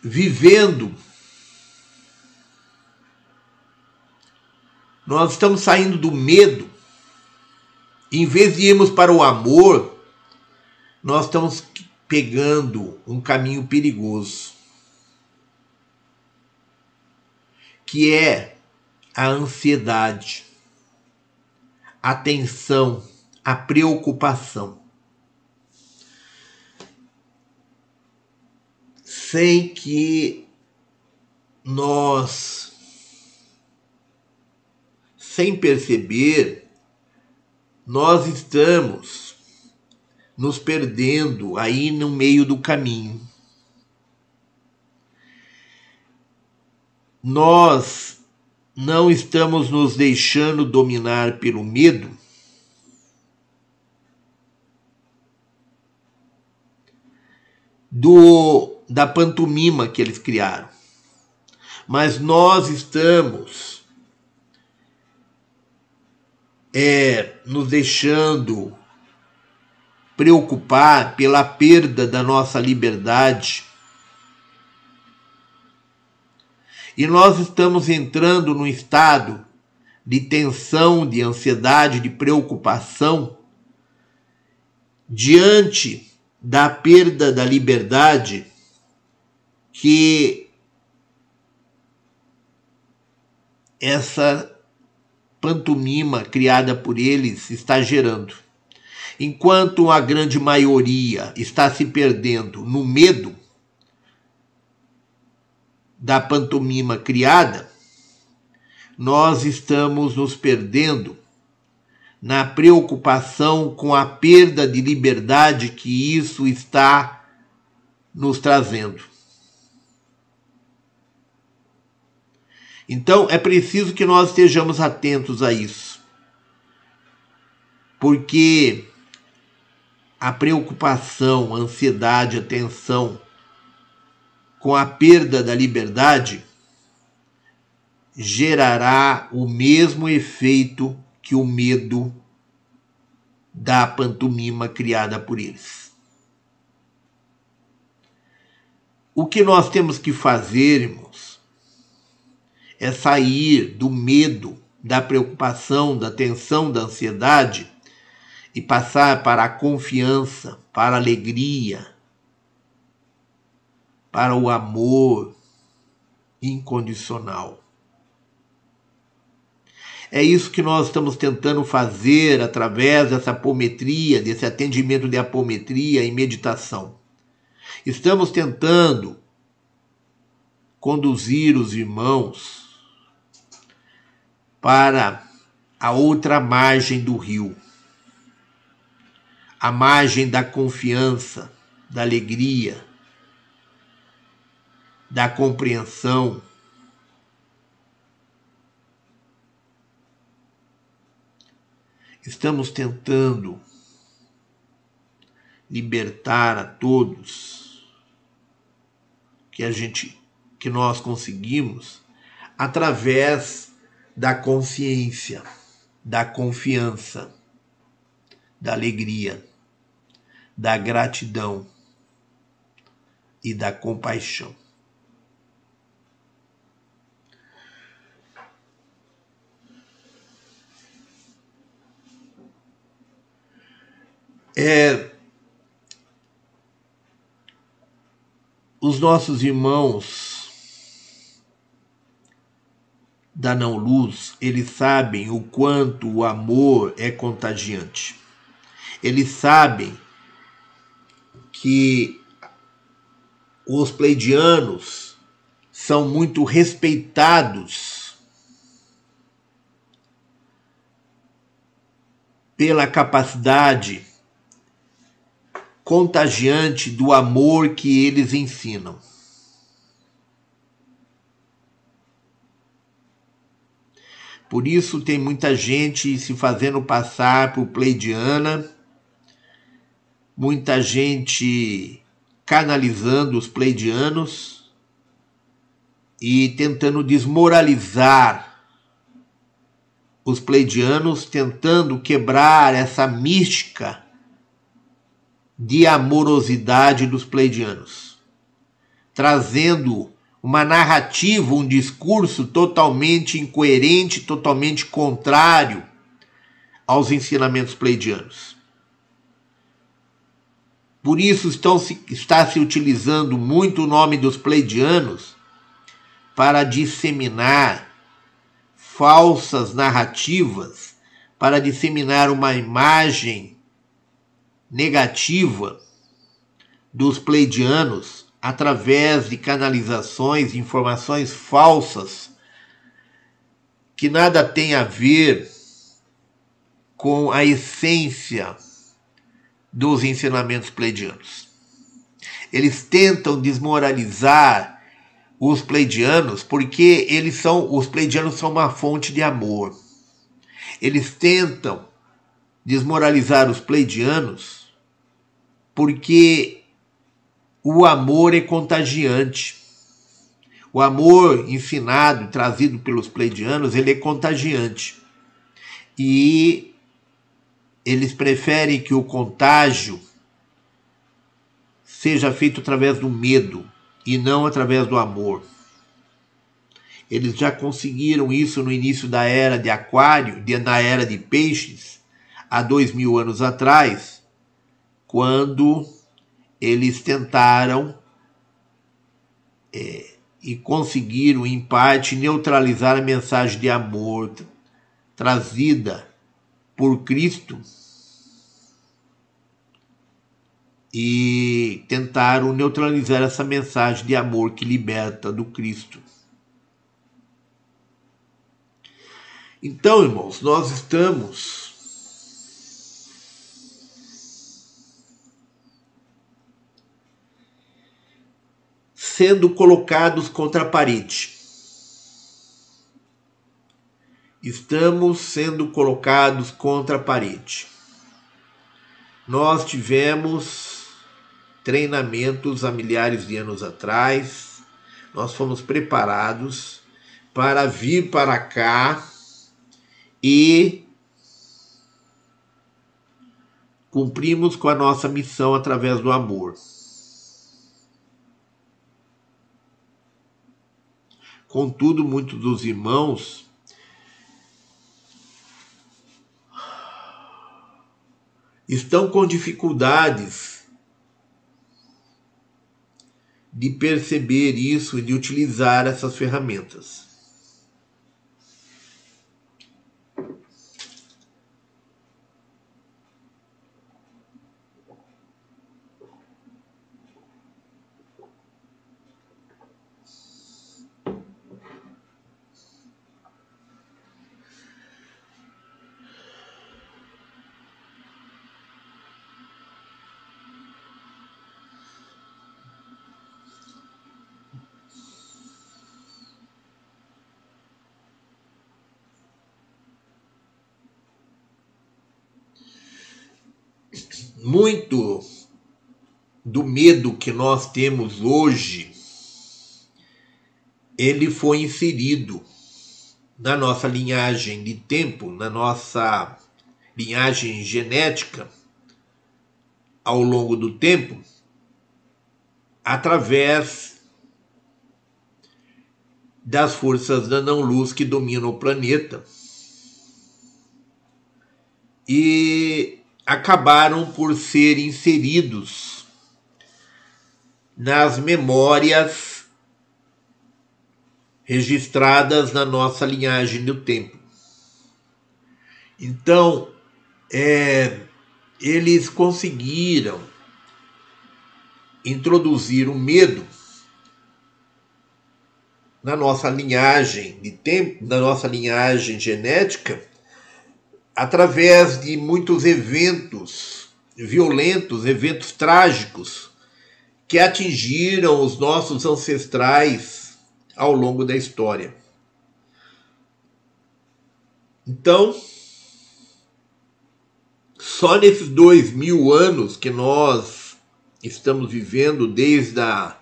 vivendo, nós estamos saindo do medo, em vez de irmos para o amor, nós estamos pegando um caminho perigoso, que é a ansiedade, a tensão, a preocupação. Sem que nós, sem perceber, nós estamos nos perdendo aí no meio do caminho. Nós não estamos nos deixando dominar pelo medo? Do da pantomima que eles criaram. Mas nós estamos é, nos deixando preocupar pela perda da nossa liberdade E nós estamos entrando num estado de tensão, de ansiedade, de preocupação diante da perda da liberdade que essa pantomima criada por eles está gerando. Enquanto a grande maioria está se perdendo no medo, da pantomima criada, nós estamos nos perdendo na preocupação com a perda de liberdade que isso está nos trazendo. Então é preciso que nós estejamos atentos a isso. Porque a preocupação, a ansiedade, a tensão com a perda da liberdade, gerará o mesmo efeito que o medo da pantomima criada por eles. O que nós temos que fazer, irmãos, é sair do medo, da preocupação, da tensão, da ansiedade e passar para a confiança, para a alegria, para o amor incondicional. É isso que nós estamos tentando fazer através dessa apometria, desse atendimento de apometria e meditação. Estamos tentando conduzir os irmãos para a outra margem do rio, a margem da confiança, da alegria, da compreensão. Estamos tentando libertar a todos que a gente que nós conseguimos através da consciência, da confiança, da alegria, da gratidão e da compaixão. É, os nossos irmãos da não luz, eles sabem o quanto o amor é contagiante. Eles sabem que os pleidianos são muito respeitados pela capacidade contagiante do amor que eles ensinam. Por isso tem muita gente se fazendo passar por pleidiana, muita gente canalizando os pleidianos e tentando desmoralizar os pleidianos, tentando quebrar essa mística de amorosidade dos pleidianos, trazendo uma narrativa, um discurso totalmente incoerente, totalmente contrário aos ensinamentos pleidianos. Por isso estão se, está se utilizando muito o nome dos pleidianos para disseminar falsas narrativas, para disseminar uma imagem negativa dos pleidianos através de canalizações, informações falsas que nada tem a ver com a essência dos ensinamentos pleidianos. Eles tentam desmoralizar os pleidianos porque eles são os pleidianos são uma fonte de amor. Eles tentam desmoralizar os pleidianos porque o amor é contagiante. O amor ensinado, trazido pelos pleidianos, ele é contagiante. E eles preferem que o contágio seja feito através do medo e não através do amor. Eles já conseguiram isso no início da era de Aquário, na era de Peixes, há dois mil anos atrás, quando eles tentaram é, e conseguiram, em parte, neutralizar a mensagem de amor trazida por Cristo e tentaram neutralizar essa mensagem de amor que liberta do Cristo. Então, irmãos, nós estamos sendo colocados contra a parede. Estamos sendo colocados contra a parede. Nós tivemos treinamentos há milhares de anos atrás, nós fomos preparados para vir para cá e cumprimos com a nossa missão através do amor. Contudo, muitos dos irmãos estão com dificuldades de perceber isso e de utilizar essas ferramentas. Muito do medo que nós temos hoje, ele foi inserido na nossa linhagem de tempo, na nossa linhagem genética ao longo do tempo, através das forças da não-luz que dominam o planeta. E acabaram por ser inseridos nas memórias registradas na nossa linhagem do tempo. Então, é, eles conseguiram introduzir o medo na nossa linhagem de tempo, na nossa linhagem genética, através de muitos eventos violentos, eventos trágicos que atingiram os nossos ancestrais ao longo da história. Então, só nesses dois mil anos que nós estamos vivendo desde a,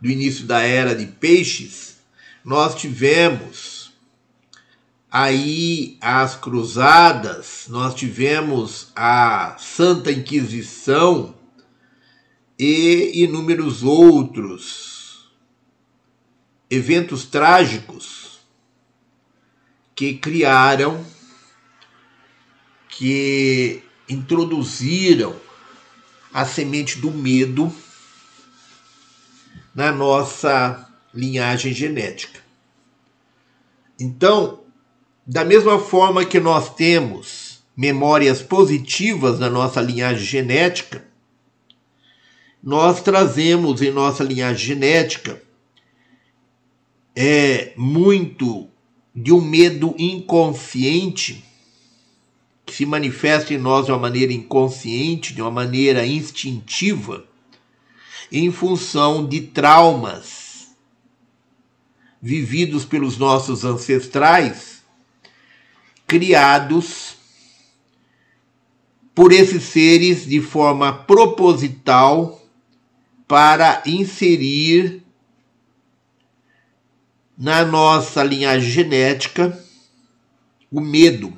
do início da era de peixes, nós tivemos aí as cruzadas, nós tivemos a Santa Inquisição e inúmeros outros eventos trágicos que criaram, que introduziram a semente do medo na nossa linhagem genética. Então, da mesma forma que nós temos memórias positivas na nossa linhagem genética, nós trazemos em nossa linhagem genética é muito de um medo inconsciente que se manifesta em nós de uma maneira inconsciente, de uma maneira instintiva, em função de traumas vividos pelos nossos ancestrais, criados por esses seres de forma proposital para inserir na nossa linhagem genética o medo.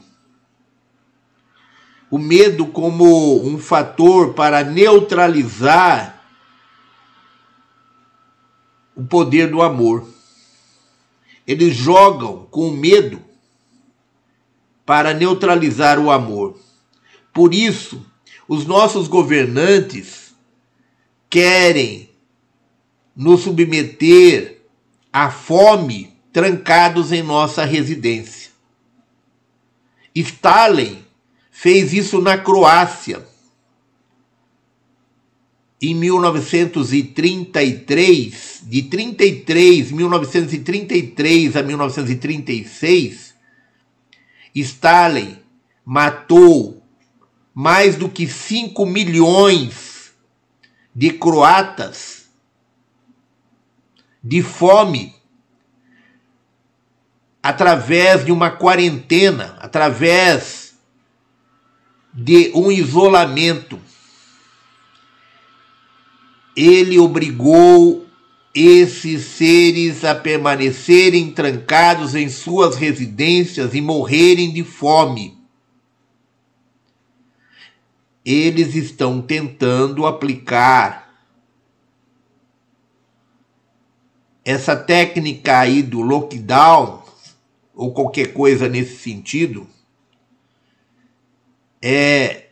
O medo como um fator para neutralizar o poder do amor. Eles jogam com medo para neutralizar o amor. Por isso, os nossos governantes querem nos submeter à fome trancados em nossa residência. Stalin fez isso na Croácia em 1933, de 33, 1933 a 1936, Stalin matou mais do que 5 milhões de croatas de fome através de uma quarentena, através de um isolamento. Ele obrigou esses seres a permanecerem trancados em suas residências e morrerem de fome. Eles estão tentando aplicar essa técnica aí do lockdown, ou qualquer coisa nesse sentido, é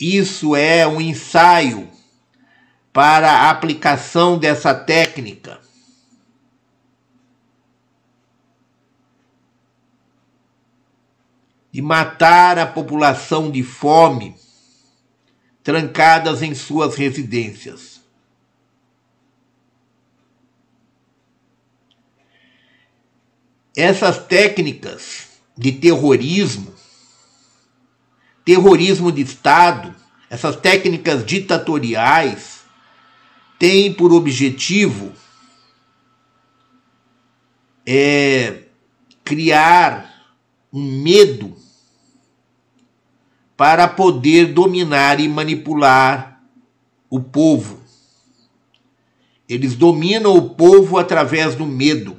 isso é um ensaio para a aplicação dessa técnica. De matar a população de fome, trancadas em suas residências. Essas técnicas de terrorismo, terrorismo de Estado, essas técnicas ditatoriais, tem por objetivo é, criar um medo para poder dominar e manipular o povo. Eles dominam o povo através do medo.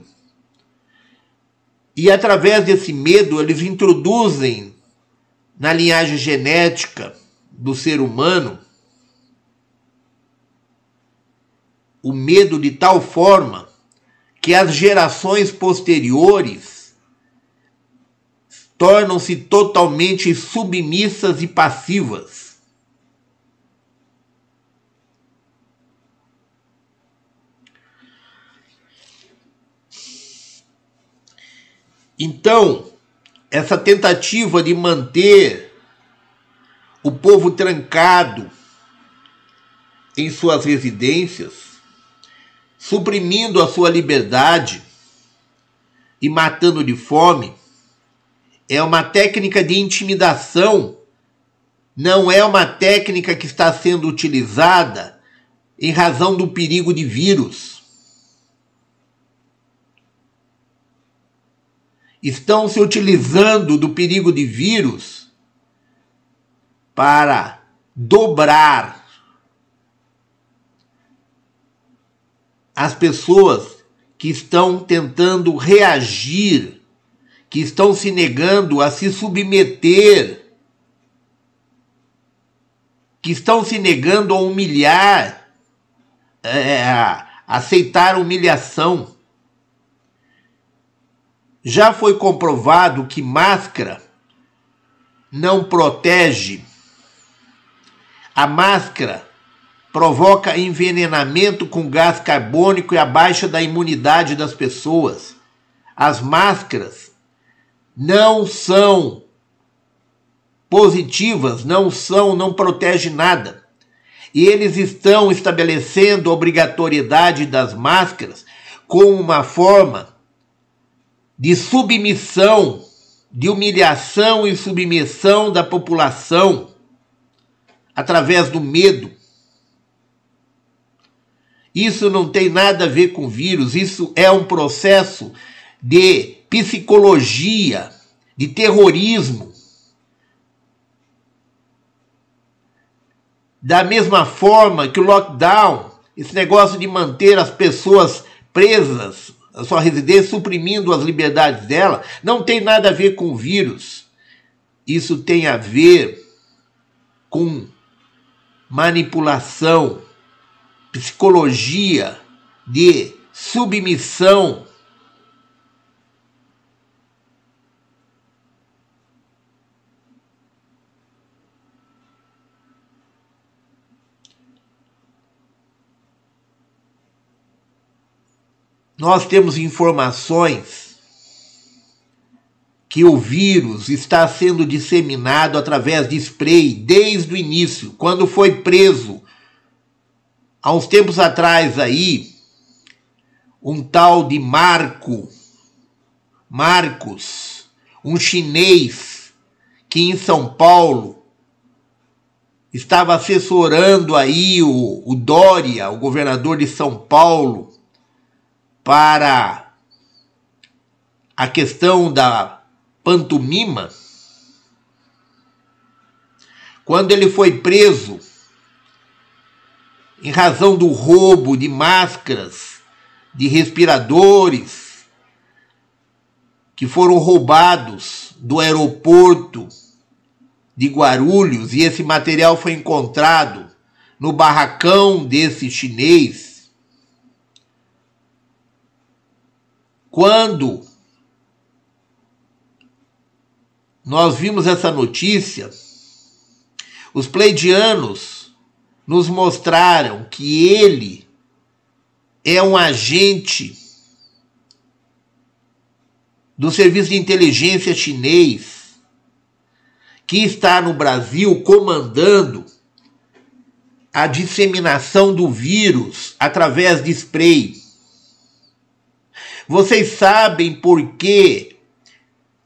E através desse medo, eles introduzem na linhagem genética do ser humano o medo de tal forma que as gerações posteriores tornam-se totalmente submissas e passivas. Então, essa tentativa de manter o povo trancado em suas residências suprimindo a sua liberdade e matando de fome, é uma técnica de intimidação, não é uma técnica que está sendo utilizada em razão do perigo de vírus. Estão se utilizando do perigo de vírus para dobrar as pessoas que estão tentando reagir, que estão se negando a se submeter, que estão se negando a humilhar, é, a aceitar humilhação. Já foi comprovado que máscara não protege. A máscara provoca envenenamento com gás carbônico e a baixa da imunidade das pessoas. As máscaras não são positivas, não são, não protege nada. E eles estão estabelecendo a obrigatoriedade das máscaras como uma forma de submissão, de humilhação e submissão da população através do medo isso não tem nada a ver com vírus, isso é um processo de psicologia, de terrorismo. Da mesma forma que o lockdown, esse negócio de manter as pessoas presas a sua residência, suprimindo as liberdades dela, não tem nada a ver com vírus. Isso tem a ver com manipulação psicologia de submissão. Nós temos informações que o vírus está sendo disseminado através de spray desde o início, quando foi preso há uns tempos atrás aí, um tal de Marco, Marcos, um chinês que em São Paulo estava assessorando aí o, o Dória, o governador de São Paulo, para a questão da pantomima. Quando ele foi preso, em razão do roubo de máscaras, de respiradores, que foram roubados do aeroporto de Guarulhos, e esse material foi encontrado no barracão desse chinês. Quando nós vimos essa notícia, os pleidianos nos mostraram que ele é um agente do serviço de inteligência chinês que está no Brasil comandando a disseminação do vírus através de spray. Vocês sabem por que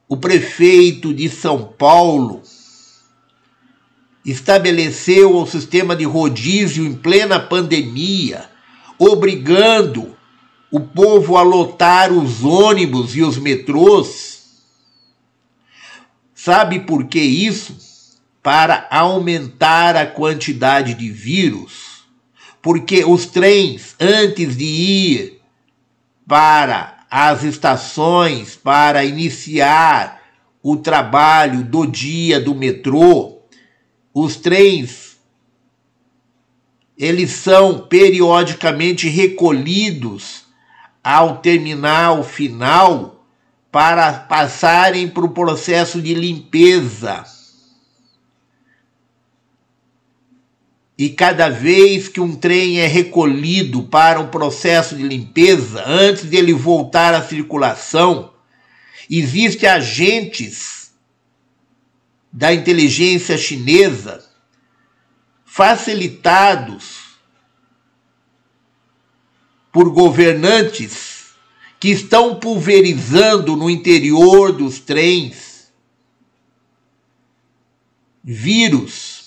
o prefeito de São Paulo estabeleceu o sistema de rodízio em plena pandemia, obrigando o povo a lotar os ônibus e os metrôs. Sabe por que isso? Para aumentar a quantidade de vírus. Porque os trens, antes de ir para as estações para iniciar o trabalho do dia do metrô, os trens eles são periodicamente recolhidos ao terminal final para passarem para o processo de limpeza. E cada vez que um trem é recolhido para um processo de limpeza, antes de ele voltar à circulação, existem agentes da inteligência chinesa, facilitados por governantes que estão pulverizando no interior dos trens vírus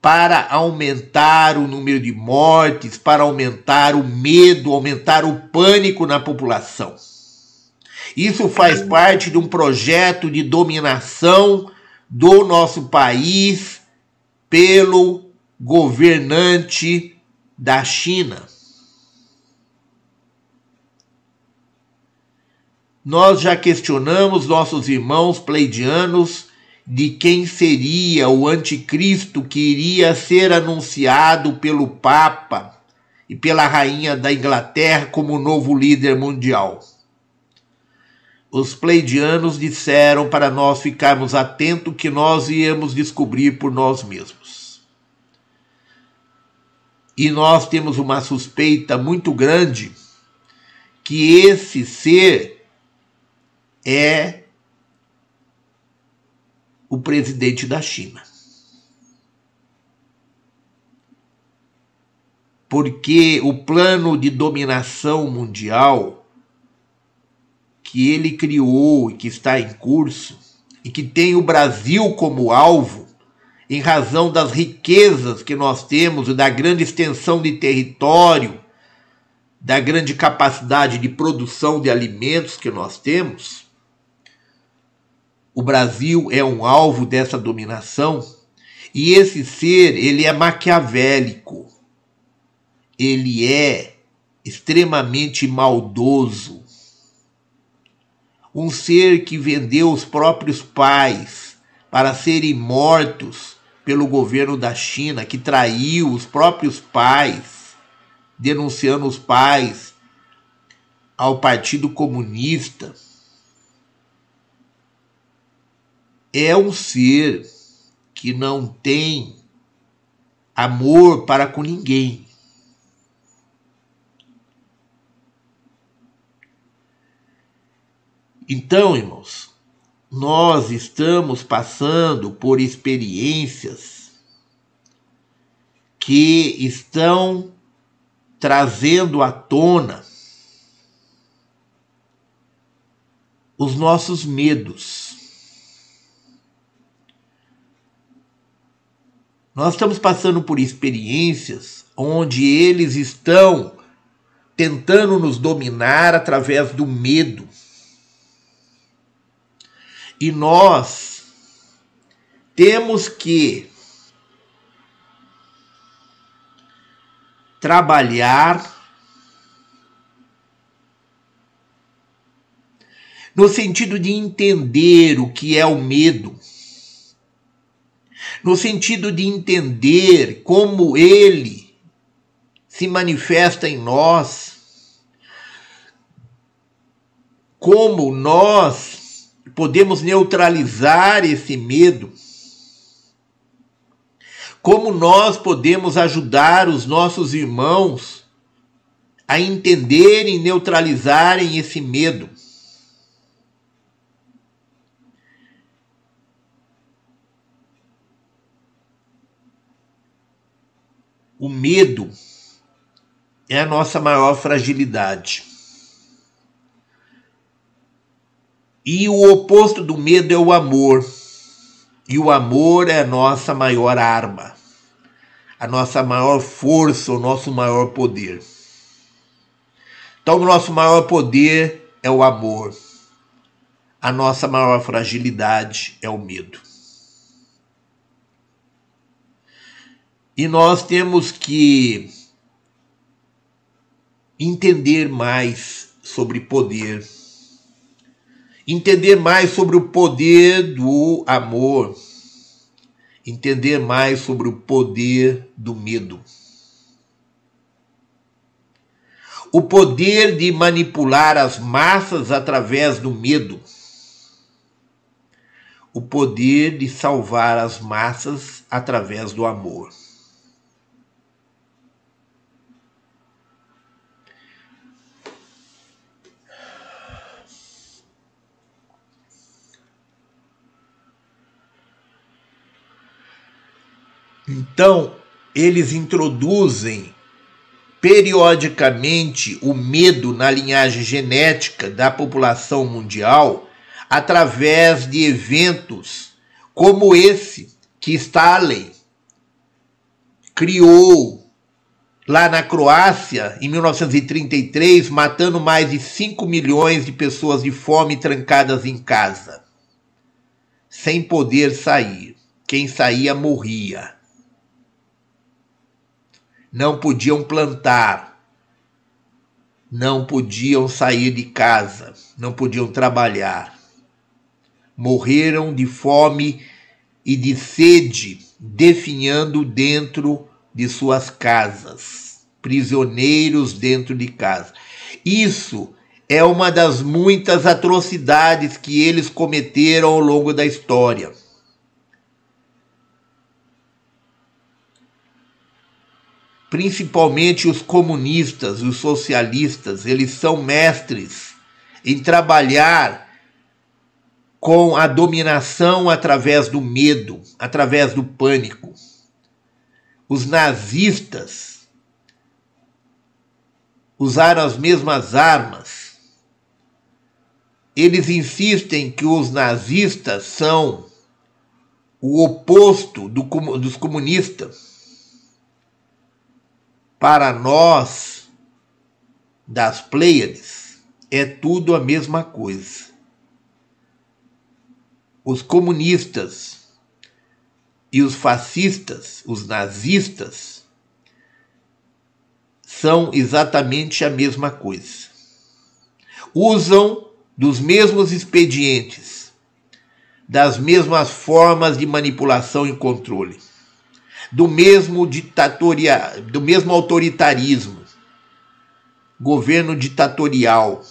para aumentar o número de mortes, para aumentar o medo, aumentar o pânico na população. Isso faz parte de um projeto de dominação do nosso país pelo governante da China. Nós já questionamos nossos irmãos pleidianos de quem seria o anticristo que iria ser anunciado pelo Papa e pela rainha da Inglaterra como novo líder mundial. Os pleidianos disseram para nós ficarmos atentos que nós íamos descobrir por nós mesmos. E nós temos uma suspeita muito grande que esse ser é o presidente da China. Porque o plano de dominação mundial que ele criou e que está em curso, e que tem o Brasil como alvo, em razão das riquezas que nós temos e da grande extensão de território, da grande capacidade de produção de alimentos que nós temos, o Brasil é um alvo dessa dominação e esse ser, ele é maquiavélico. Ele é extremamente maldoso. Um ser que vendeu os próprios pais para serem mortos pelo governo da China, que traiu os próprios pais, denunciando os pais ao Partido Comunista é um ser que não tem amor para com ninguém. Então, irmãos, nós estamos passando por experiências que estão trazendo à tona os nossos medos. Nós estamos passando por experiências onde eles estão tentando nos dominar através do medo. E nós temos que trabalhar no sentido de entender o que é o medo no sentido de entender como ele se manifesta em nós, como nós podemos neutralizar esse medo, como nós podemos ajudar os nossos irmãos a entenderem e neutralizarem esse medo. O medo é a nossa maior fragilidade. E o oposto do medo é o amor. E o amor é a nossa maior arma, a nossa maior força, o nosso maior poder. Então, o nosso maior poder é o amor. A nossa maior fragilidade é o medo. E nós temos que entender mais sobre poder, entender mais sobre o poder do amor, entender mais sobre o poder do medo. O poder de manipular as massas através do medo. O poder de salvar as massas através do amor. Então, eles introduzem periodicamente o medo na linhagem genética da população mundial através de eventos como esse que Stalin criou lá na Croácia em 1933, matando mais de 5 milhões de pessoas de fome trancadas em casa, sem poder sair. Quem saía morria. Não podiam plantar, não podiam sair de casa, não podiam trabalhar. Morreram de fome e de sede, definhando dentro de suas casas, prisioneiros dentro de casa. Isso é uma das muitas atrocidades que eles cometeram ao longo da história. Principalmente os comunistas, os socialistas, eles são mestres em trabalhar com a dominação através do medo, através do pânico os nazistas usaram as mesmas armas. Eles insistem que os nazistas são o oposto do, dos comunistas. Para nós, das Pleiades, é tudo a mesma coisa. Os comunistas e os fascistas, os nazistas, são exatamente a mesma coisa. Usam dos mesmos expedientes, das mesmas formas de manipulação e controle, do mesmo ditatoria, do mesmo autoritarismo, governo ditatorial,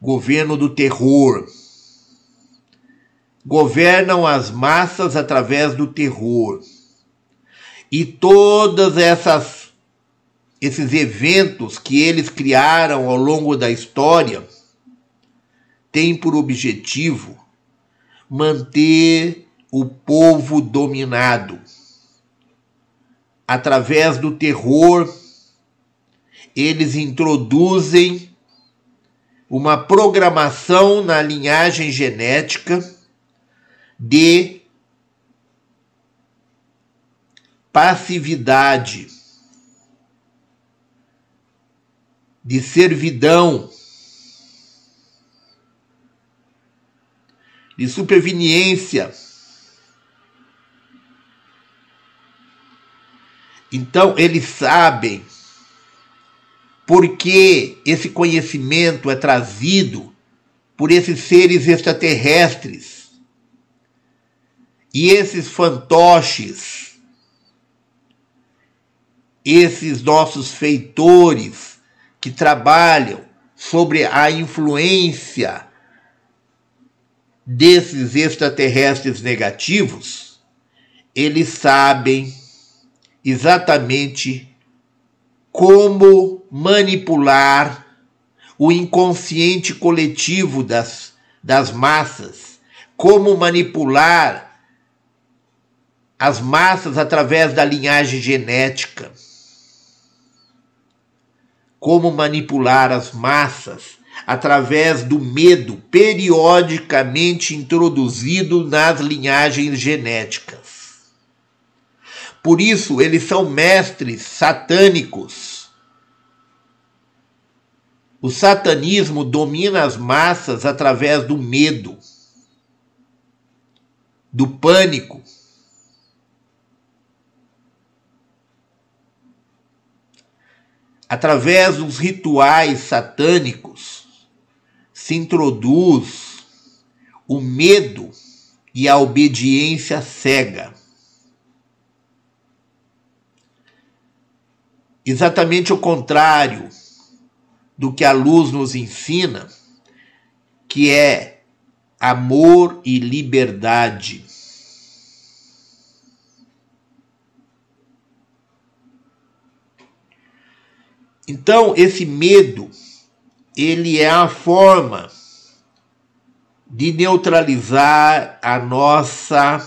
governo do terror, governam as massas através do terror. E todas essas esses eventos que eles criaram ao longo da história têm por objetivo manter o povo dominado. Através do terror, eles introduzem uma programação na linhagem genética de passividade, de servidão, de superveniência. Então, eles sabem porque esse conhecimento é trazido por esses seres extraterrestres. E esses fantoches, esses nossos feitores que trabalham sobre a influência desses extraterrestres negativos, eles sabem exatamente como manipular o inconsciente coletivo das, das massas, como manipular as massas através da linhagem genética. Como manipular as massas através do medo periodicamente introduzido nas linhagens genéticas. Por isso, eles são mestres satânicos. O satanismo domina as massas através do medo, do pânico através dos rituais satânicos, se introduz o medo e a obediência cega. Exatamente o contrário do que a luz nos ensina, que é amor e liberdade. Então, esse medo, ele é a forma de neutralizar a nossa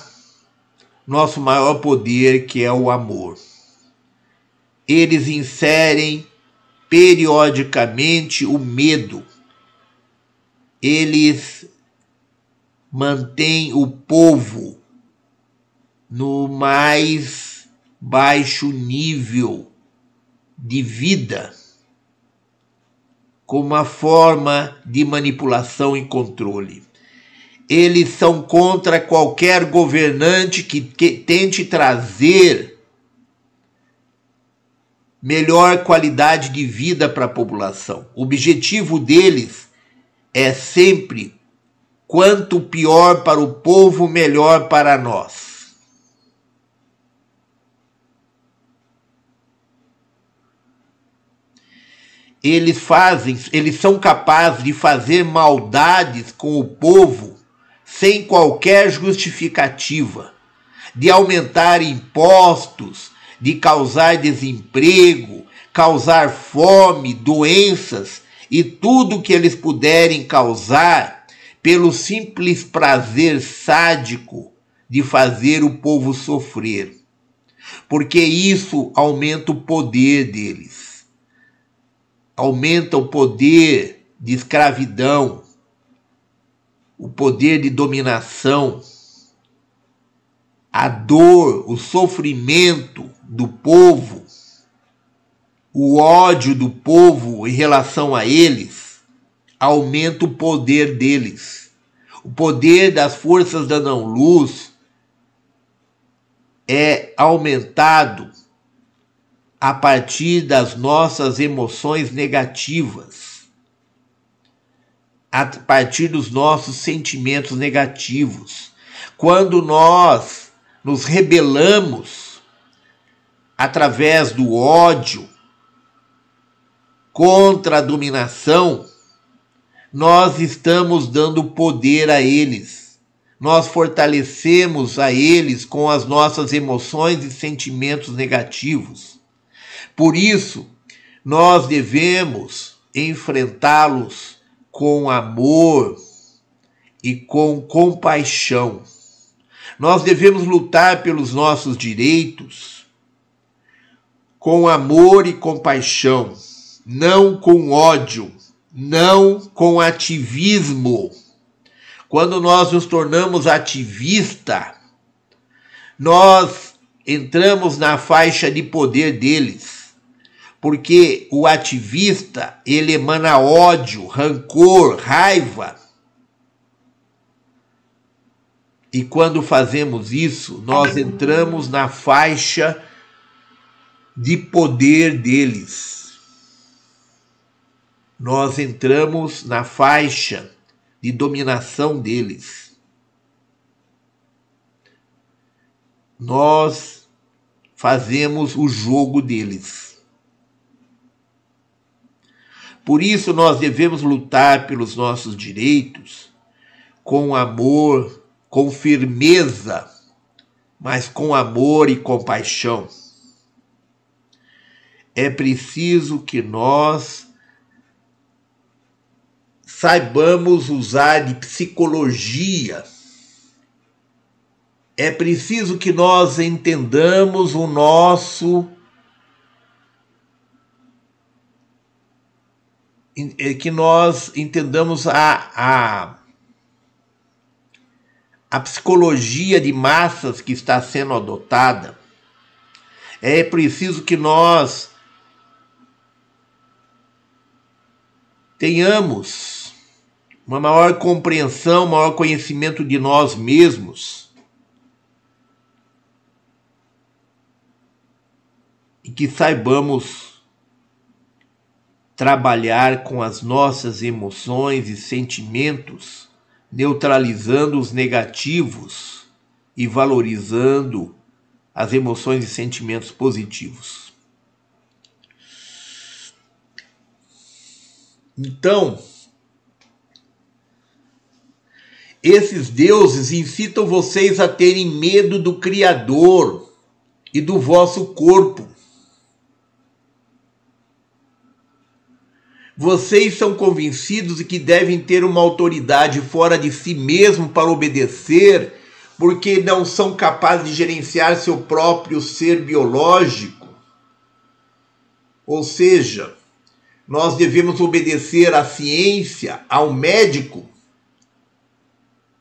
nosso maior poder, que é o amor. Eles inserem periodicamente o medo. Eles mantém o povo no mais baixo nível de vida como uma forma de manipulação e controle. Eles são contra qualquer governante que, que tente trazer melhor qualidade de vida para a população. O objetivo deles é sempre quanto pior para o povo, melhor para nós. Eles fazem, eles são capazes de fazer maldades com o povo sem qualquer justificativa, de aumentar impostos, de causar desemprego, causar fome, doenças e tudo que eles puderem causar pelo simples prazer sádico de fazer o povo sofrer. Porque isso aumenta o poder deles. Aumenta o poder de escravidão, o poder de dominação, a dor, o sofrimento do povo, o ódio do povo em relação a eles, aumenta o poder deles. O poder das forças da não-luz é aumentado a partir das nossas emoções negativas, a partir dos nossos sentimentos negativos. Quando nós nos rebelamos através do ódio contra a dominação, nós estamos dando poder a eles. Nós fortalecemos a eles com as nossas emoções e sentimentos negativos. Por isso, nós devemos enfrentá-los com amor e com compaixão. Nós devemos lutar pelos nossos direitos com amor e compaixão, não com ódio, não com ativismo. Quando nós nos tornamos ativista, nós entramos na faixa de poder deles. Porque o ativista, ele emana ódio, rancor, raiva. E quando fazemos isso, nós entramos na faixa de poder deles. Nós entramos na faixa de dominação deles. Nós fazemos o jogo deles. Por isso nós devemos lutar pelos nossos direitos com amor, com firmeza, mas com amor e compaixão é preciso que nós saibamos usar de psicologia. É preciso que nós entendamos o nosso é que nós entendamos a, a, a psicologia de massas que está sendo adotada. É preciso que nós tenhamos uma maior compreensão, maior conhecimento de nós mesmos. E que saibamos trabalhar com as nossas emoções e sentimentos, neutralizando os negativos e valorizando as emoções e sentimentos positivos. Então, esses deuses incitam vocês a terem medo do Criador e do vosso corpo. Vocês são convencidos de que devem ter uma autoridade fora de si mesmo para obedecer, porque não são capazes de gerenciar seu próprio ser biológico. Ou seja, nós devemos obedecer à ciência, ao médico,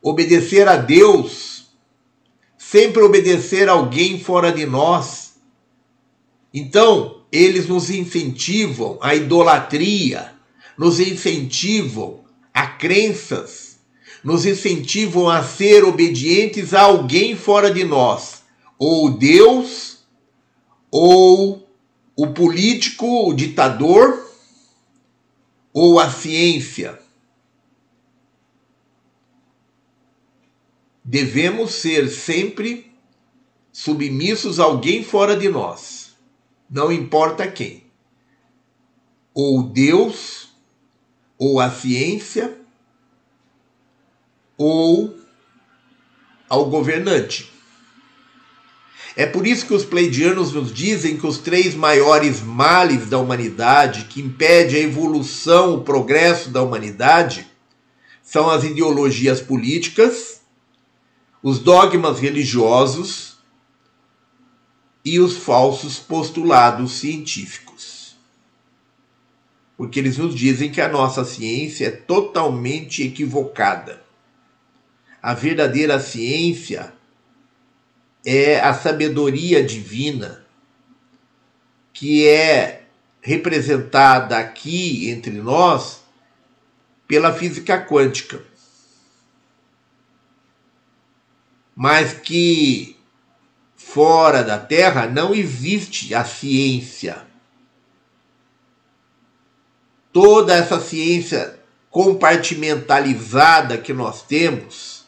obedecer a Deus, sempre obedecer a alguém fora de nós. Então, eles nos incentivam à idolatria, nos incentivam a crenças, nos incentivam a ser obedientes a alguém fora de nós, ou Deus, ou o político, o ditador, ou a ciência. Devemos ser sempre submissos a alguém fora de nós, não importa quem. Ou Deus, ou a ciência, ou ao governante. É por isso que os pleidianos nos dizem que os três maiores males da humanidade, que impedem a evolução, o progresso da humanidade, são as ideologias políticas, os dogmas religiosos e os falsos postulados científicos porque eles nos dizem que a nossa ciência é totalmente equivocada. A verdadeira ciência é a sabedoria divina, que é representada aqui entre nós pela física quântica. Mas que fora da Terra não existe a ciência toda essa ciência compartimentalizada que nós temos,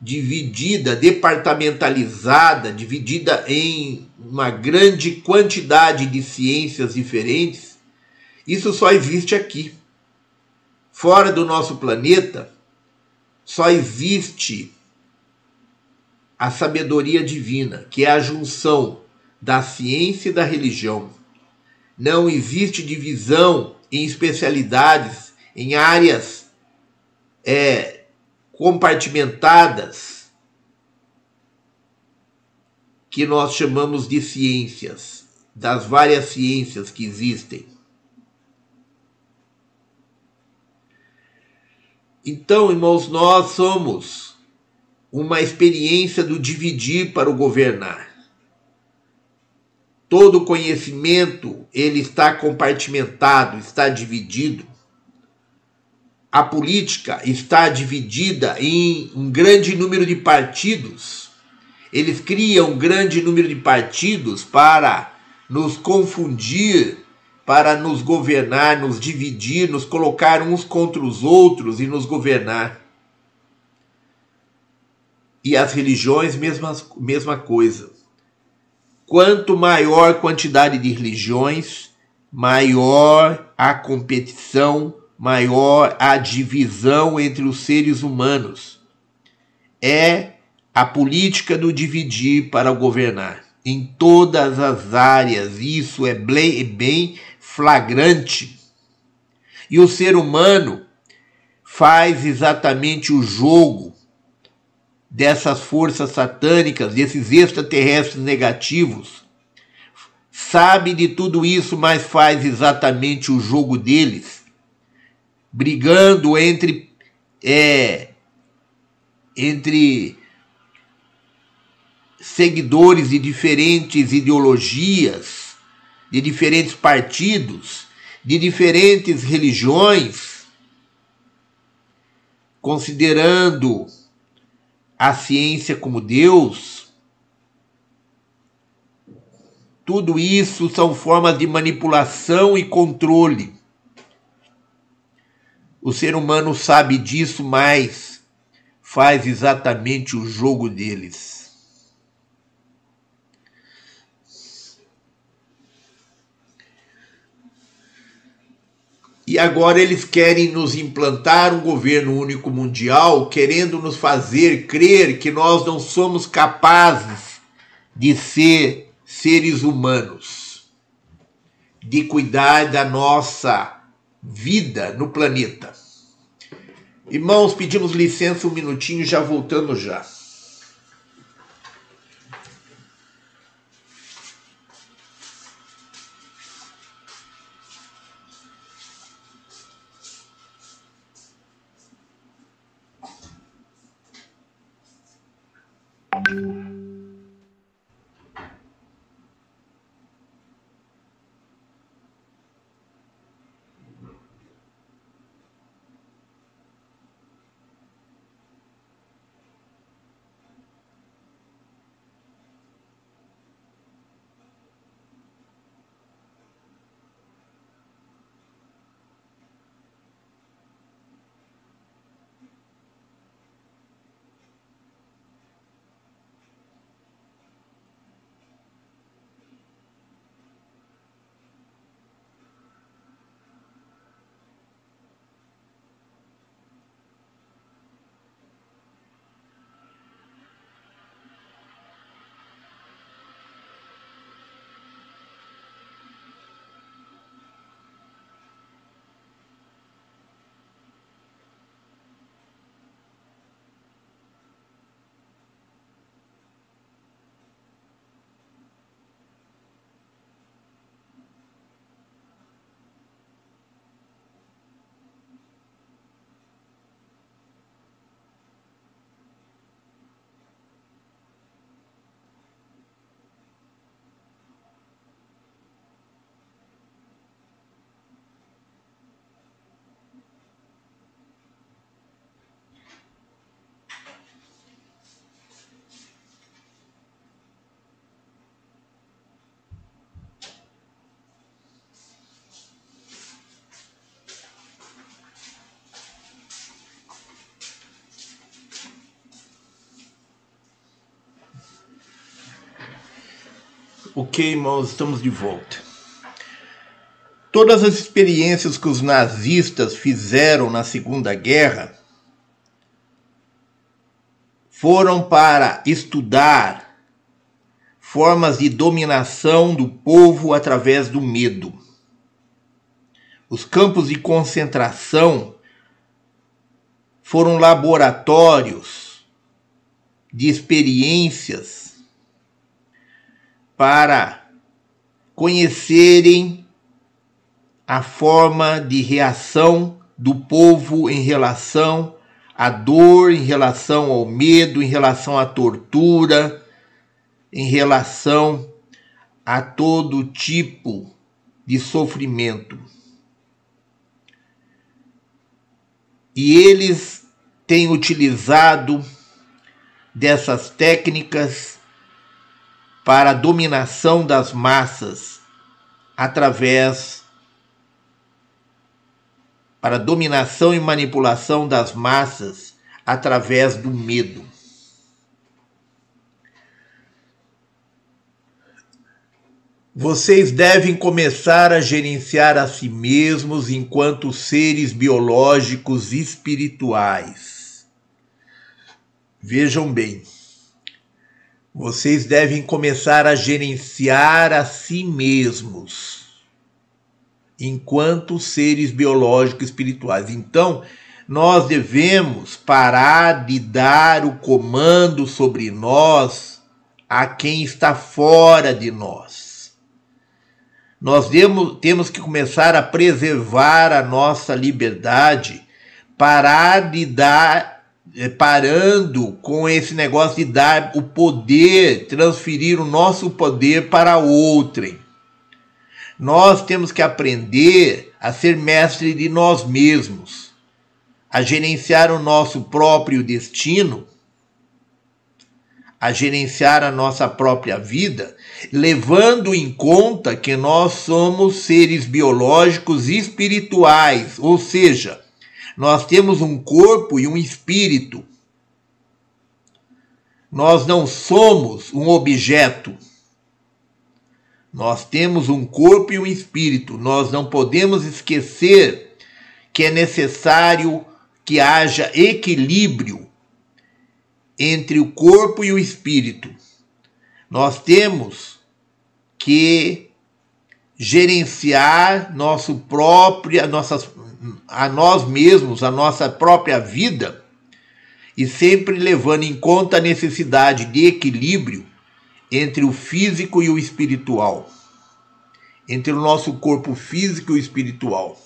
dividida, departamentalizada, dividida em uma grande quantidade de ciências diferentes, isso só existe aqui. Fora do nosso planeta, só existe a sabedoria divina, que é a junção da ciência e da religião. Não existe divisão em especialidades, em áreas é, compartimentadas que nós chamamos de ciências, das várias ciências que existem. Então, irmãos, nós somos uma experiência do dividir para o governar. Todo conhecimento ele está compartimentado, está dividido. A política está dividida em um grande número de partidos. Eles criam um grande número de partidos para nos confundir, para nos governar, nos dividir, nos colocar uns contra os outros e nos governar. E as religiões, mesma, mesma coisa Quanto maior quantidade de religiões, maior a competição, maior a divisão entre os seres humanos. É a política do dividir para governar. Em todas as áreas, isso é bem flagrante. E o ser humano faz exatamente o jogo dessas forças satânicas, desses extraterrestres negativos, sabe de tudo isso, mas faz exatamente o jogo deles, brigando entre é, entre seguidores de diferentes ideologias, de diferentes partidos, de diferentes religiões, considerando a ciência como Deus, tudo isso são formas de manipulação e controle. O ser humano sabe disso, mas faz exatamente o jogo deles. E agora eles querem nos implantar um governo único mundial, querendo nos fazer crer que nós não somos capazes de ser seres humanos, de cuidar da nossa vida no planeta. Irmãos, pedimos licença um minutinho, já voltando já. Ok, irmãos, estamos de volta. Todas as experiências que os nazistas fizeram na Segunda Guerra foram para estudar formas de dominação do povo através do medo. Os campos de concentração foram laboratórios de experiências para conhecerem a forma de reação do povo em relação à dor, em relação ao medo, em relação à tortura, em relação a todo tipo de sofrimento. E eles têm utilizado dessas técnicas para a dominação das massas através para a dominação e manipulação das massas através do medo. Vocês devem começar a gerenciar a si mesmos enquanto seres biológicos espirituais. Vejam bem. Vocês devem começar a gerenciar a si mesmos enquanto seres biológicos espirituais. Então, nós devemos parar de dar o comando sobre nós a quem está fora de nós. Nós temos que começar a preservar a nossa liberdade, parar de dar parando com esse negócio de dar o poder, transferir o nosso poder para outrem. Nós temos que aprender a ser mestre de nós mesmos, a gerenciar o nosso próprio destino, a gerenciar a nossa própria vida, levando em conta que nós somos seres biológicos e espirituais, ou seja, nós temos um corpo e um espírito. Nós não somos um objeto. Nós temos um corpo e um espírito. Nós não podemos esquecer que é necessário que haja equilíbrio entre o corpo e o espírito. Nós temos que gerenciar nosso própria, nossas, a nós mesmos, a nossa própria vida, e sempre levando em conta a necessidade de equilíbrio entre o físico e o espiritual, entre o nosso corpo físico e o espiritual.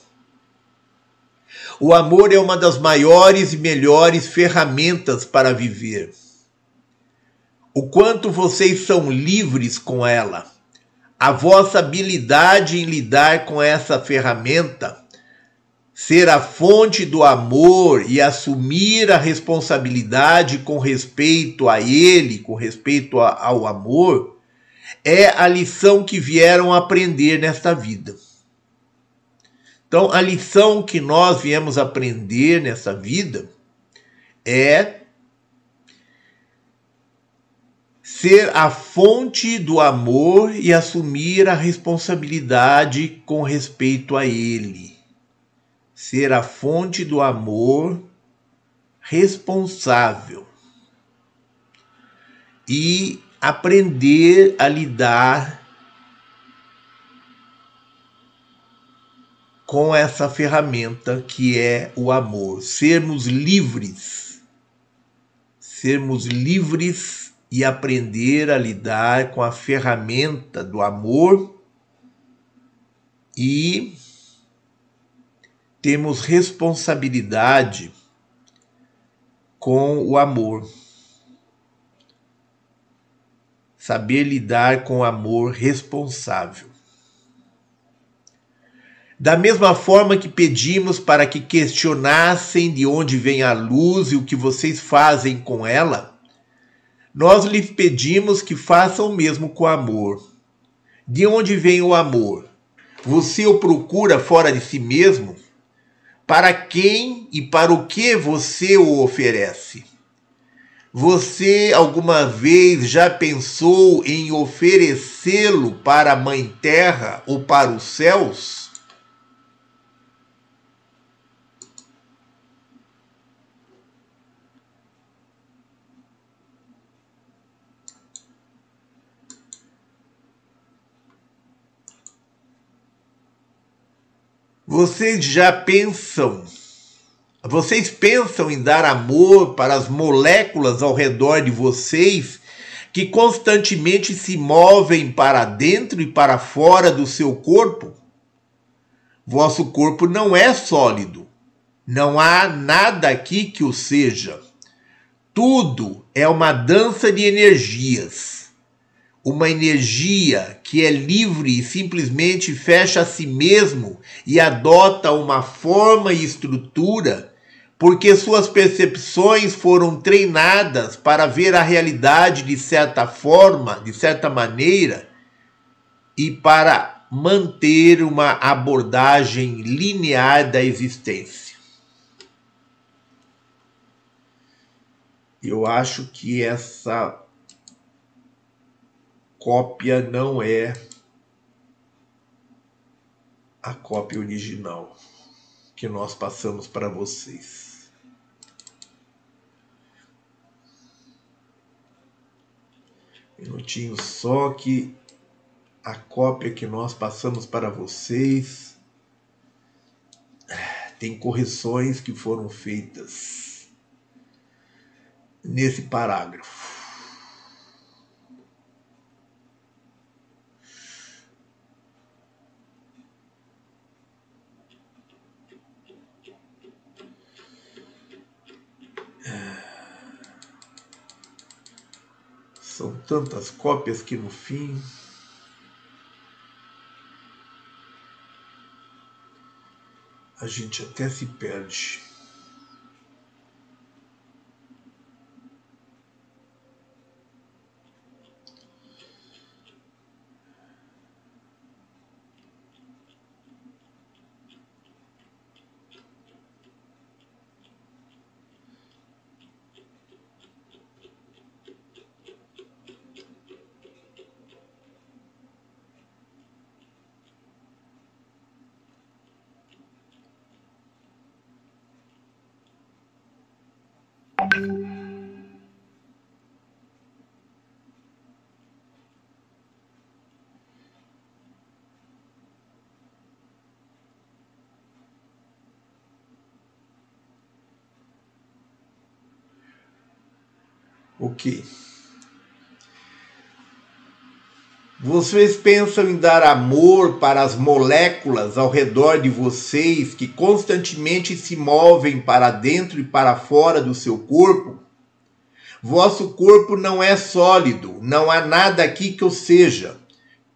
O amor é uma das maiores e melhores ferramentas para viver. o quanto vocês são livres com ela, a vossa habilidade em lidar com essa ferramenta, ser a fonte do amor e assumir a responsabilidade com respeito a ele, com respeito ao amor, é a lição que vieram aprender nesta vida. Então, a lição que nós viemos aprender nessa vida é ser a fonte do amor e assumir a responsabilidade com respeito a ele. Ser a fonte do amor responsável e aprender a lidar com essa ferramenta que é o amor, sermos livres, sermos livres e aprender a lidar com a ferramenta do amor e temos responsabilidade com o amor. Saber lidar com o amor responsável. Da mesma forma que pedimos para que questionassem de onde vem a luz e o que vocês fazem com ela, nós lhes pedimos que façam o mesmo com amor. De onde vem o amor? Você o procura fora de si mesmo? Para quem e para o que você o oferece? Você alguma vez já pensou em oferecê-lo para a Mãe Terra ou para os céus? Vocês já pensam, vocês pensam em dar amor para as moléculas ao redor de vocês que constantemente se movem para dentro e para fora do seu corpo? Vosso corpo não é sólido. Não há nada aqui que o seja. Tudo é uma dança de energias uma energia que é livre e simplesmente fecha a si mesmo e adota uma forma e estrutura, porque suas percepções foram treinadas para ver a realidade de certa forma, de certa maneira, e para manter uma abordagem linear da existência. Eu acho que essa cópia não é a cópia original que nós passamos para vocês. Minutinho só que a cópia que nós passamos para vocês tem correções que foram feitas nesse parágrafo. São tantas cópias que no fim. A gente até se perde. O? Vocês pensam em dar amor para as moléculas ao redor de vocês que constantemente se movem para dentro e para fora do seu corpo? Vosso corpo não é sólido, não há nada aqui que o seja.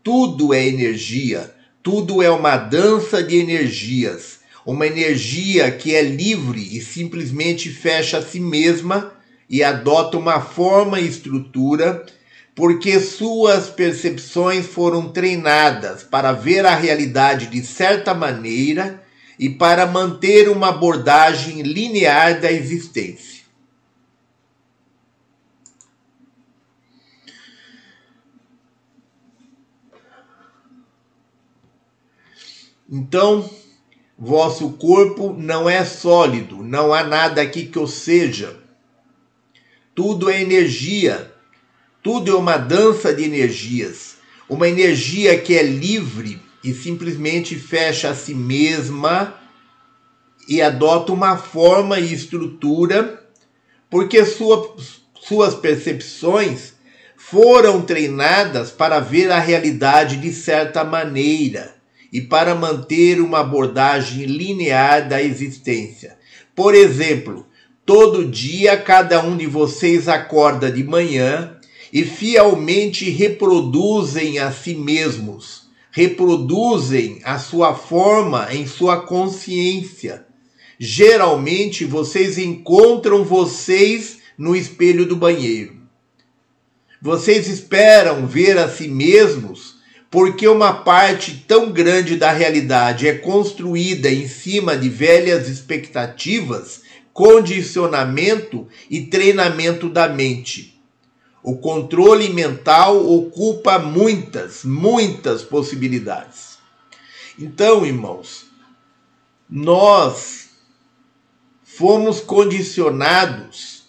Tudo é energia, tudo é uma dança de energias, uma energia que é livre e simplesmente fecha a si mesma e adota uma forma e estrutura porque suas percepções foram treinadas para ver a realidade de certa maneira e para manter uma abordagem linear da existência. Então, vosso corpo não é sólido, não há nada aqui que o seja. Tudo é energia tudo é uma dança de energias, uma energia que é livre e simplesmente fecha a si mesma e adota uma forma e estrutura, porque sua, suas percepções foram treinadas para ver a realidade de certa maneira e para manter uma abordagem linear da existência. Por exemplo, todo dia cada um de vocês acorda de manhã e fielmente reproduzem a si mesmos, reproduzem a sua forma em sua consciência. Geralmente vocês encontram vocês no espelho do banheiro. Vocês esperam ver a si mesmos porque uma parte tão grande da realidade é construída em cima de velhas expectativas, condicionamento e treinamento da mente o controle mental ocupa muitas, muitas possibilidades. Então, irmãos, nós fomos condicionados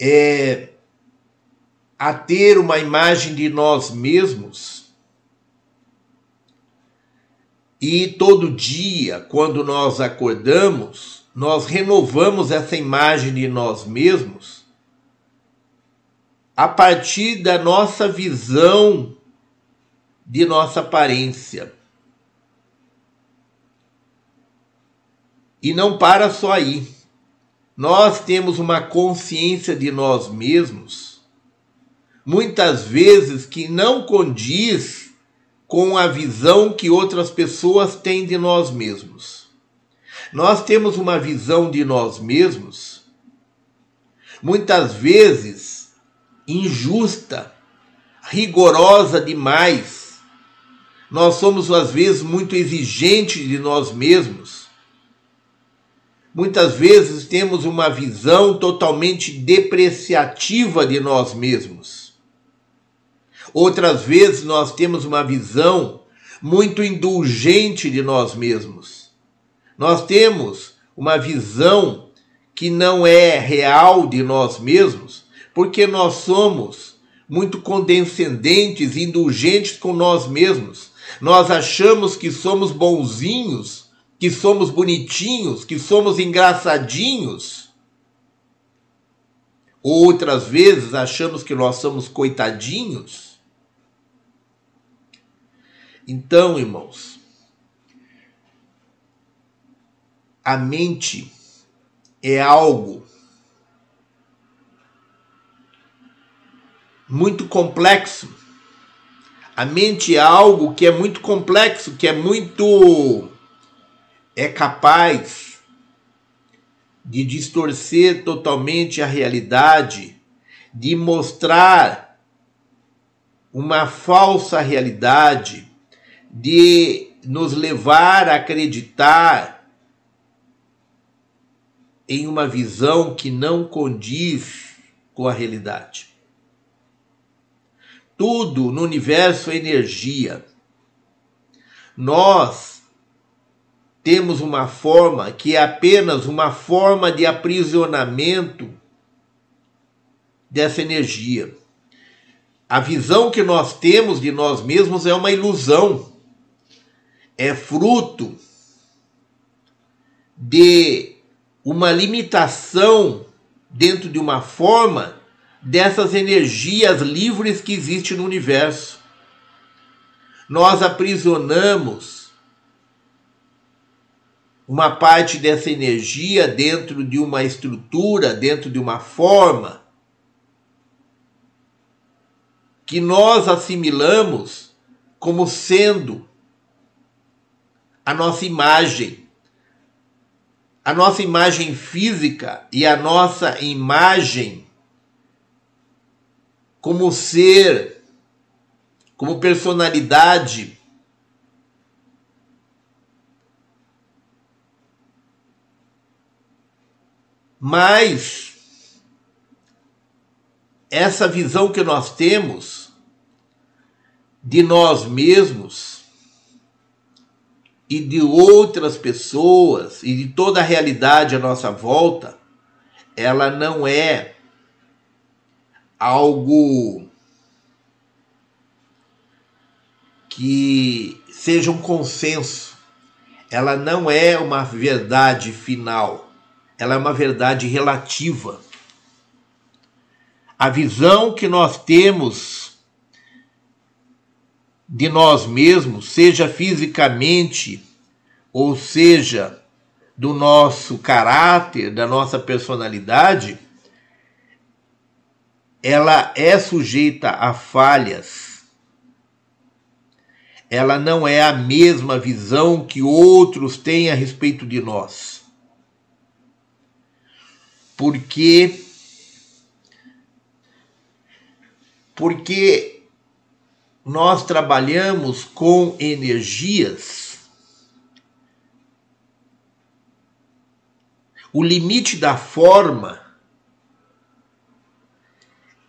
é, a ter uma imagem de nós mesmos e todo dia, quando nós acordamos, nós renovamos essa imagem de nós mesmos a partir da nossa visão de nossa aparência. E não para só aí. Nós temos uma consciência de nós mesmos, muitas vezes que não condiz com a visão que outras pessoas têm de nós mesmos. Nós temos uma visão de nós mesmos, muitas vezes injusta, rigorosa demais. Nós somos, às vezes, muito exigentes de nós mesmos. Muitas vezes temos uma visão totalmente depreciativa de nós mesmos. Outras vezes nós temos uma visão muito indulgente de nós mesmos. Nós temos uma visão que não é real de nós mesmos, porque nós somos muito condescendentes, indulgentes com nós mesmos. Nós achamos que somos bonzinhos, que somos bonitinhos, que somos engraçadinhos. Outras vezes achamos que nós somos coitadinhos. Então, irmãos, a mente é algo muito complexo. A mente é algo que é muito complexo, que é muito. é capaz de distorcer totalmente a realidade, de mostrar uma falsa realidade, de nos levar a acreditar em uma visão que não condiz com a realidade. Tudo no universo é energia. Nós temos uma forma que é apenas uma forma de aprisionamento dessa energia. A visão que nós temos de nós mesmos é uma ilusão. É fruto de uma limitação dentro de uma forma dessas energias livres que existem no universo. Nós aprisionamos uma parte dessa energia dentro de uma estrutura, dentro de uma forma que nós assimilamos como sendo a nossa imagem. A nossa imagem física e a nossa imagem como ser, como personalidade. Mas essa visão que nós temos de nós mesmos e de outras pessoas e de toda a realidade à nossa volta, ela não é algo que seja um consenso. Ela não é uma verdade final ela é uma verdade relativa. A visão que nós temos de nós mesmos, seja fisicamente ou seja do nosso caráter, da nossa personalidade, ela é sujeita a falhas. Ela não é a mesma visão que outros têm a respeito de nós porque porque nós trabalhamos com energias o limite da forma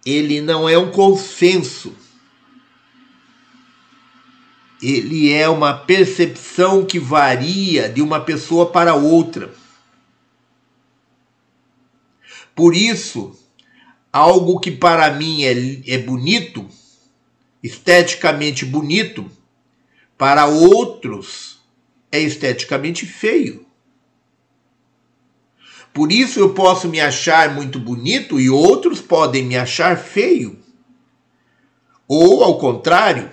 ele não é um consenso ele é uma percepção que varia de uma pessoa para outra por isso, algo que para mim é, é bonito, esteticamente bonito, para outros é esteticamente feio. Por isso eu posso me achar muito bonito e outros podem me achar feio. Ou ao contrário,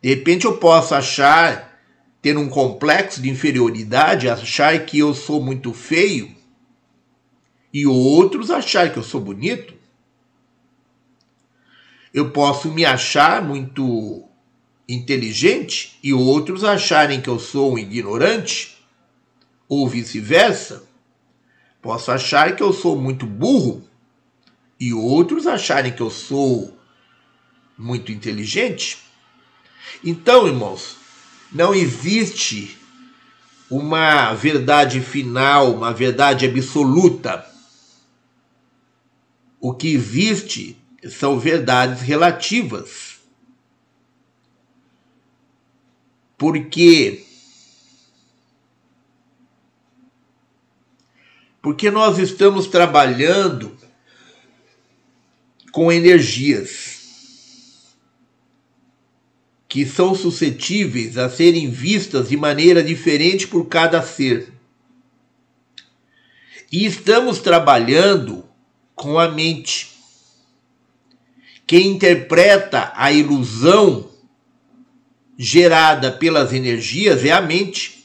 de repente eu posso achar, ter um complexo de inferioridade, achar que eu sou muito feio e outros acharem que eu sou bonito. Eu posso me achar muito inteligente e outros acharem que eu sou um ignorante, ou vice-versa. Posso achar que eu sou muito burro e outros acharem que eu sou muito inteligente. Então, irmãos, não existe uma verdade final, uma verdade absoluta o que existe são verdades relativas. Porque porque nós estamos trabalhando com energias que são suscetíveis a serem vistas de maneira diferente por cada ser. E estamos trabalhando com a mente. Quem interpreta a ilusão gerada pelas energias é a mente.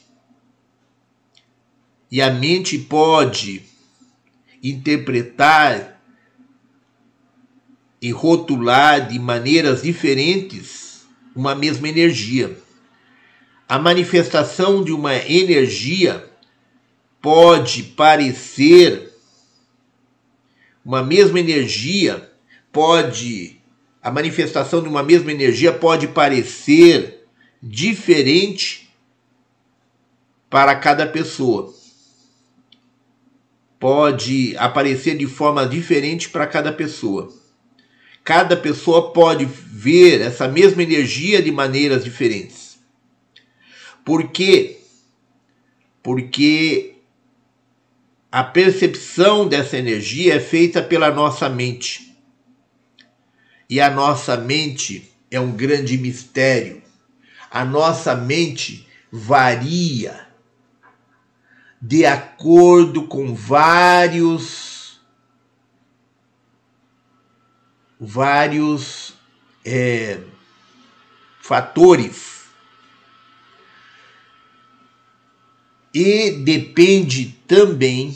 E a mente pode interpretar e rotular de maneiras diferentes uma mesma energia. A manifestação de uma energia pode parecer uma mesma energia pode, a manifestação de uma mesma energia pode parecer diferente para cada pessoa. Pode aparecer de forma diferente para cada pessoa. Cada pessoa pode ver essa mesma energia de maneiras diferentes. Por quê? Porque a percepção dessa energia é feita pela nossa mente. E a nossa mente é um grande mistério. A nossa mente varia de acordo com vários vários é, fatores e depende também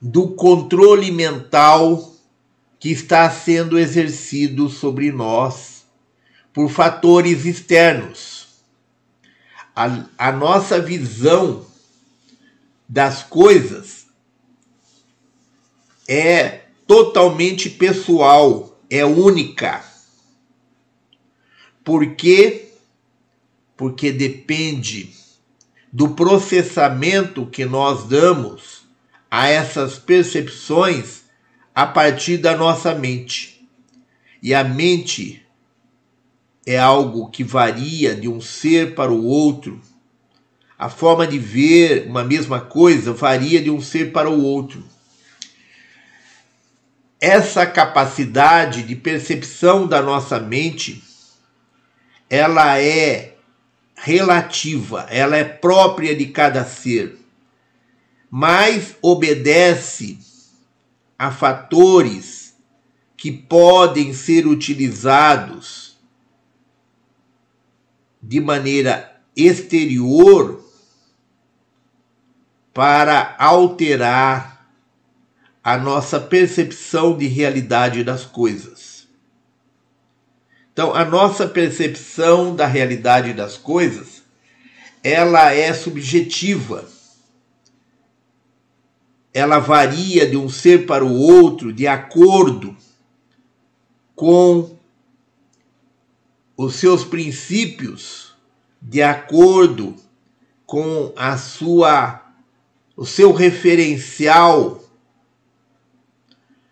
do controle mental que está sendo exercido sobre nós por fatores externos. A, a nossa visão das coisas é totalmente pessoal, é única. Por quê? Porque depende do processamento que nós damos a essas percepções a partir da nossa mente. E a mente é algo que varia de um ser para o outro. A forma de ver uma mesma coisa varia de um ser para o outro. Essa capacidade de percepção da nossa mente, ela é relativa, ela é própria de cada ser, mas obedece a fatores que podem ser utilizados de maneira exterior para alterar a nossa percepção de realidade das coisas. Então, a nossa percepção da realidade das coisas, ela é subjetiva. Ela varia de um ser para o outro de acordo com os seus princípios, de acordo com a sua o seu referencial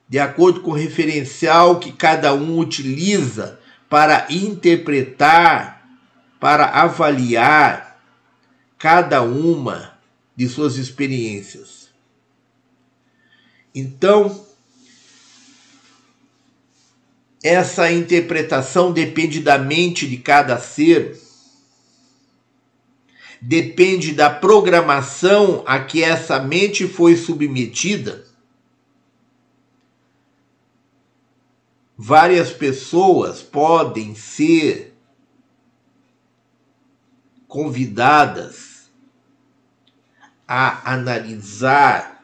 de acordo com o referencial que cada um utiliza para interpretar, para avaliar cada uma de suas experiências. Então, essa interpretação depende da mente de cada ser, depende da programação a que essa mente foi submetida. Várias pessoas podem ser convidadas a analisar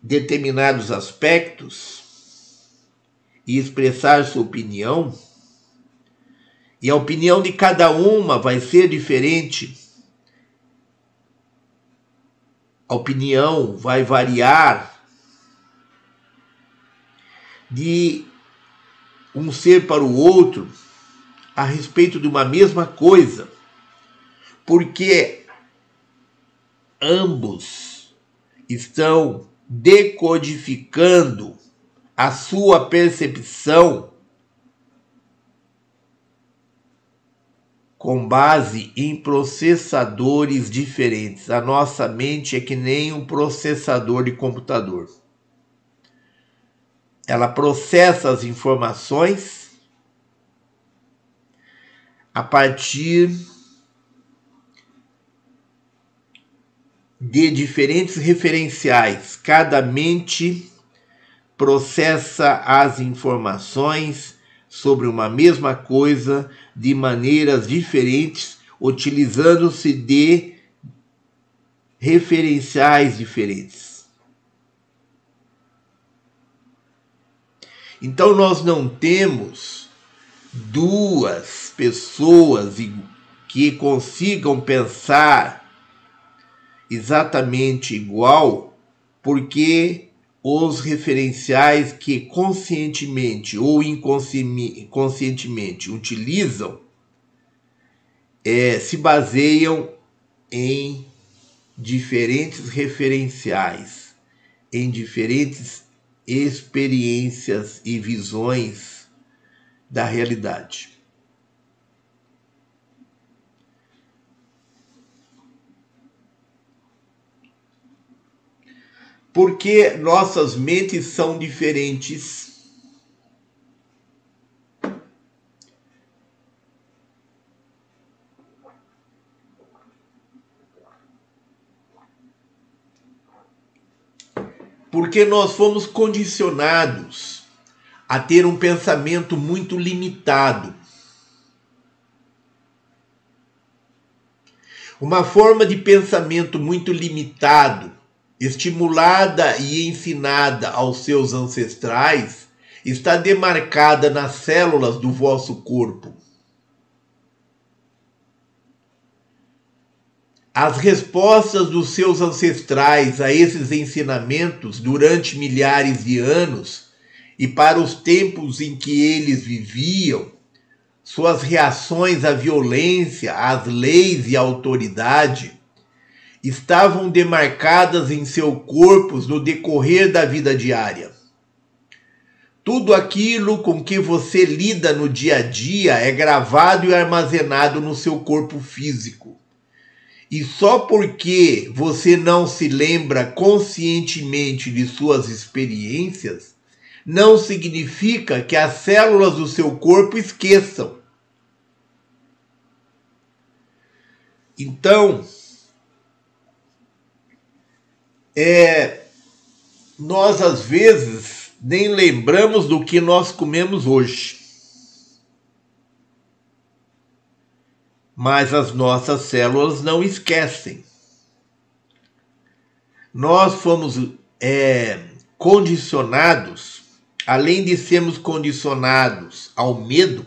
determinados aspectos e expressar sua opinião, e a opinião de cada uma vai ser diferente. A opinião vai variar de um ser para o outro a respeito de uma mesma coisa, porque ambos estão decodificando a sua percepção com base em processadores diferentes. A nossa mente é que nem um processador de computador ela processa as informações a partir de diferentes referenciais. Cada mente processa as informações sobre uma mesma coisa de maneiras diferentes, utilizando-se de referenciais diferentes. Então nós não temos duas pessoas que consigam pensar exatamente igual, porque os referenciais que conscientemente ou inconscientemente utilizam é, se baseiam em diferentes referenciais, em diferentes experiências e visões da realidade. Porque nossas mentes são diferentes porque nós fomos condicionados a ter um pensamento muito limitado. Uma forma de pensamento muito limitado, estimulada e ensinada aos seus ancestrais, está demarcada nas células do vosso corpo. As respostas dos seus ancestrais a esses ensinamentos durante milhares de anos e para os tempos em que eles viviam, suas reações à violência, às leis e à autoridade, estavam demarcadas em seu corpo no decorrer da vida diária. Tudo aquilo com que você lida no dia a dia é gravado e armazenado no seu corpo físico. E só porque você não se lembra conscientemente de suas experiências, não significa que as células do seu corpo esqueçam. Então, é, nós às vezes nem lembramos do que nós comemos hoje. mas as nossas células não esquecem. Nós fomos é, condicionados, além de sermos condicionados ao medo,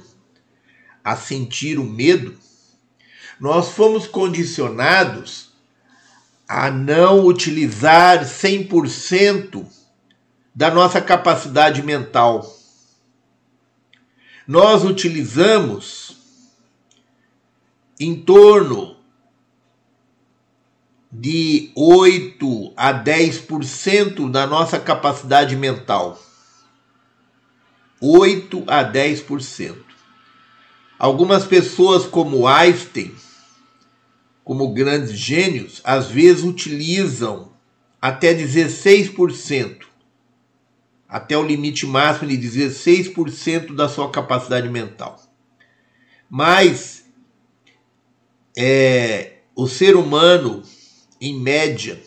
a sentir o medo, nós fomos condicionados a não utilizar 100% da nossa capacidade mental. Nós utilizamos em torno de 8 a 10% da nossa capacidade mental. 8 a 10%. Algumas pessoas, como Einstein, como grandes gênios, às vezes utilizam até 16%, até o limite máximo de 16% da sua capacidade mental. Mas é, o ser humano, em média,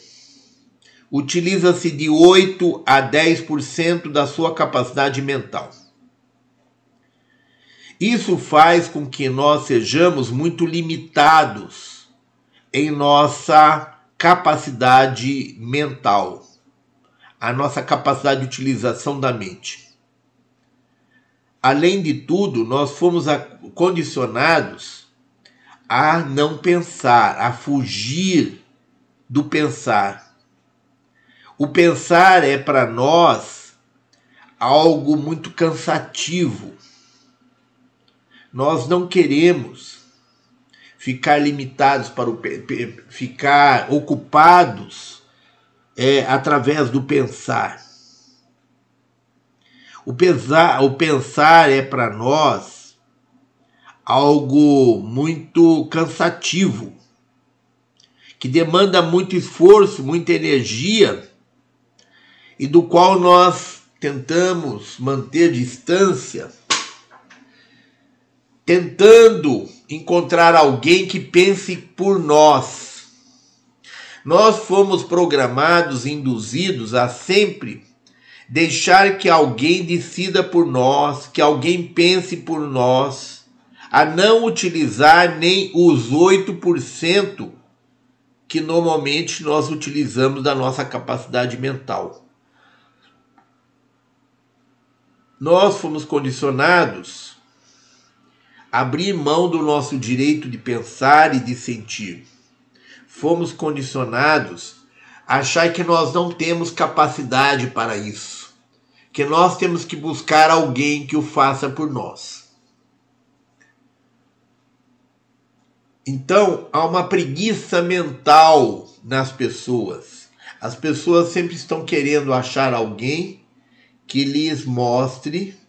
utiliza-se de 8 a 10% da sua capacidade mental. Isso faz com que nós sejamos muito limitados em nossa capacidade mental, a nossa capacidade de utilização da mente. Além de tudo, nós fomos condicionados a não pensar, a fugir do pensar. O pensar é para nós algo muito cansativo. Nós não queremos ficar limitados para o ficar ocupados é, através do pensar. O, pesar, o pensar é para nós algo muito cansativo, que demanda muito esforço, muita energia e do qual nós tentamos manter distância, tentando encontrar alguém que pense por nós. Nós fomos programados, induzidos a sempre deixar que alguém decida por nós, que alguém pense por nós a não utilizar nem os 8% que normalmente nós utilizamos da nossa capacidade mental. Nós fomos condicionados abrir mão do nosso direito de pensar e de sentir. Fomos condicionados a achar que nós não temos capacidade para isso, que nós temos que buscar alguém que o faça por nós. Então, há uma preguiça mental nas pessoas. As pessoas sempre estão querendo achar alguém que lhes mostre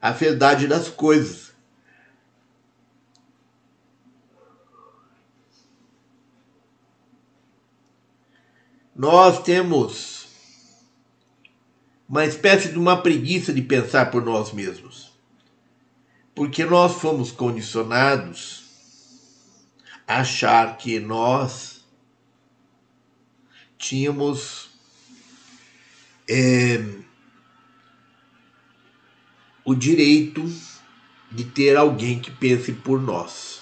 a verdade das coisas. Nós temos uma espécie de uma preguiça de pensar por nós mesmos. Porque nós fomos condicionados achar que nós tínhamos é, o direito de ter alguém que pense por nós.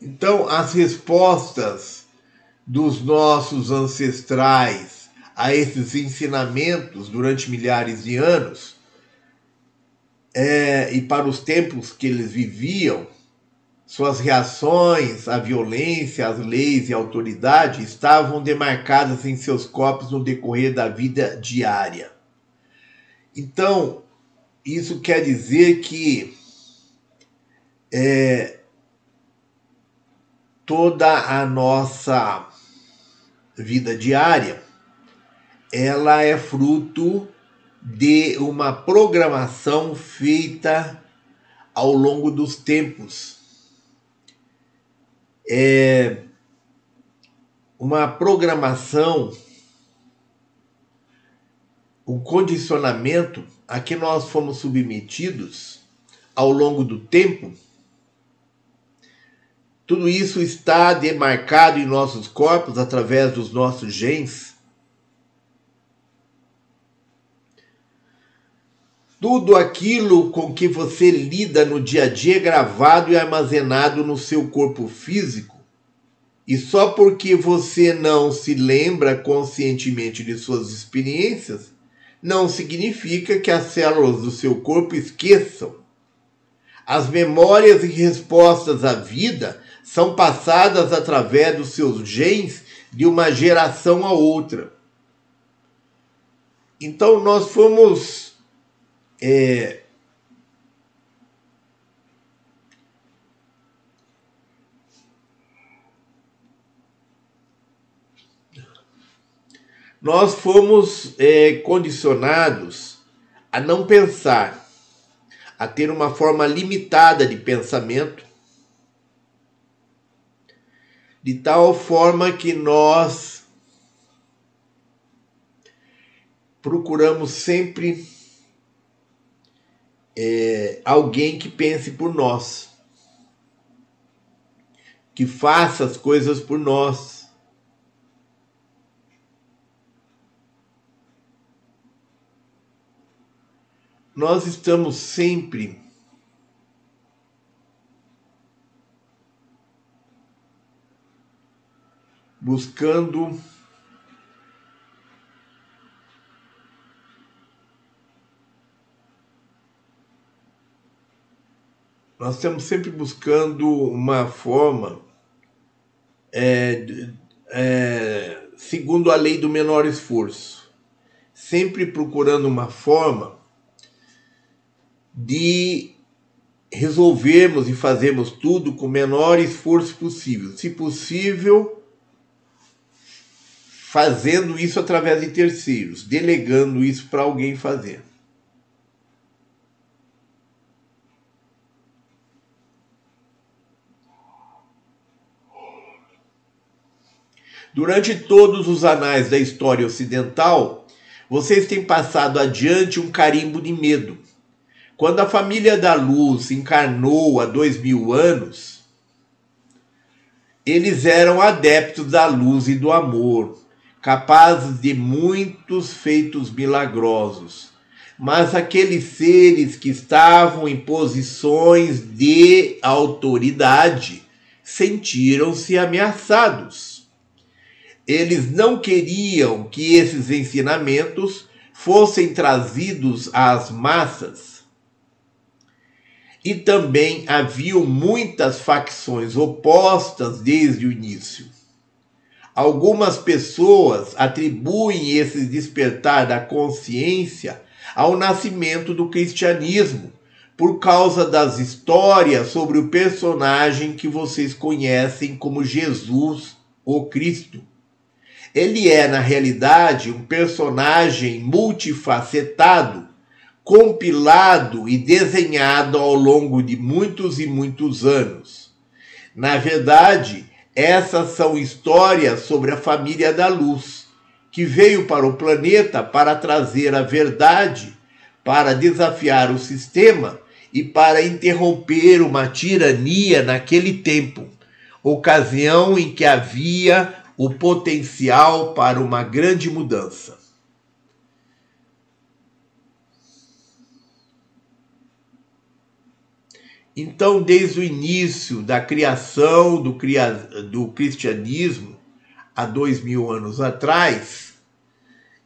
Então, as respostas dos nossos ancestrais a esses ensinamentos durante milhares de anos é, e para os tempos que eles viviam, suas reações à violência, às leis e à autoridade estavam demarcadas em seus corpos no decorrer da vida diária. Então, isso quer dizer que é, toda a nossa vida diária ela é fruto de uma programação feita ao longo dos tempos. É uma programação, um condicionamento a que nós fomos submetidos ao longo do tempo. Tudo isso está demarcado em nossos corpos através dos nossos genes Tudo aquilo com que você lida no dia a dia é gravado e armazenado no seu corpo físico. E só porque você não se lembra conscientemente de suas experiências, não significa que as células do seu corpo esqueçam. As memórias e respostas à vida são passadas através dos seus genes de uma geração a outra. Então nós fomos é, nós fomos é, condicionados a não pensar, a ter uma forma limitada de pensamento, de tal forma que nós procuramos sempre é, alguém que pense por nós, que faça as coisas por nós. Nós estamos sempre buscando nós estamos sempre buscando uma forma, é, é, segundo a lei do menor esforço, sempre procurando uma forma de resolvermos e fazermos tudo com o menor esforço possível. Se possível, fazendo isso através de terceiros, delegando isso para alguém fazer. Durante todos os anais da história ocidental, vocês têm passado adiante um carimbo de medo. Quando a família da luz encarnou há dois mil anos, eles eram adeptos da luz e do amor, capazes de muitos feitos milagrosos. Mas aqueles seres que estavam em posições de autoridade sentiram-se ameaçados eles não queriam que esses ensinamentos fossem trazidos às massas. E também haviam muitas facções opostas desde o início. Algumas pessoas atribuem esse despertar da consciência ao nascimento do cristianismo, por causa das histórias sobre o personagem que vocês conhecem como Jesus, o Cristo. Ele é, na realidade, um personagem multifacetado, compilado e desenhado ao longo de muitos e muitos anos. Na verdade, essas são histórias sobre a família da luz, que veio para o planeta para trazer a verdade, para desafiar o sistema e para interromper uma tirania naquele tempo, ocasião em que havia o potencial para uma grande mudança. Então, desde o início da criação do, do cristianismo, há dois mil anos atrás,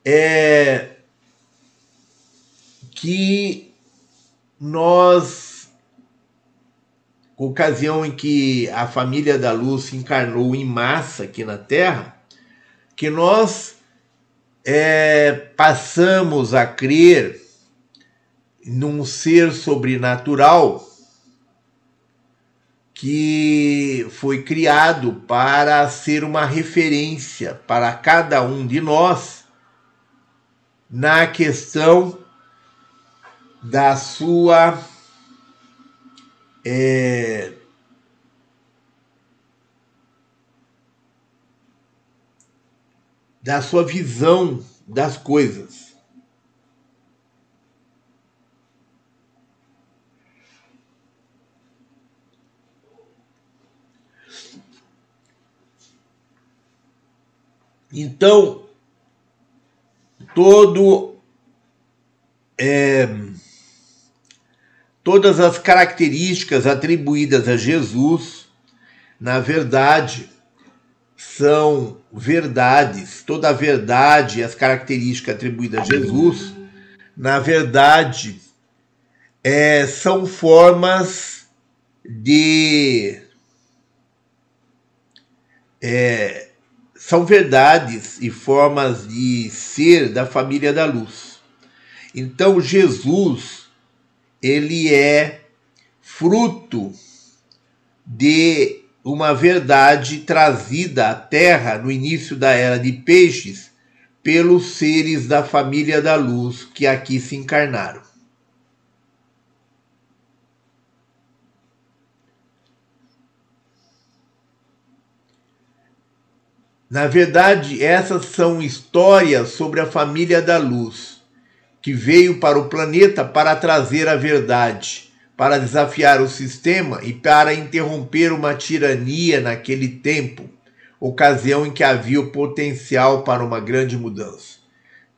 é que nós, ocasião em que a família da luz se encarnou em massa aqui na Terra, que nós é, passamos a crer num ser sobrenatural que foi criado para ser uma referência para cada um de nós na questão da sua é, da sua visão das coisas. Então, todo é, todas as características atribuídas a Jesus, na verdade, são verdades. Toda a verdade as características atribuídas a Jesus, na verdade, é, são formas de é, são verdades e formas de ser da família da luz. Então Jesus, ele é fruto de uma verdade trazida à Terra no início da era de peixes pelos seres da família da luz que aqui se encarnaram. Na verdade, essas são histórias sobre a família da luz, que veio para o planeta para trazer a verdade, para desafiar o sistema e para interromper uma tirania naquele tempo, ocasião em que havia o potencial para uma grande mudança.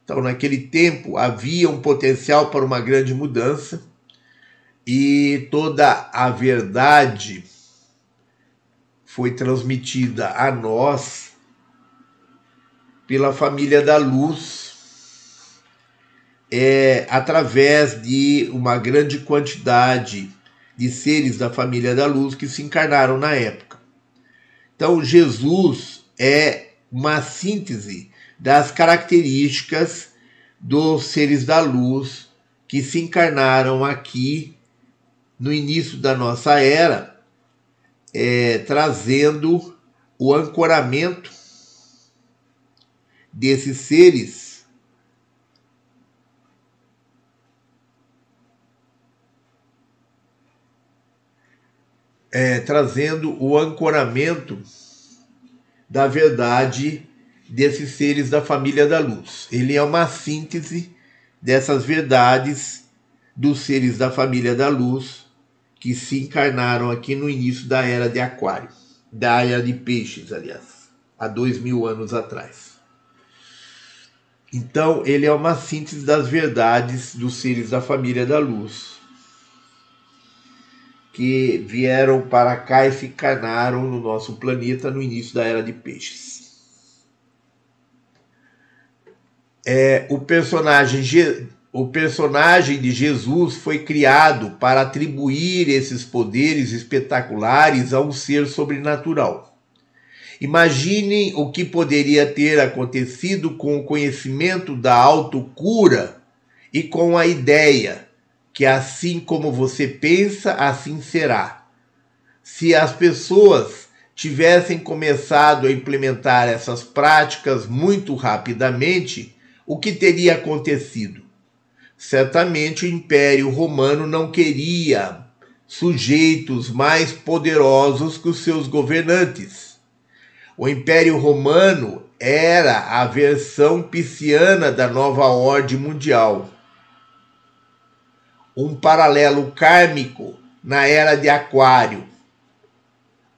Então, naquele tempo, havia um potencial para uma grande mudança e toda a verdade foi transmitida a nós pela família da luz é, através de uma grande quantidade de seres da família da luz que se encarnaram na época. Então, Jesus é uma síntese das características dos seres da luz que se encarnaram aqui no início da nossa era, é, trazendo o ancoramento desses seres é, trazendo o ancoramento da verdade desses seres da família da luz. Ele é uma síntese dessas verdades dos seres da família da luz que se encarnaram aqui no início da era de Aquário, da era de Peixes, aliás, há dois mil anos atrás. Então, ele é uma síntese das verdades dos seres da família da luz, que vieram para cá e se encarnaram no nosso planeta no início da era de peixes. É, o, personagem, o personagem de Jesus foi criado para atribuir esses poderes espetaculares a um ser sobrenatural. Imaginem o que poderia ter acontecido com o conhecimento da autocura e com a ideia que assim como você pensa, assim será. Se as pessoas tivessem começado a implementar essas práticas muito rapidamente, o que teria acontecido? Certamente o Império Romano não queria sujeitos mais poderosos que os seus governantes o Império Romano era a versão pisciana da nova ordem mundial. Um paralelo kármico na era de Aquário.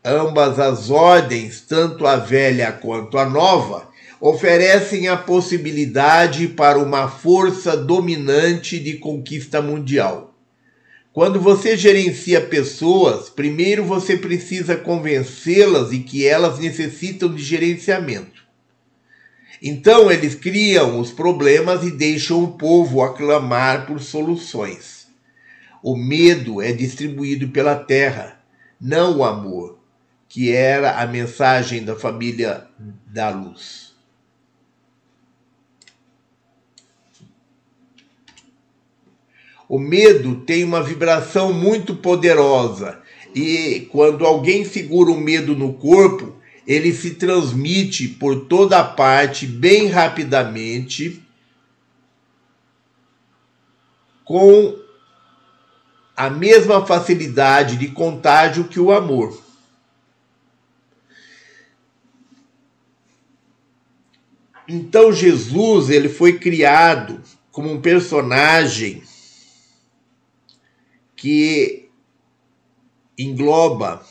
Ambas as ordens, tanto a velha quanto a nova, oferecem a possibilidade para uma força dominante de conquista mundial. Quando você gerencia pessoas, primeiro você precisa convencê-las de que elas necessitam de gerenciamento. Então eles criam os problemas e deixam o povo aclamar por soluções. O medo é distribuído pela terra, não o amor, que era a mensagem da família da luz. O medo tem uma vibração muito poderosa e quando alguém segura o medo no corpo, ele se transmite por toda a parte bem rapidamente com a mesma facilidade de contágio que o amor. Então Jesus ele foi criado como um personagem que engloba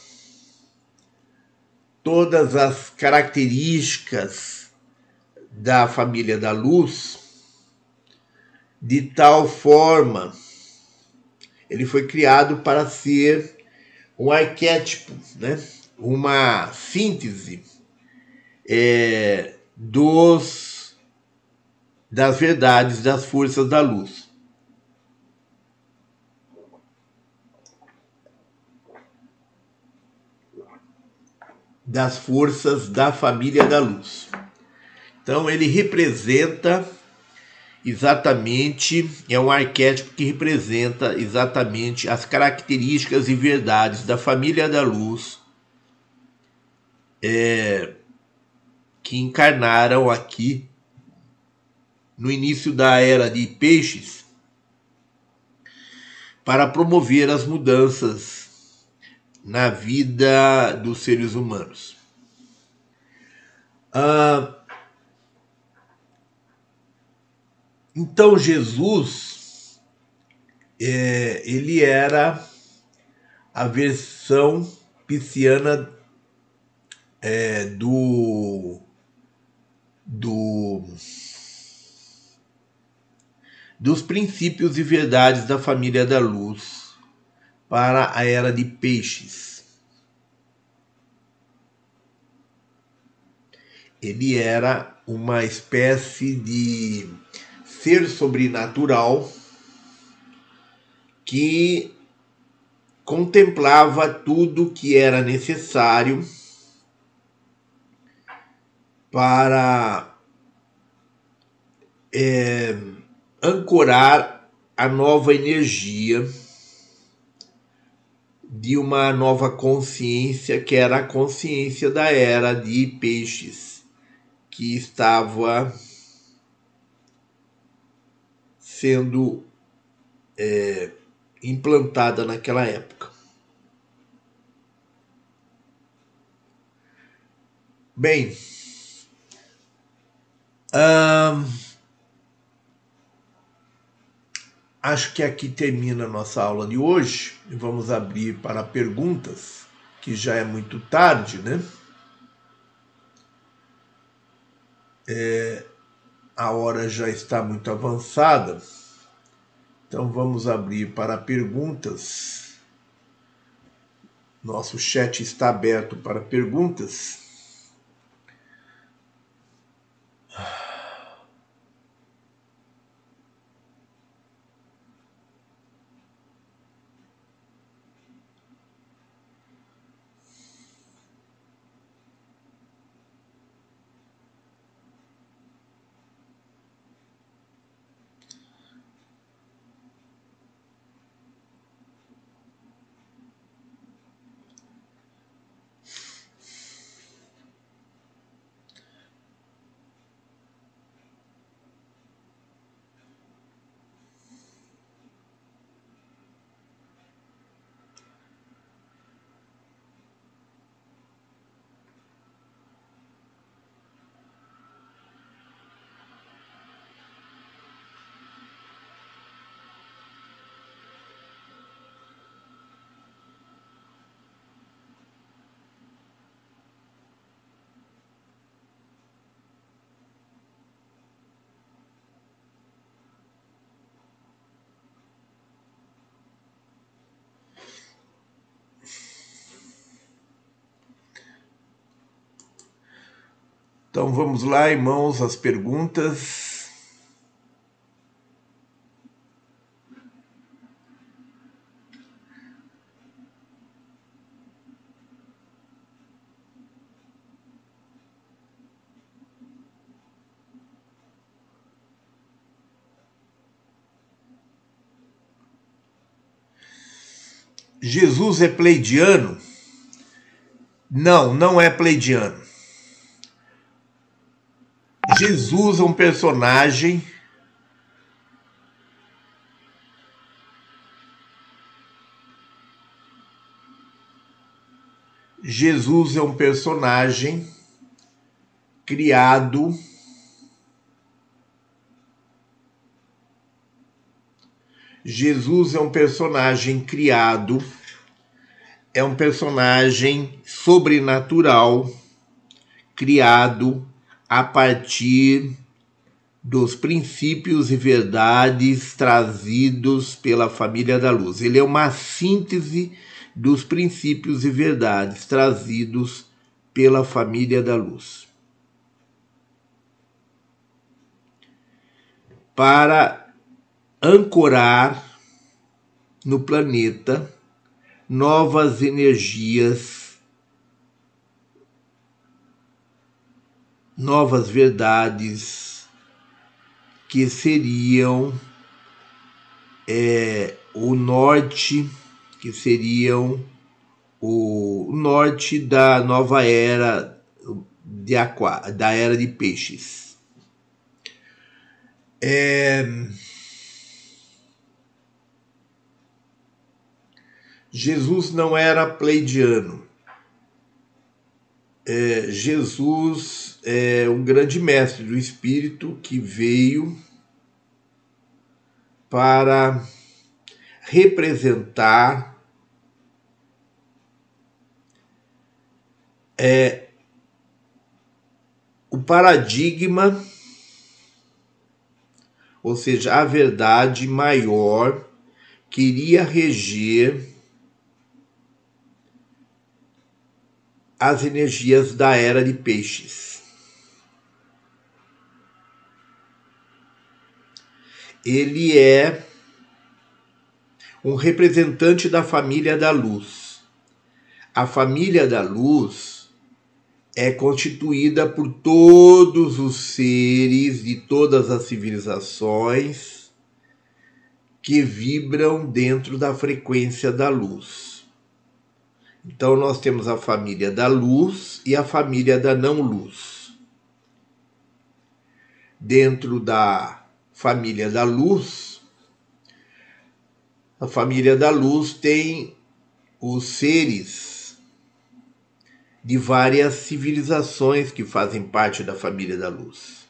todas as características da família da luz, de tal forma ele foi criado para ser um arquétipo, né? uma síntese é, dos das verdades das forças da luz. das forças da família da luz. Então ele representa exatamente, é um arquétipo que representa exatamente as características e verdades da família da luz é, que encarnaram aqui no início da era de peixes para promover as mudanças na vida dos seres humanos. Ah, então Jesus é, ele era a versão pisciana é, do do dos princípios e verdades da família da luz para a era de peixes. Ele era uma espécie de ser sobrenatural que contemplava tudo que era necessário para é, ancorar a nova energia de uma nova consciência, que era a consciência da era de peixes, que estava sendo é, implantada naquela época. Bem, hum, Acho que aqui termina a nossa aula de hoje vamos abrir para perguntas, que já é muito tarde, né? É, a hora já está muito avançada, então vamos abrir para perguntas. Nosso chat está aberto para perguntas. Então vamos lá, irmãos, as perguntas. Jesus é pleidiano? Não, não é pleidiano. Jesus é um personagem. Jesus é um personagem criado Jesus é um personagem criado, é um personagem sobrenatural, criado a partir dos princípios e verdades trazidos pela família da luz. Ele é uma síntese dos princípios e verdades trazidos pela família da luz. Para ancorar no planeta novas energias, novas verdades que seriam é, o norte, que seriam o norte da nova era de aqua, da era de peixes. É, Jesus não era pleidiano. É, Jesus é um grande mestre do Espírito que veio para representar é, o paradigma, ou seja, a verdade maior que iria reger as energias da era de peixes. Ele é um representante da família da luz. A família da luz é constituída por todos os seres de todas as civilizações que vibram dentro da frequência da luz. Então nós temos a família da luz e a família da não luz. Dentro da família da luz, a família da luz tem os seres de várias civilizações que fazem parte da família da luz.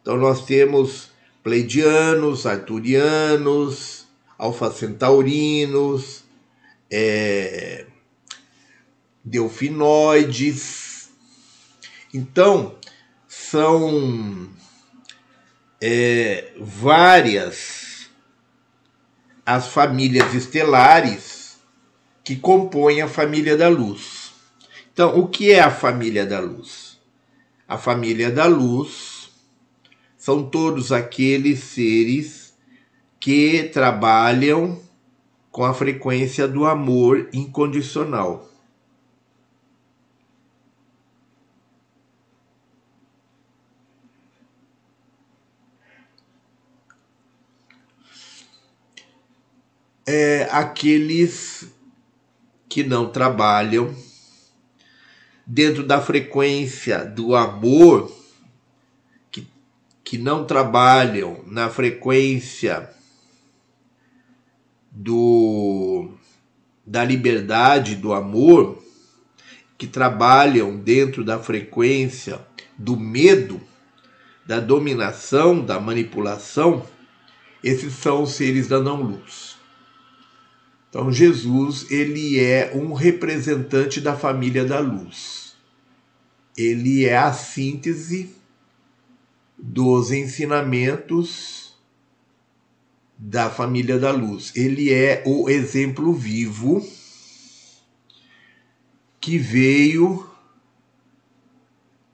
Então nós temos pleidianos, arturianos, alfa-centaurinos, é, delfinoides. Então, são é, várias as famílias estelares que compõem a família da luz. Então, o que é a família da luz? A família da luz são todos aqueles seres que trabalham com a frequência do amor incondicional. É, aqueles que não trabalham dentro da frequência do amor, que, que não trabalham na frequência do da liberdade do amor, que trabalham dentro da frequência do medo, da dominação, da manipulação, esses são os seres da não luz. Então Jesus, ele é um representante da família da luz. Ele é a síntese dos ensinamentos da família da luz. Ele é o exemplo vivo que veio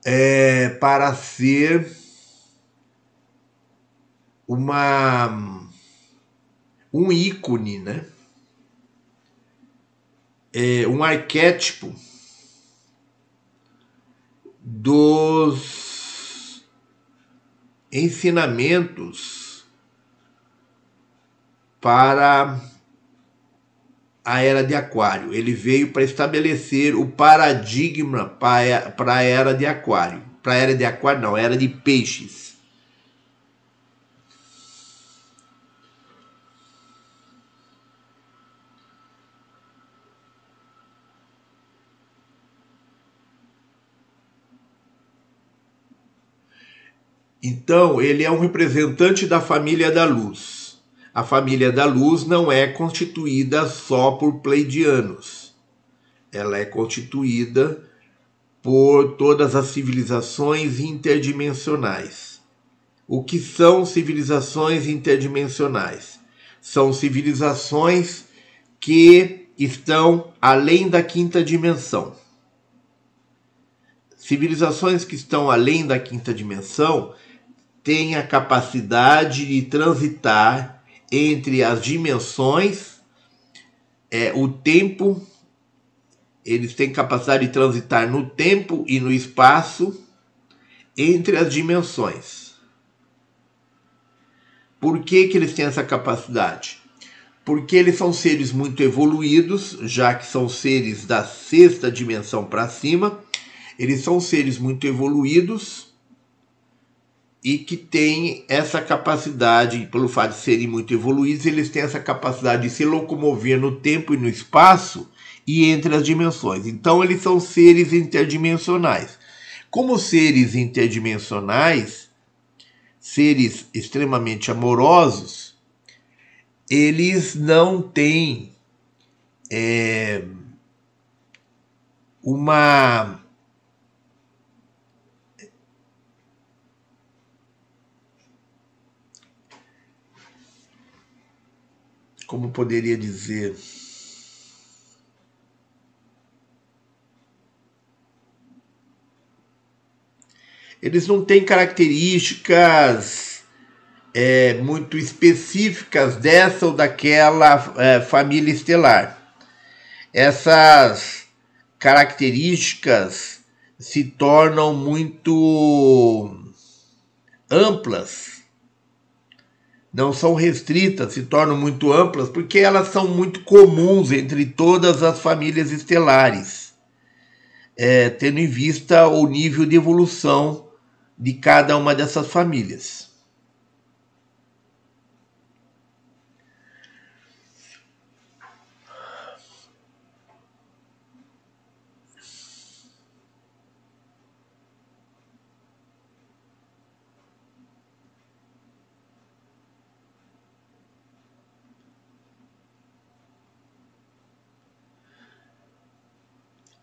é, para ser uma um ícone, né? É, um arquétipo dos ensinamentos para a era de Aquário. Ele veio para estabelecer o paradigma para a era de Aquário. Para a era de Aquário, não, era de Peixes. Então, ele é um representante da família da luz a família da luz não é constituída só por pleidianos. Ela é constituída por todas as civilizações interdimensionais. O que são civilizações interdimensionais? São civilizações que estão além da quinta dimensão. Civilizações que estão além da quinta dimensão têm a capacidade de transitar entre as dimensões, é, o tempo, eles têm capacidade de transitar no tempo e no espaço entre as dimensões. Por que, que eles têm essa capacidade? Porque eles são seres muito evoluídos, já que são seres da sexta dimensão para cima, eles são seres muito evoluídos e que têm essa capacidade, pelo fato de serem muito evoluídos, eles têm essa capacidade de se locomover no tempo e no espaço e entre as dimensões. Então, eles são seres interdimensionais. Como seres interdimensionais, seres extremamente amorosos, eles não têm é, uma como poderia dizer, eles não têm características é, muito específicas dessa ou daquela é, família estelar. Essas características se tornam muito amplas não são restritas, se tornam muito amplas, porque elas são muito comuns entre todas as famílias estelares, é, tendo em vista o nível de evolução de cada uma dessas famílias.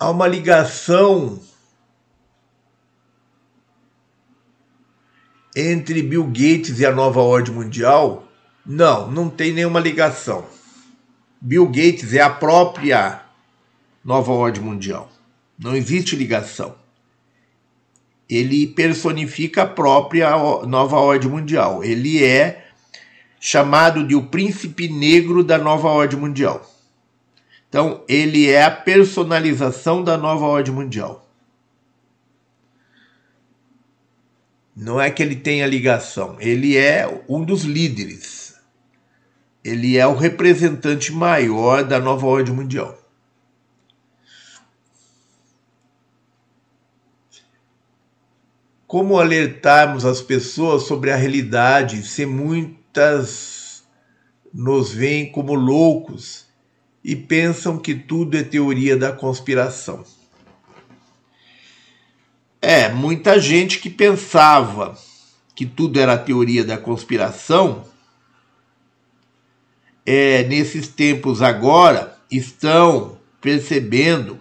Há uma ligação entre Bill Gates e a nova ordem mundial? Não, não tem nenhuma ligação. Bill Gates é a própria nova ordem mundial. Não existe ligação. Ele personifica a própria nova ordem mundial. Ele é chamado de o príncipe negro da nova ordem mundial. Então, ele é a personalização da nova ordem mundial. Não é que ele tenha ligação, ele é um dos líderes. Ele é o representante maior da nova ordem mundial. Como alertarmos as pessoas sobre a realidade se muitas nos veem como loucos e pensam que tudo é teoria da conspiração. É, muita gente que pensava que tudo era teoria da conspiração, é, nesses tempos agora, estão percebendo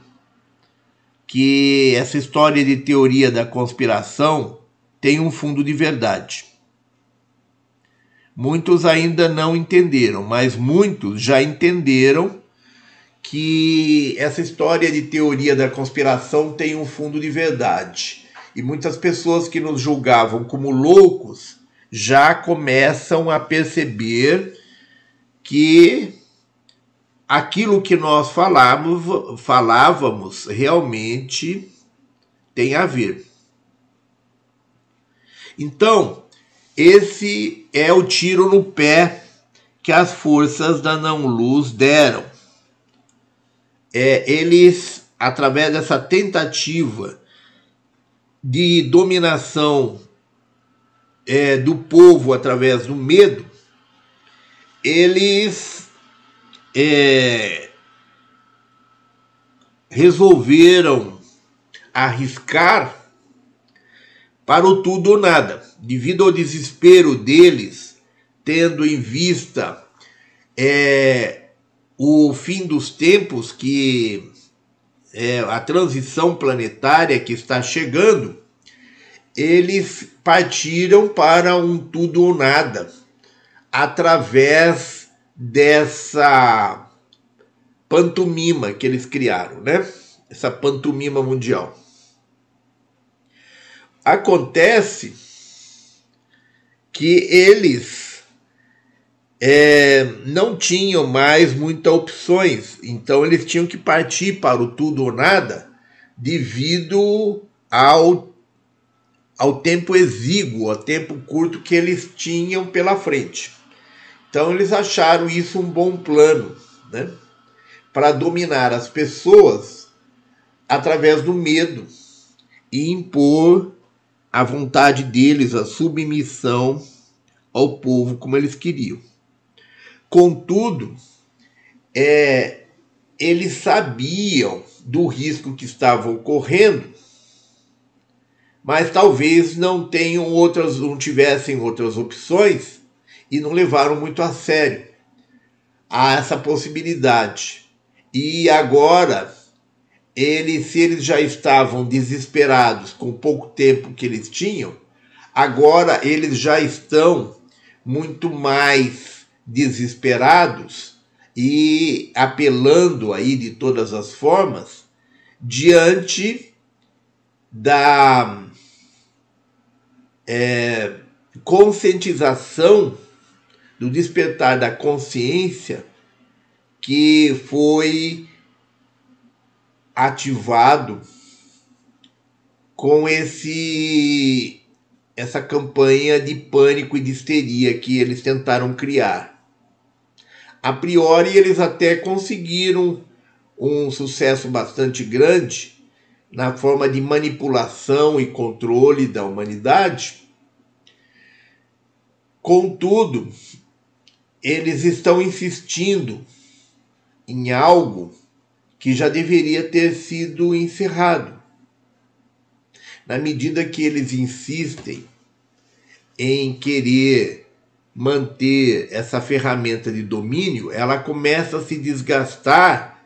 que essa história de teoria da conspiração tem um fundo de verdade. Muitos ainda não entenderam, mas muitos já entenderam que essa história de teoria da conspiração tem um fundo de verdade E muitas pessoas que nos julgavam como loucos já começam a perceber que aquilo que nós falávamos, falávamos realmente tem a ver. Então, esse é o tiro no pé que as forças da não-luz deram. É, eles, através dessa tentativa de dominação é, do povo através do medo, eles é, resolveram arriscar para o tudo ou nada, devido ao desespero deles, tendo em vista é, o fim dos tempos, que é, a transição planetária que está chegando, eles partiram para um tudo ou nada através dessa pantomima que eles criaram, né? Essa pantomima mundial. Acontece que eles é, não tinham mais muitas opções, então eles tinham que partir para o tudo ou nada devido ao, ao tempo exíguo, ao tempo curto que eles tinham pela frente. Então eles acharam isso um bom plano, né? Para dominar as pessoas através do medo e impor a vontade deles, a submissão ao povo como eles queriam. Contudo, é, eles sabiam do risco que estavam correndo, mas talvez não tenham outras, não tivessem outras opções e não levaram muito a sério a essa possibilidade. E agora, eles, se eles já estavam desesperados com o pouco tempo que eles tinham, agora eles já estão muito mais desesperados e apelando aí de todas as formas diante da é, conscientização do despertar da consciência que foi ativado com esse essa campanha de pânico e de histeria que eles tentaram criar. A priori eles até conseguiram um sucesso bastante grande na forma de manipulação e controle da humanidade. Contudo, eles estão insistindo em algo que já deveria ter sido encerrado. Na medida que eles insistem em querer manter essa ferramenta de domínio, ela começa a se desgastar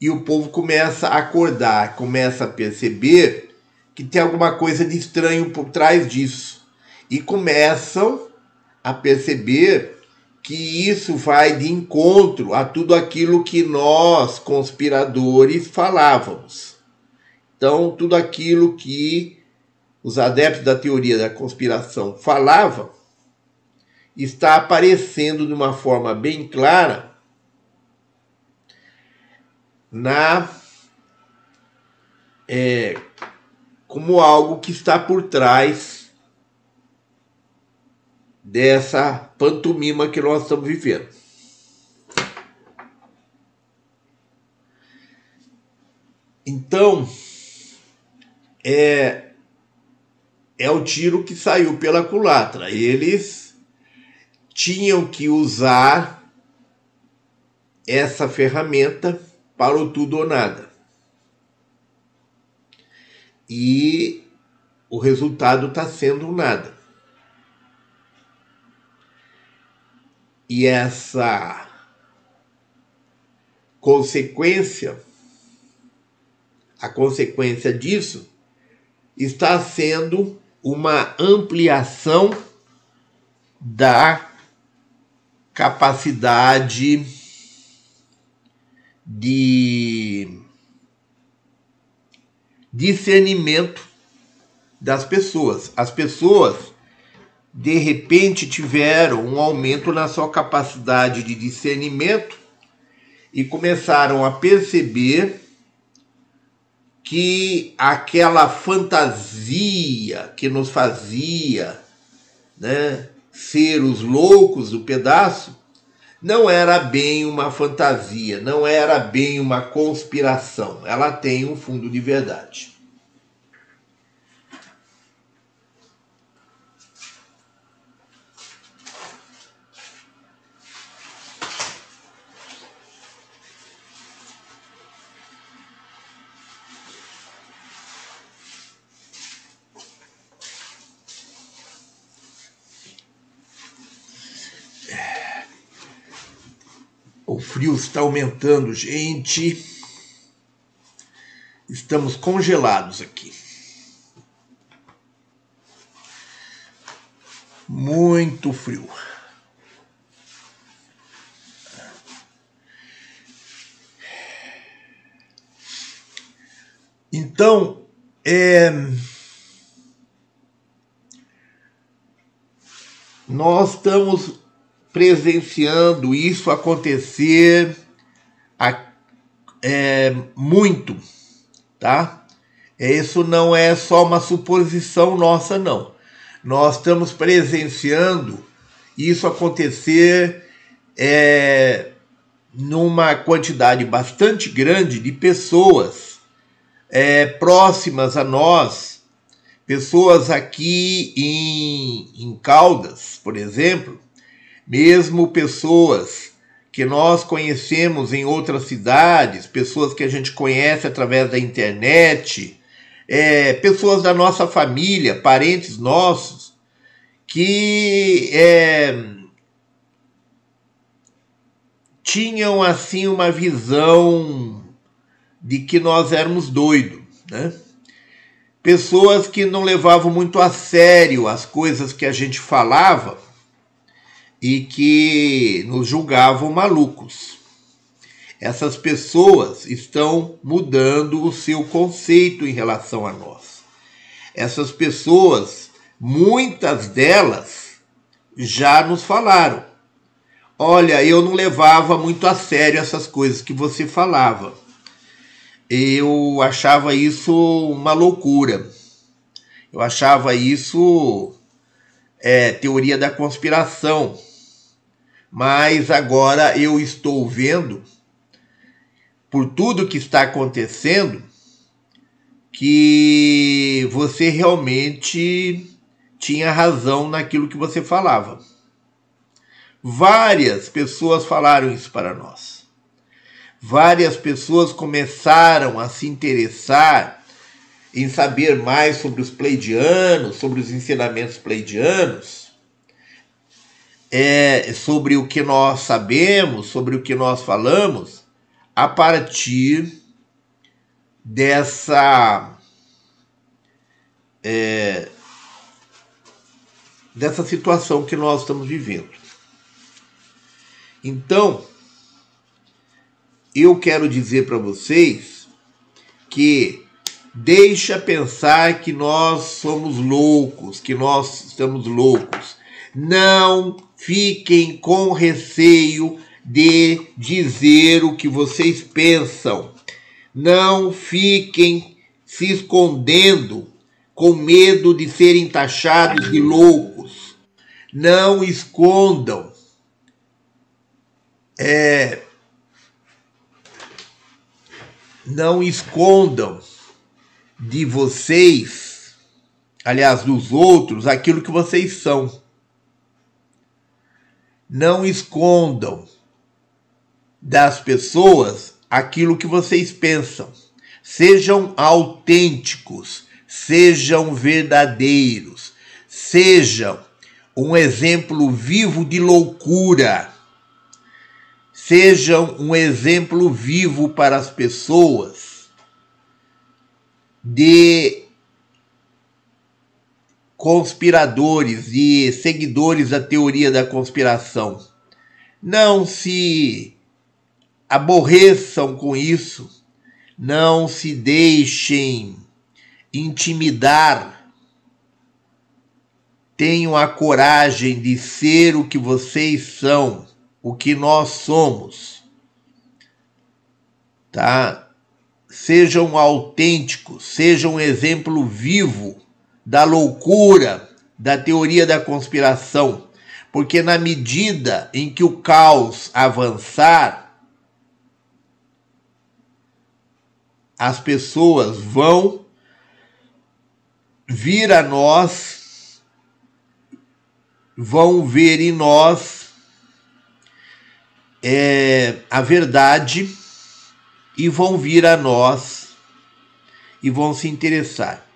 e o povo começa a acordar, começa a perceber que tem alguma coisa de estranho por trás disso e começam a perceber que isso vai de encontro a tudo aquilo que nós, conspiradores, falávamos. Então, tudo aquilo que os adeptos da teoria da conspiração falavam está aparecendo de uma forma bem clara na é, como algo que está por trás dessa pantomima que nós estamos vivendo. Então, é, é o tiro que saiu pela culatra. Eles tinham que usar essa ferramenta para o tudo ou nada. E o resultado está sendo nada. E essa consequência, a consequência disso, está sendo uma ampliação da capacidade de discernimento das pessoas. As pessoas de repente tiveram um aumento na sua capacidade de discernimento e começaram a perceber que aquela fantasia que nos fazia né, ser os loucos do pedaço não era bem uma fantasia, não era bem uma conspiração. Ela tem um fundo de verdade. O frio está aumentando, gente. Estamos congelados aqui. Muito frio. Então, é, nós estamos presenciando isso acontecer é, muito, tá? Isso não é só uma suposição nossa, não. Nós estamos presenciando isso acontecer é, numa quantidade bastante grande de pessoas é, próximas a nós, pessoas aqui em, em Caldas, por exemplo, mesmo pessoas que nós conhecemos em outras cidades, pessoas que a gente conhece através da internet, é, pessoas da nossa família, parentes nossos, que é, tinham assim uma visão de que nós éramos doidos, né? Pessoas que não levavam muito a sério as coisas que a gente falava e que nos julgavam malucos. Essas pessoas estão mudando o seu conceito em relação a nós. Essas pessoas, muitas delas, já nos falaram: Olha, eu não levava muito a sério essas coisas que você falava. Eu achava isso uma loucura. Eu achava isso é, teoria da conspiração mas agora eu estou vendo, por tudo que está acontecendo, que você realmente tinha razão naquilo que você falava. Várias pessoas falaram isso para nós. Várias pessoas começaram a se interessar em saber mais sobre os pleidianos, sobre os ensinamentos pleidianos é, sobre o que nós sabemos, sobre o que nós falamos, a partir dessa é, dessa situação que nós estamos vivendo. Então, eu quero dizer para vocês que deixa pensar que nós somos loucos, que nós estamos loucos. Não fiquem com receio de dizer o que vocês pensam. Não fiquem se escondendo com medo de serem taxados de loucos. Não escondam. É, não escondam de vocês, aliás, dos outros, aquilo que vocês são. Não escondam das pessoas aquilo que vocês pensam. Sejam autênticos, sejam verdadeiros, sejam um exemplo vivo de loucura. Sejam um exemplo vivo para as pessoas de conspiradores e seguidores da teoria da conspiração. Não se aborreçam com isso, não se deixem intimidar tenham a coragem de ser o que vocês são, o que nós somos. Tá? Sejam autênticos, sejam um exemplo vivo da loucura, da teoria da conspiração, porque na medida em que o caos avançar, as pessoas vão vir a nós, vão ver em nós é, a verdade e vão vir a nós e vão se interessar.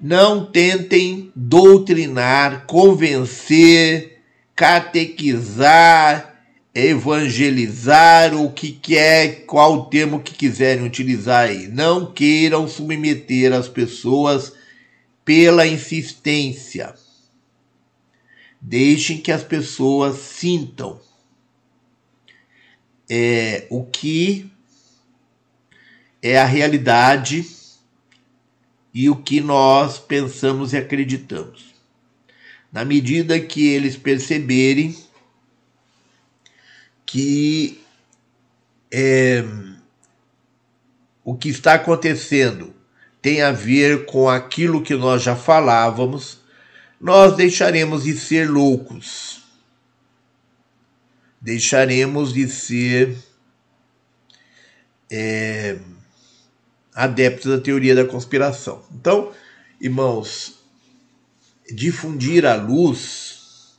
Não tentem doutrinar, convencer, catequizar, evangelizar, o que quer, qual termo que quiserem utilizar aí. Não queiram submeter as pessoas pela insistência. Deixem que as pessoas sintam é, o que é a realidade e o que nós pensamos e acreditamos. Na medida que eles perceberem que é, o que está acontecendo tem a ver com aquilo que nós já falávamos, nós deixaremos de ser loucos. Deixaremos de ser é, adeptos da teoria da conspiração. Então, irmãos, difundir a luz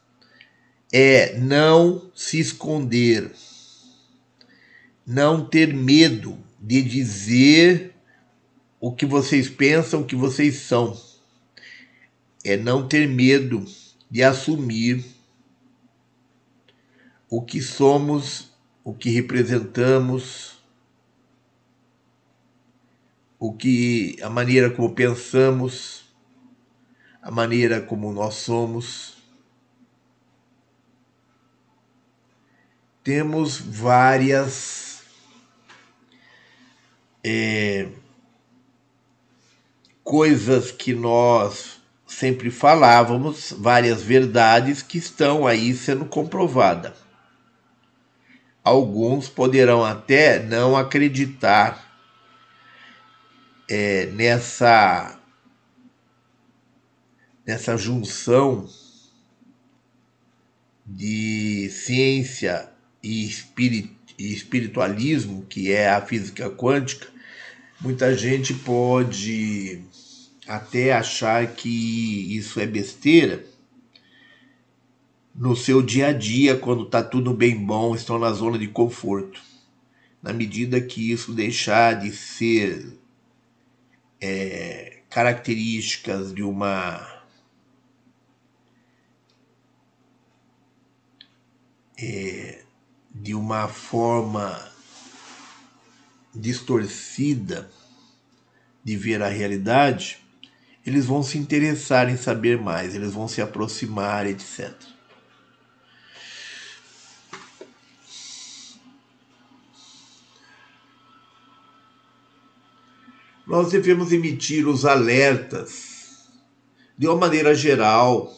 é não se esconder, não ter medo de dizer o que vocês pensam que vocês são. É não ter medo de assumir o que somos, o que representamos, o que a maneira como pensamos, a maneira como nós somos. Temos várias é, coisas que nós sempre falávamos, várias verdades que estão aí sendo comprovadas. Alguns poderão até não acreditar é, nessa nessa junção de ciência e espiritualismo, que é a física quântica, muita gente pode até achar que isso é besteira no seu dia a dia, quando está tudo bem bom, estão na zona de conforto. Na medida que isso deixar de ser é, características de uma é, de uma forma distorcida de ver a realidade, eles vão se interessar em saber mais, eles vão se aproximar, etc. Nós devemos emitir os alertas de uma maneira geral,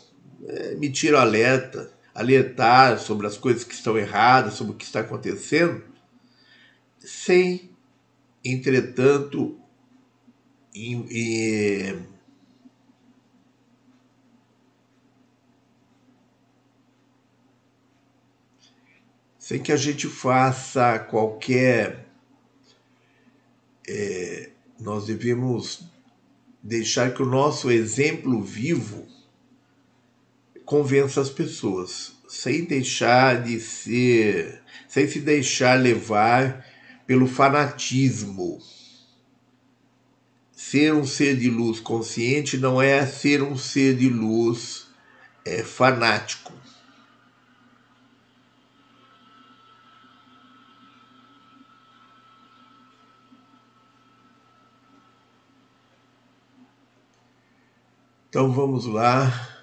é, emitir alerta, alertar sobre as coisas que estão erradas, sobre o que está acontecendo, sem, entretanto, em, em, sem que a gente faça qualquer. É, nós devemos deixar que o nosso exemplo vivo convença as pessoas, sem deixar de ser, sem se deixar levar pelo fanatismo. Ser um ser de luz consciente não é ser um ser de luz é, fanático. Então vamos lá.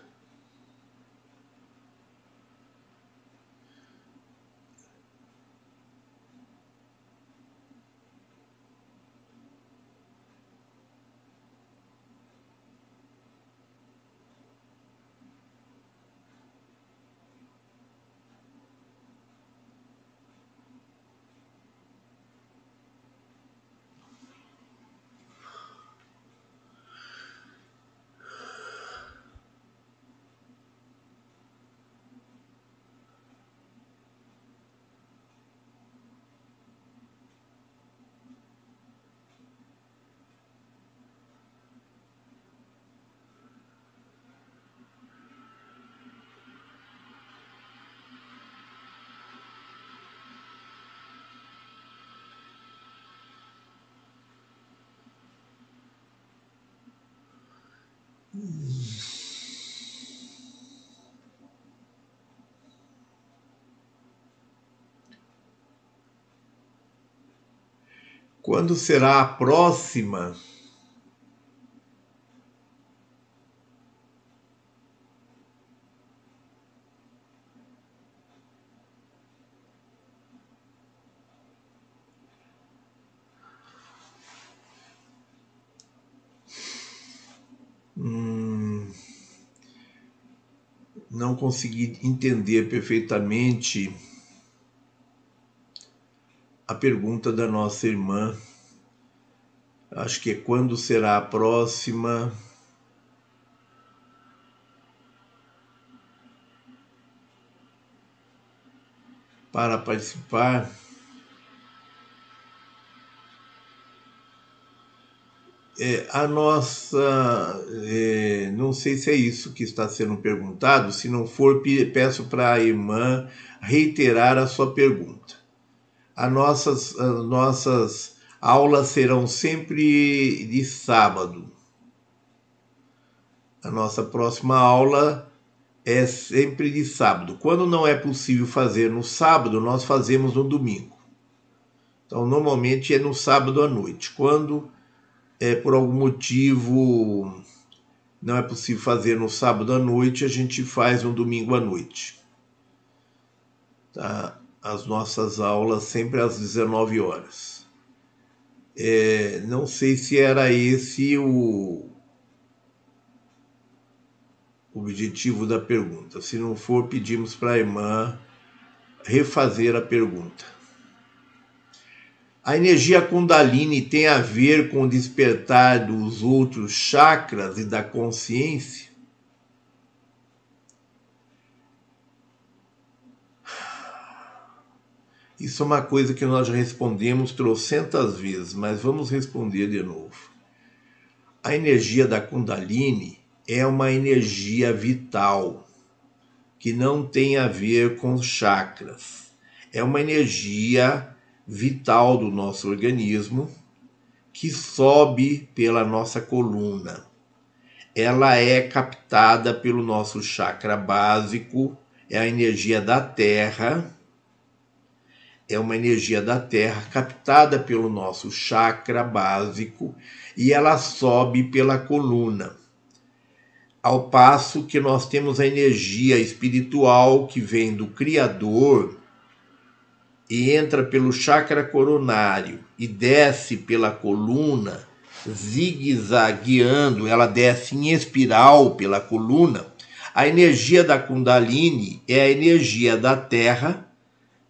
Quando será a próxima? Hum, não consegui entender perfeitamente a pergunta da nossa irmã. Acho que é quando será a próxima. Para participar. É, a nossa. É, não sei se é isso que está sendo perguntado. Se não for, peço para a irmã reiterar a sua pergunta as nossas, as nossas aulas serão sempre de sábado. A nossa próxima aula é sempre de sábado. Quando não é possível fazer no sábado, nós fazemos no domingo. Então, normalmente é no sábado à noite. Quando é por algum motivo não é possível fazer no sábado à noite, a gente faz no domingo à noite. Tá? As nossas aulas sempre às 19 horas. É, não sei se era esse o objetivo da pergunta. Se não for, pedimos para a irmã refazer a pergunta. A energia Kundalini tem a ver com o despertar dos outros chakras e da consciência? Isso é uma coisa que nós já respondemos trocentas vezes, mas vamos responder de novo. A energia da Kundalini é uma energia vital que não tem a ver com chakras. É uma energia vital do nosso organismo que sobe pela nossa coluna. Ela é captada pelo nosso chakra básico, é a energia da terra é uma energia da Terra captada pelo nosso chakra básico e ela sobe pela coluna. Ao passo que nós temos a energia espiritual que vem do Criador e entra pelo chakra coronário e desce pela coluna, zigue-zagueando, ela desce em espiral pela coluna. A energia da Kundalini é a energia da Terra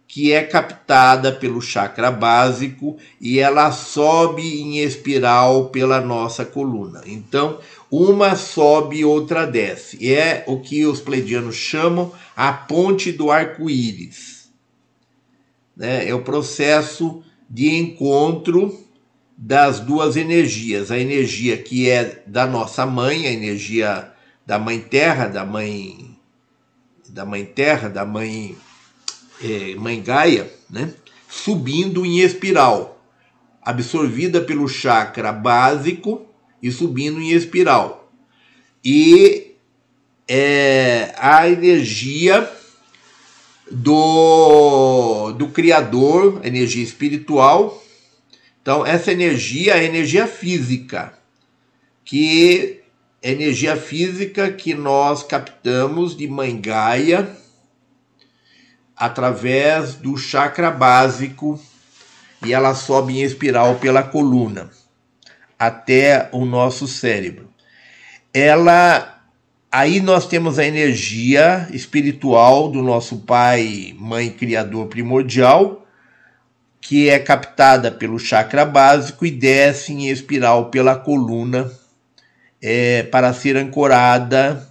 que é captada pelo chakra básico e ela sobe em espiral pela nossa coluna. Então, uma sobe e outra desce. É o que os pleidianos chamam a ponte do arco-íris. Né? É o processo de encontro das duas energias. A energia que é da nossa mãe, a energia da mãe terra, da mãe da mãe terra, da mãe é, Mãe Gaia, né, subindo em espiral, absorvida pelo chakra básico e subindo em espiral. E é, a energia do, do Criador, energia espiritual. Então, essa energia é energia física, que é energia física que nós captamos de Mãe Gaia através do chakra básico e ela sobe em espiral pela coluna até o nosso cérebro. Ela aí nós temos a energia espiritual do nosso pai, mãe criador primordial, que é captada pelo chakra básico e desce em espiral pela coluna é, para ser ancorada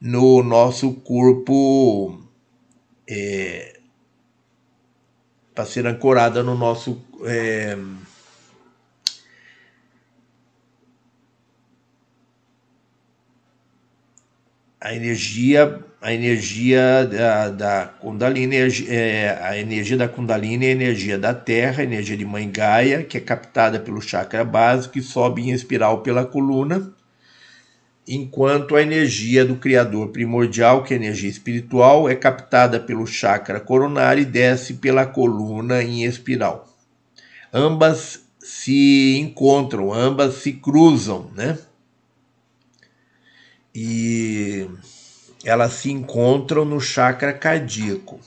no nosso corpo é, para ser ancorada no nosso é, a energia a energia da, da Kundalini é, a energia da Kundalini é a energia da Terra, a energia de Mãe Gaia, que é captada pelo chakra básico e sobe em espiral pela coluna enquanto a energia do Criador primordial, que é energia espiritual, é captada pelo chakra coronário e desce pela coluna em espiral. Ambas se encontram, ambas se cruzam, né? E elas se encontram no chakra cardíaco.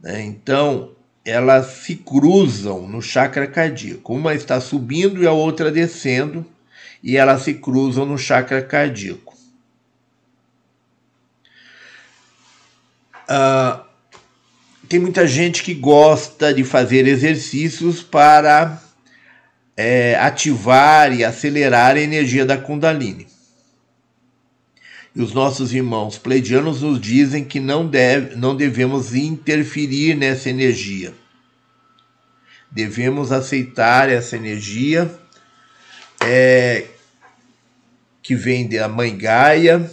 Né? Então, elas se cruzam no chakra cardíaco. Uma está subindo e a outra descendo, e elas se cruzam no chakra cardíaco. Uh, tem muita gente que gosta de fazer exercícios para é, ativar e acelerar a energia da Kundalini. E os nossos irmãos pleidianos nos dizem que não, deve, não devemos interferir nessa energia. Devemos aceitar essa energia é, que vem da Mãe Gaia,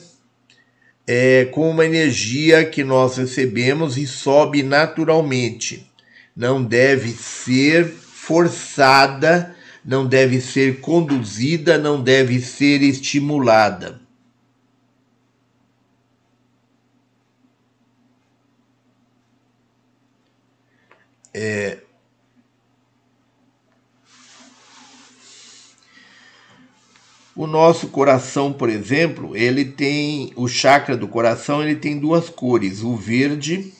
é, com uma energia que nós recebemos e sobe naturalmente. Não deve ser forçada, não deve ser conduzida, não deve ser estimulada. É, o nosso coração, por exemplo, ele tem o chakra do coração, ele tem duas cores, o verde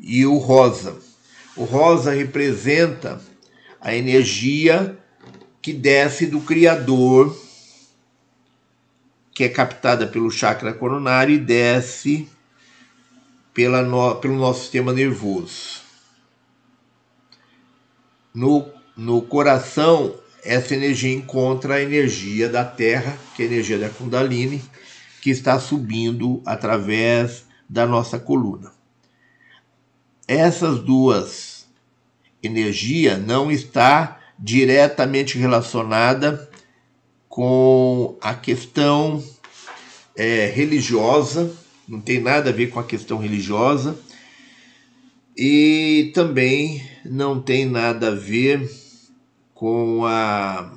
e o rosa. O rosa representa a energia que desce do criador, que é captada pelo chakra coronário e desce pela no, pelo nosso sistema nervoso. No, no coração, essa energia encontra a energia da Terra, que é a energia da Kundalini, que está subindo através da nossa coluna. Essas duas energias não está diretamente relacionada com a questão é, religiosa, não tem nada a ver com a questão religiosa, e também não tem nada a ver com a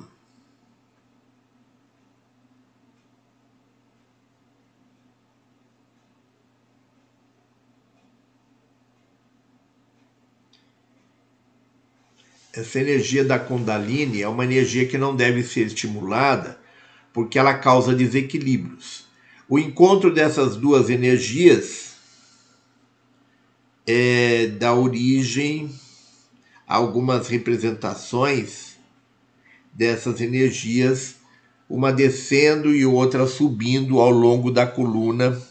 essa energia da Kundalini é uma energia que não deve ser estimulada porque ela causa desequilíbrios. O encontro dessas duas energias é, dá origem a algumas representações dessas energias, uma descendo e outra subindo ao longo da coluna,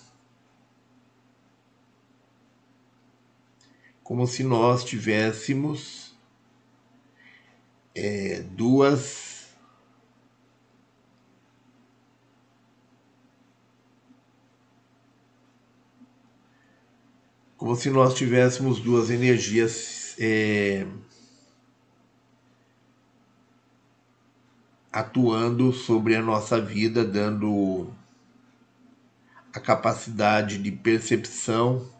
como se nós tivéssemos é, duas como se nós tivéssemos duas energias é, atuando sobre a nossa vida, dando a capacidade de percepção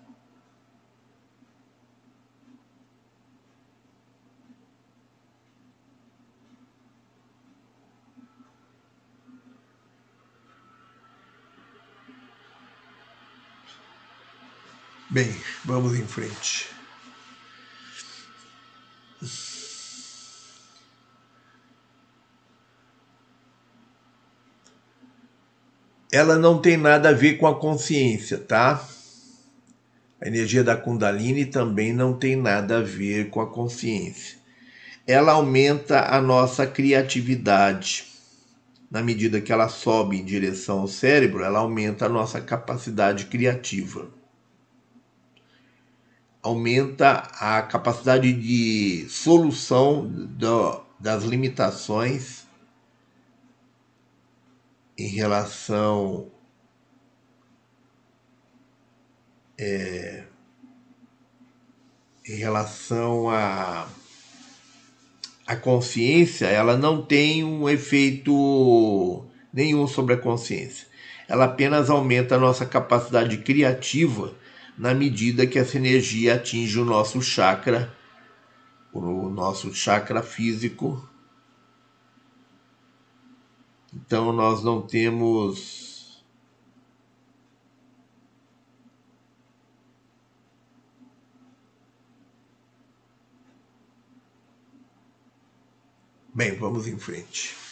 Bem, vamos em frente. Ela não tem nada a ver com a consciência, tá? A energia da Kundalini também não tem nada a ver com a consciência. Ela aumenta a nossa criatividade. Na medida que ela sobe em direção ao cérebro, ela aumenta a nossa capacidade criativa aumenta a capacidade de solução do, das limitações em relação é, em relação a a consciência ela não tem um efeito nenhum sobre a consciência. Ela apenas aumenta a nossa capacidade criativa na medida que essa energia atinge o nosso chakra, o nosso chakra físico, Então nós não temos Bem, vamos em frente.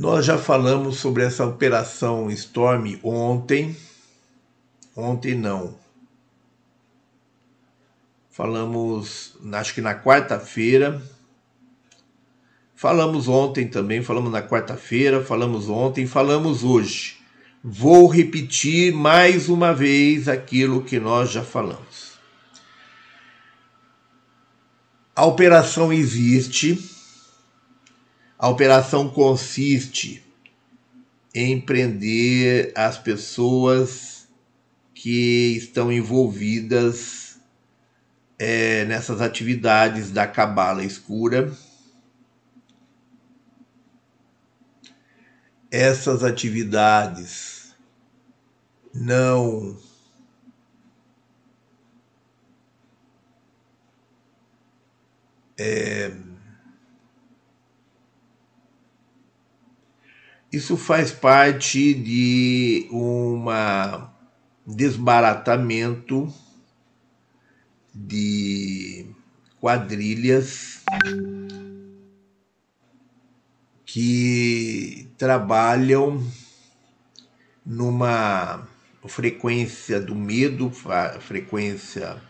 Nós já falamos sobre essa operação Storm ontem. Ontem não. Falamos, acho que na quarta-feira. Falamos ontem também, falamos na quarta-feira, falamos ontem, falamos hoje. Vou repetir mais uma vez aquilo que nós já falamos. A operação existe a operação consiste em prender as pessoas que estão envolvidas é, nessas atividades da cabala escura. Essas atividades não é, Isso faz parte de um desbaratamento de quadrilhas que trabalham numa frequência do medo, frequência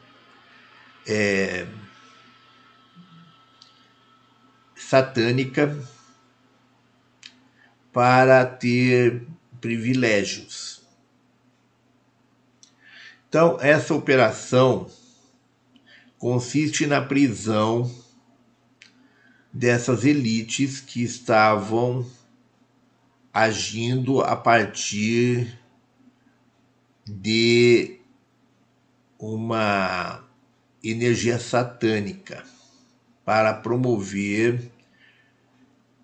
é, satânica para ter privilégios. Então, essa operação consiste na prisão dessas elites que estavam agindo a partir de uma energia satânica para promover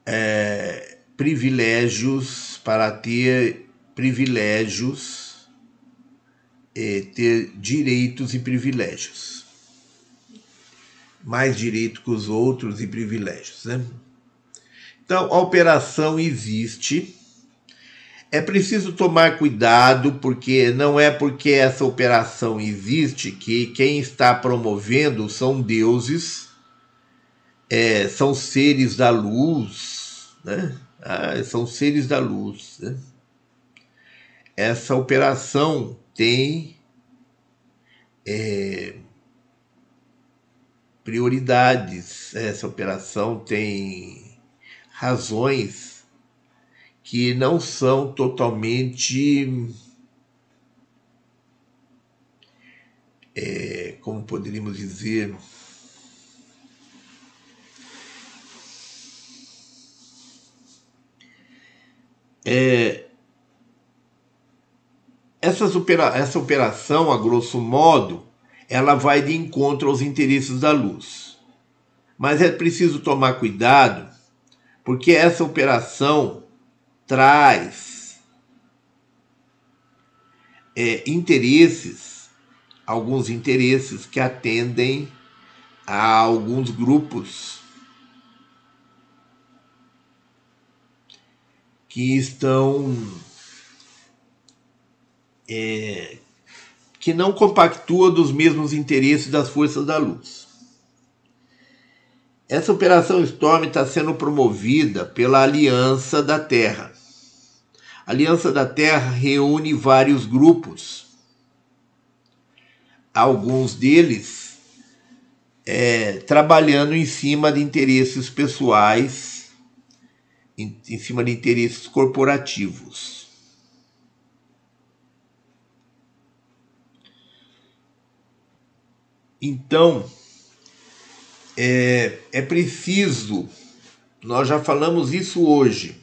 é, privilégios, para ter privilégios, e ter direitos e privilégios. Mais direito que os outros e privilégios. Né? Então, a operação existe. É preciso tomar cuidado, porque não é porque essa operação existe que quem está promovendo são deuses, é, são seres da luz, né? Ah, são seres da luz. Né? Essa operação tem é, prioridades, essa operação tem razões que não são totalmente. É, como poderíamos dizer, É, opera essa operação, a grosso modo, ela vai de encontro aos interesses da luz. Mas é preciso tomar cuidado, porque essa operação traz é, interesses, alguns interesses que atendem a alguns grupos que estão é, que não compactua dos mesmos interesses das forças da luz. Essa operação Storm está sendo promovida pela Aliança da Terra. A Aliança da Terra reúne vários grupos, alguns deles é, trabalhando em cima de interesses pessoais em, em cima de interesses corporativos. Então, é, é preciso, nós já falamos isso hoje,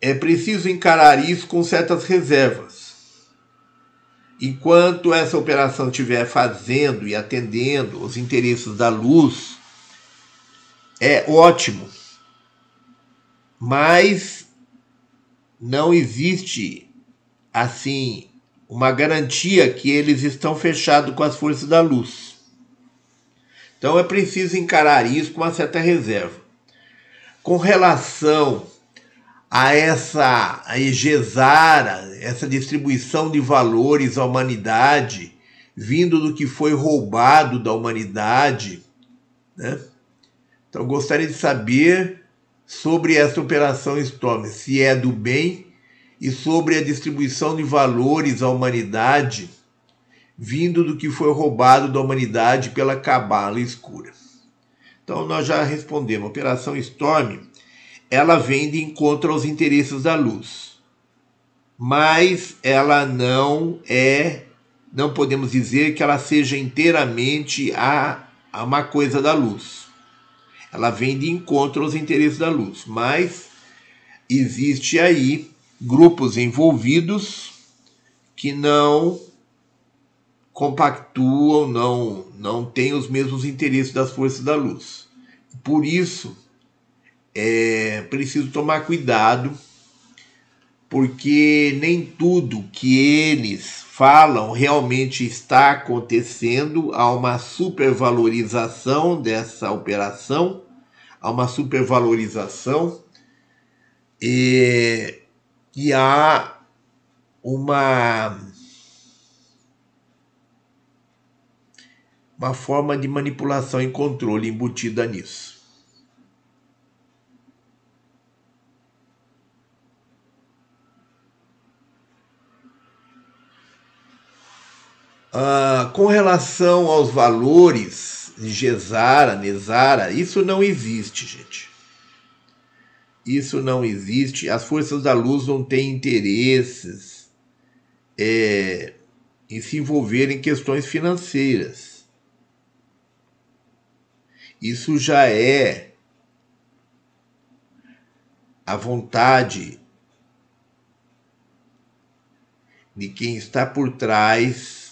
é preciso encarar isso com certas reservas. Enquanto essa operação estiver fazendo e atendendo os interesses da luz, é ótimo mas não existe assim uma garantia que eles estão fechados com as forças da luz. Então é preciso encarar isso com uma certa reserva. Com relação a essa egesara, essa distribuição de valores à humanidade, vindo do que foi roubado da humanidade, né? Então gostaria de saber sobre essa operação Storm, se é do bem e sobre a distribuição de valores à humanidade vindo do que foi roubado da humanidade pela cabala escura. Então nós já respondemos, a operação Storm, ela vem de encontro aos interesses da luz. Mas ela não é, não podemos dizer que ela seja inteiramente a, a uma coisa da luz. Ela vem de encontro aos interesses da luz, mas existe aí grupos envolvidos que não compactuam, não, não têm os mesmos interesses das forças da luz. Por isso, é preciso tomar cuidado, porque nem tudo que eles falam realmente está acontecendo, há uma supervalorização dessa operação, há uma supervalorização. E que há uma uma forma de manipulação e controle embutida nisso. Ah, com relação aos valores Gesara, Nesara, isso não existe, gente. Isso não existe. As forças da luz não têm interesses é, em se envolver em questões financeiras. Isso já é a vontade de quem está por trás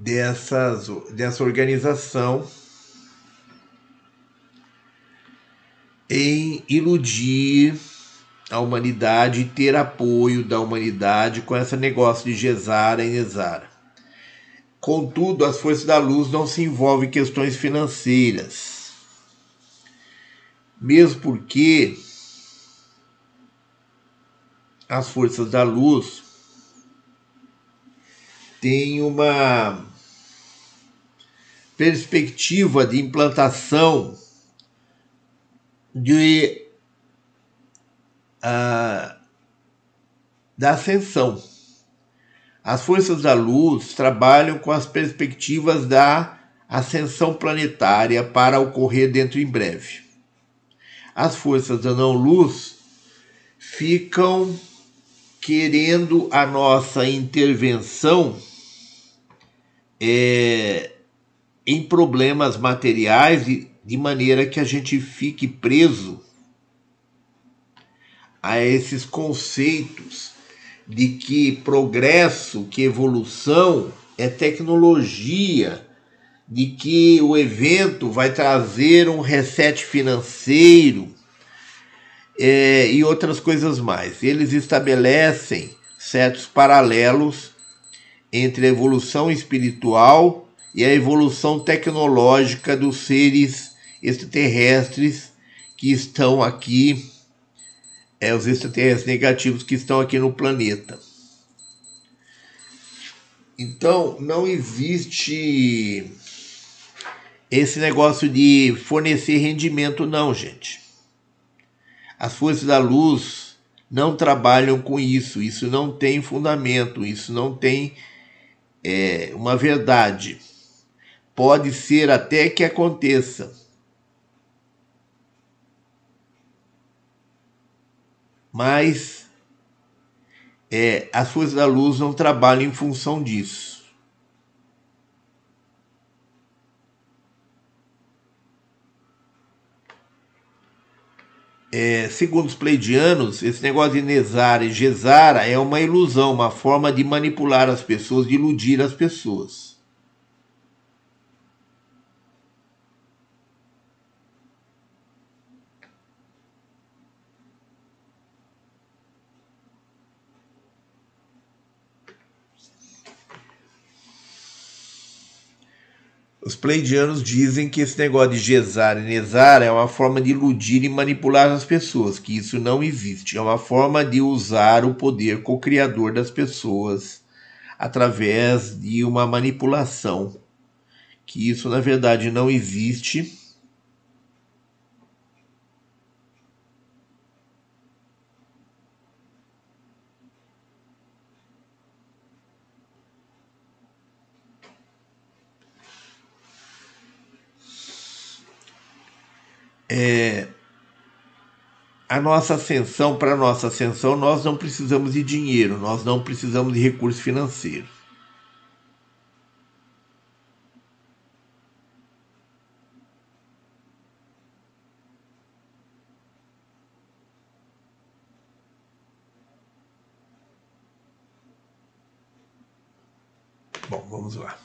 dessas, dessa organização em iludir a humanidade e ter apoio da humanidade com esse negócio de Gesara e Nezara. Contudo, as forças da luz não se envolvem em questões financeiras. Mesmo porque as forças da luz têm uma perspectiva de implantação de, uh, da ascensão. As forças da luz trabalham com as perspectivas da ascensão planetária para ocorrer dentro em breve. As forças da não-luz ficam querendo a nossa intervenção é, em problemas materiais de maneira que a gente fique preso a esses conceitos de que progresso, que evolução é tecnologia, de que o evento vai trazer um reset financeiro é, e outras coisas mais. Eles estabelecem certos paralelos entre a evolução espiritual e a evolução tecnológica dos seres extraterrestres que estão aqui, é, os extraterrestres negativos que estão aqui no planeta. Então, não existe esse negócio de fornecer rendimento, não, gente. As forças da luz não trabalham com isso, isso não tem fundamento, isso não tem é, uma verdade. Pode ser até que aconteça. Mas é, as forças da luz não trabalham em função disso. É, segundo os pleidianos, esse negócio de Nezara e Gesara é uma ilusão, uma forma de manipular as pessoas, de iludir as pessoas. Os pleidianos dizem que esse negócio de gesar e nesar é uma forma de iludir e manipular as pessoas, que isso não existe. É uma forma de usar o poder co-criador das pessoas através de uma manipulação, que isso na verdade não existe é, a nossa ascensão, para a nossa ascensão, nós não precisamos de dinheiro, nós não precisamos de recursos financeiros. Bom, vamos lá.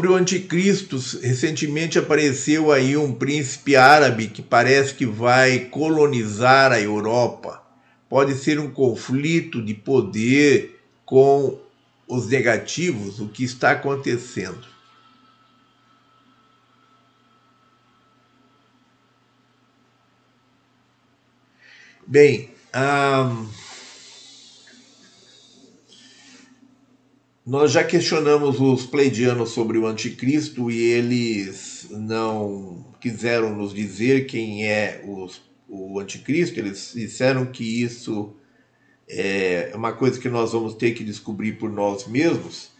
Sobre o anticristo, recentemente apareceu aí um príncipe árabe que parece que vai colonizar a Europa. Pode ser um conflito de poder com os negativos, o que está acontecendo. Bem, um, Nós já questionamos os pleidianos sobre o anticristo e eles não quiseram nos dizer quem é os, o anticristo, eles disseram que isso é uma coisa que nós vamos ter que descobrir por nós mesmos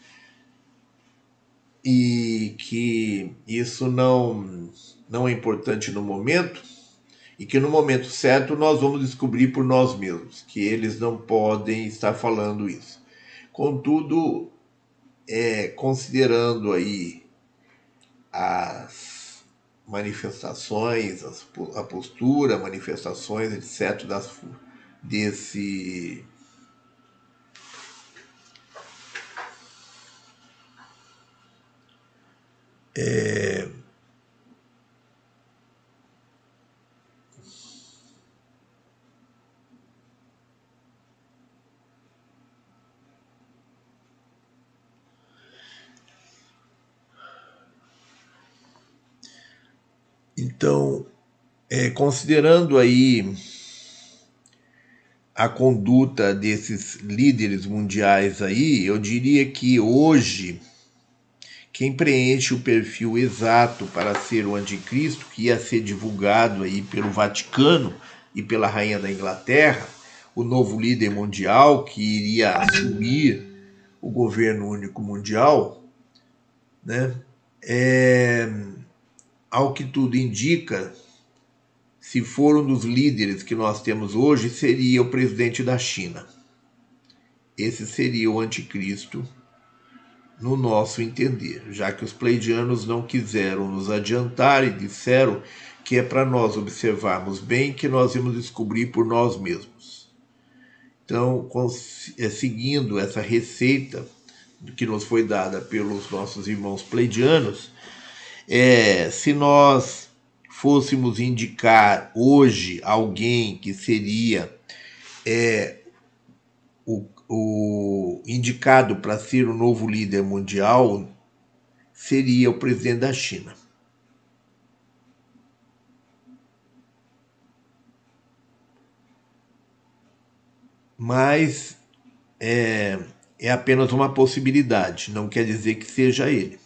e que isso não, não é importante no momento e que no momento certo nós vamos descobrir por nós mesmos, que eles não podem estar falando isso. Contudo, é, considerando aí as manifestações, as, a postura, manifestações, etc., das, desse é, Então, é, considerando aí a conduta desses líderes mundiais aí, eu diria que hoje quem preenche o perfil exato para ser o anticristo, que ia ser divulgado aí pelo Vaticano e pela rainha da Inglaterra, o novo líder mundial que iria assumir o governo único mundial, né? É, ao que tudo indica, se for um dos líderes que nós temos hoje, seria o presidente da China. Esse seria o anticristo no nosso entender, já que os pleidianos não quiseram nos adiantar e disseram que é para nós observarmos bem que nós vamos descobrir por nós mesmos. Então, é, seguindo essa receita que nos foi dada pelos nossos irmãos pleidianos, é, se nós fôssemos indicar hoje alguém que seria é, o, o indicado para ser o novo líder mundial, seria o presidente da China. Mas é, é apenas uma possibilidade, não quer dizer que seja ele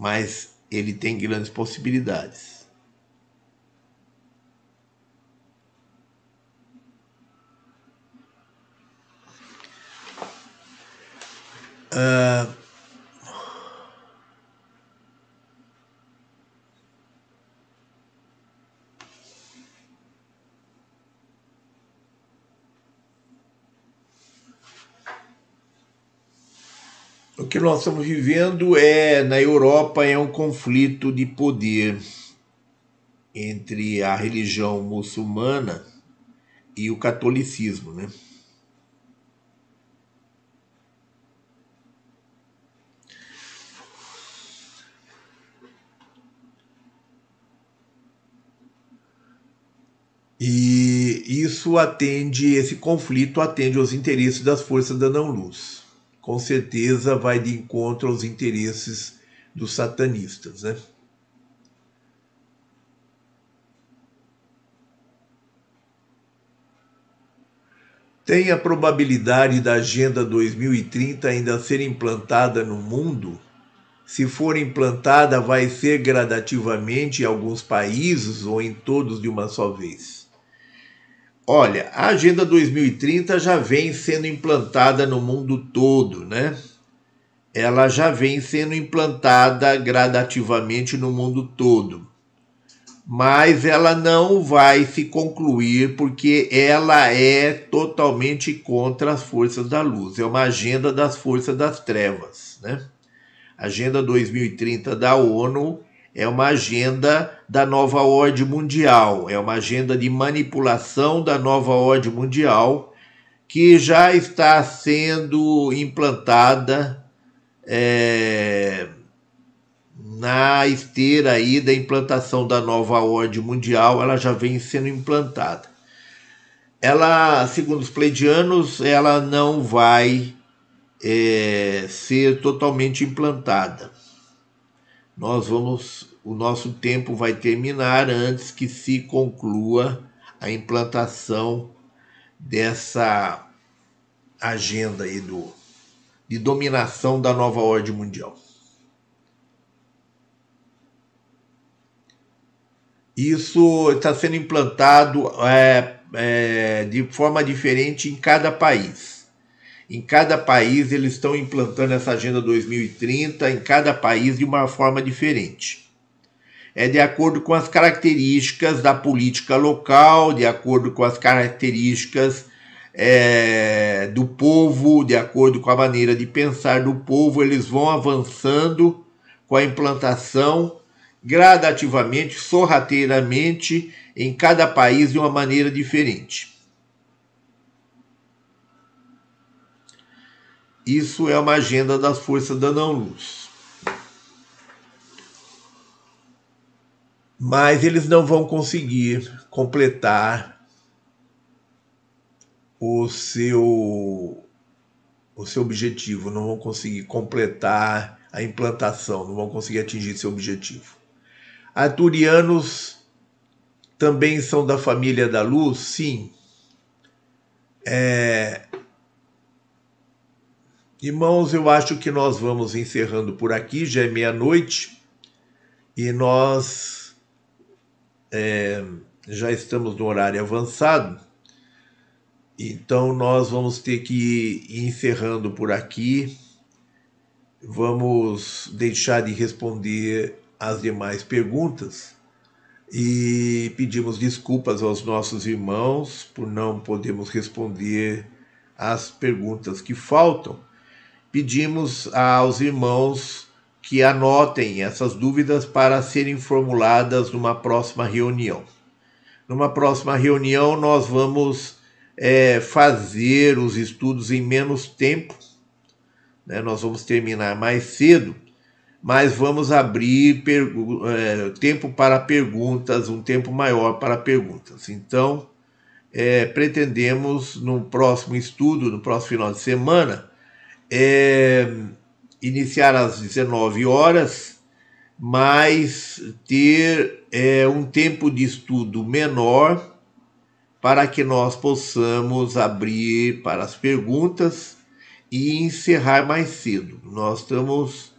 mas ele tem grandes possibilidades. Uh, O que nós estamos vivendo é na Europa é um conflito de poder entre a religião muçulmana e o catolicismo, né? E isso atende, esse conflito atende aos interesses das forças da não-luz. Com certeza vai de encontro aos interesses dos satanistas, né? Tem a probabilidade da Agenda 2030 ainda ser implantada no mundo? Se for implantada, vai ser gradativamente em alguns países ou em todos de uma só vez? Olha, a Agenda 2030 já vem sendo implantada no mundo todo, né? Ela já vem sendo implantada gradativamente no mundo todo. Mas ela não vai se concluir porque ela é totalmente contra as forças da luz. É uma agenda das forças das trevas, né? Agenda 2030 da ONU é uma agenda da nova ordem mundial, é uma agenda de manipulação da nova ordem mundial que já está sendo implantada é, na esteira aí da implantação da nova ordem mundial, ela já vem sendo implantada. Ela, segundo os pleidianos, ela não vai é, ser totalmente implantada. Nós vamos, o nosso tempo vai terminar antes que se conclua a implantação dessa agenda aí do, de dominação da nova ordem mundial. Isso está sendo implantado é, é, de forma diferente em cada país. Em cada país eles estão implantando essa Agenda 2030, em cada país de uma forma diferente. É de acordo com as características da política local, de acordo com as características é, do povo, de acordo com a maneira de pensar do povo, eles vão avançando com a implantação gradativamente, sorrateiramente, em cada país de uma maneira diferente. Isso é uma agenda das forças da não-luz. Mas eles não vão conseguir completar o seu o seu objetivo, não vão conseguir completar a implantação, não vão conseguir atingir seu objetivo. Arturianos também são da família da luz? Sim. É, Irmãos, eu acho que nós vamos encerrando por aqui, já é meia-noite e nós é, já estamos no horário avançado, então nós vamos ter que ir encerrando por aqui. Vamos deixar de responder as demais perguntas e pedimos desculpas aos nossos irmãos por não podermos responder as perguntas que faltam pedimos aos irmãos que anotem essas dúvidas para serem formuladas numa próxima reunião. Numa próxima reunião, nós vamos é, fazer os estudos em menos tempo, né? nós vamos terminar mais cedo, mas vamos abrir é, tempo para perguntas, um tempo maior para perguntas. Então, é, pretendemos no próximo estudo, no próximo final de semana, é, iniciar às 19 horas, mas ter é, um tempo de estudo menor para que nós possamos abrir para as perguntas e encerrar mais cedo. Nós estamos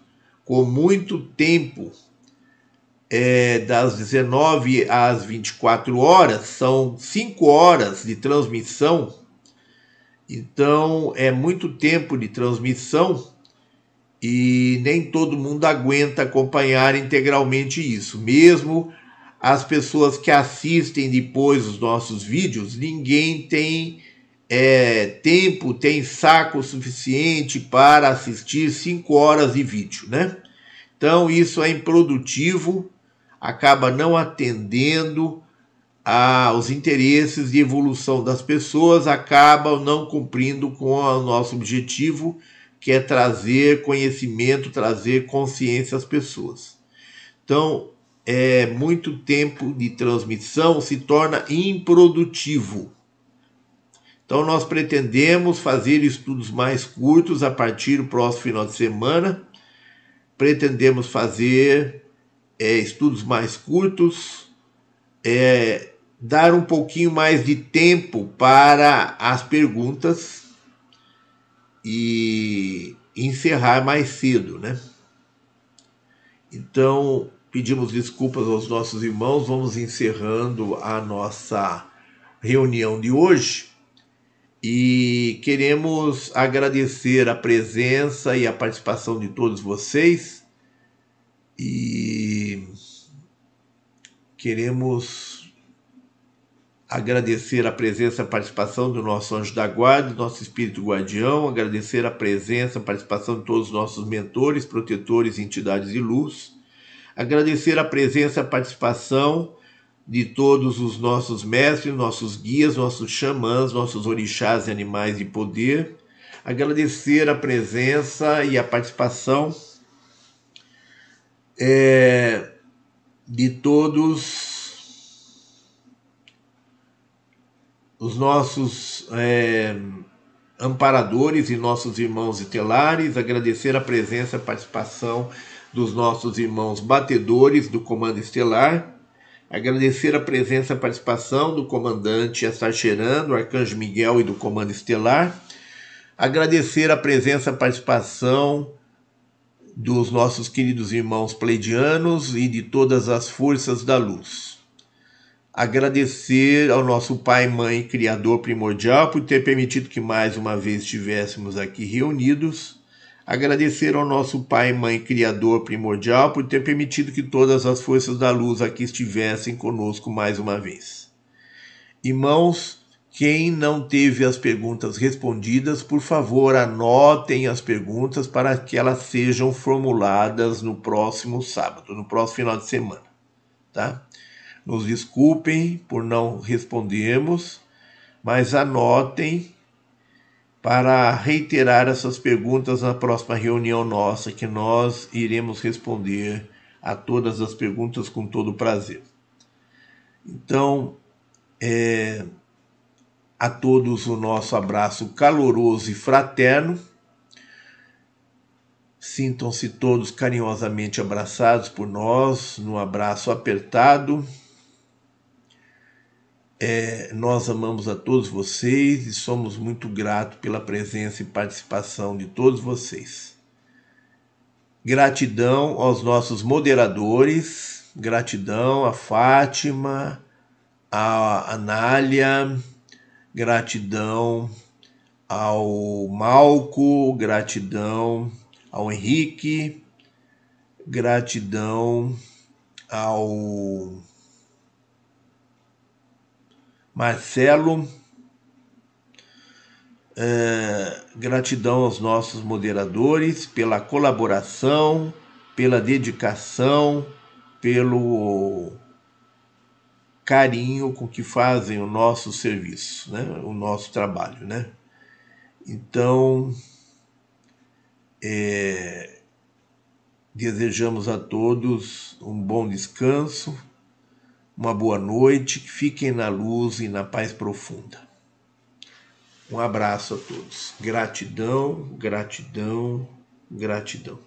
com muito tempo, é, das 19 às 24 horas, são 5 horas de transmissão então é muito tempo de transmissão e nem todo mundo aguenta acompanhar integralmente isso. Mesmo as pessoas que assistem depois os nossos vídeos, ninguém tem é, tempo, tem saco suficiente para assistir cinco horas de vídeo, né? Então isso é improdutivo. acaba não atendendo aos interesses de evolução das pessoas, acaba não cumprindo com o nosso objetivo, que é trazer conhecimento, trazer consciência às pessoas. Então, é muito tempo de transmissão se torna improdutivo. Então, nós pretendemos fazer estudos mais curtos a partir do próximo final de semana. Pretendemos fazer é, estudos mais curtos, é, dar um pouquinho mais de tempo para as perguntas e encerrar mais cedo, né? Então, pedimos desculpas aos nossos irmãos, vamos encerrando a nossa reunião de hoje e queremos agradecer a presença e a participação de todos vocês e queremos agradecer a presença e a participação do nosso anjo da guarda, nosso espírito guardião, agradecer a presença e a participação de todos os nossos mentores, protetores entidades de luz, agradecer a presença e a participação de todos os nossos mestres, nossos guias, nossos xamãs, nossos orixás e animais de poder, agradecer a presença e a participação é, de todos os nossos é, amparadores e nossos irmãos estelares, agradecer a presença e participação dos nossos irmãos batedores do Comando Estelar, Agradecer a presença e participação do comandante Assarcheran, do Arcanjo Miguel e do Comando Estelar. Agradecer a presença e participação dos nossos queridos irmãos pleidianos e de todas as forças da luz. Agradecer ao nosso Pai, Mãe, Criador primordial por ter permitido que mais uma vez estivéssemos aqui reunidos Agradecer ao nosso Pai, Mãe, Criador primordial por ter permitido que todas as forças da luz aqui estivessem conosco mais uma vez. Irmãos, quem não teve as perguntas respondidas, por favor, anotem as perguntas para que elas sejam formuladas no próximo sábado, no próximo final de semana, tá? Nos desculpem por não respondermos, mas anotem para reiterar essas perguntas na próxima reunião nossa, que nós iremos responder a todas as perguntas com todo prazer. Então, é, a todos o nosso abraço caloroso e fraterno. Sintam-se todos carinhosamente abraçados por nós, no abraço apertado é, nós amamos a todos vocês e somos muito gratos pela presença e participação de todos vocês. Gratidão aos nossos moderadores, gratidão a Fátima, a Anália, gratidão ao Malco, gratidão ao Henrique, gratidão ao Marcelo, é, gratidão aos nossos moderadores pela colaboração, pela dedicação, pelo carinho com que fazem o nosso serviço, né? o nosso trabalho. Né? Então, é, desejamos a todos um bom descanso uma boa noite, fiquem na luz e na paz profunda. Um abraço a todos. Gratidão, gratidão, gratidão.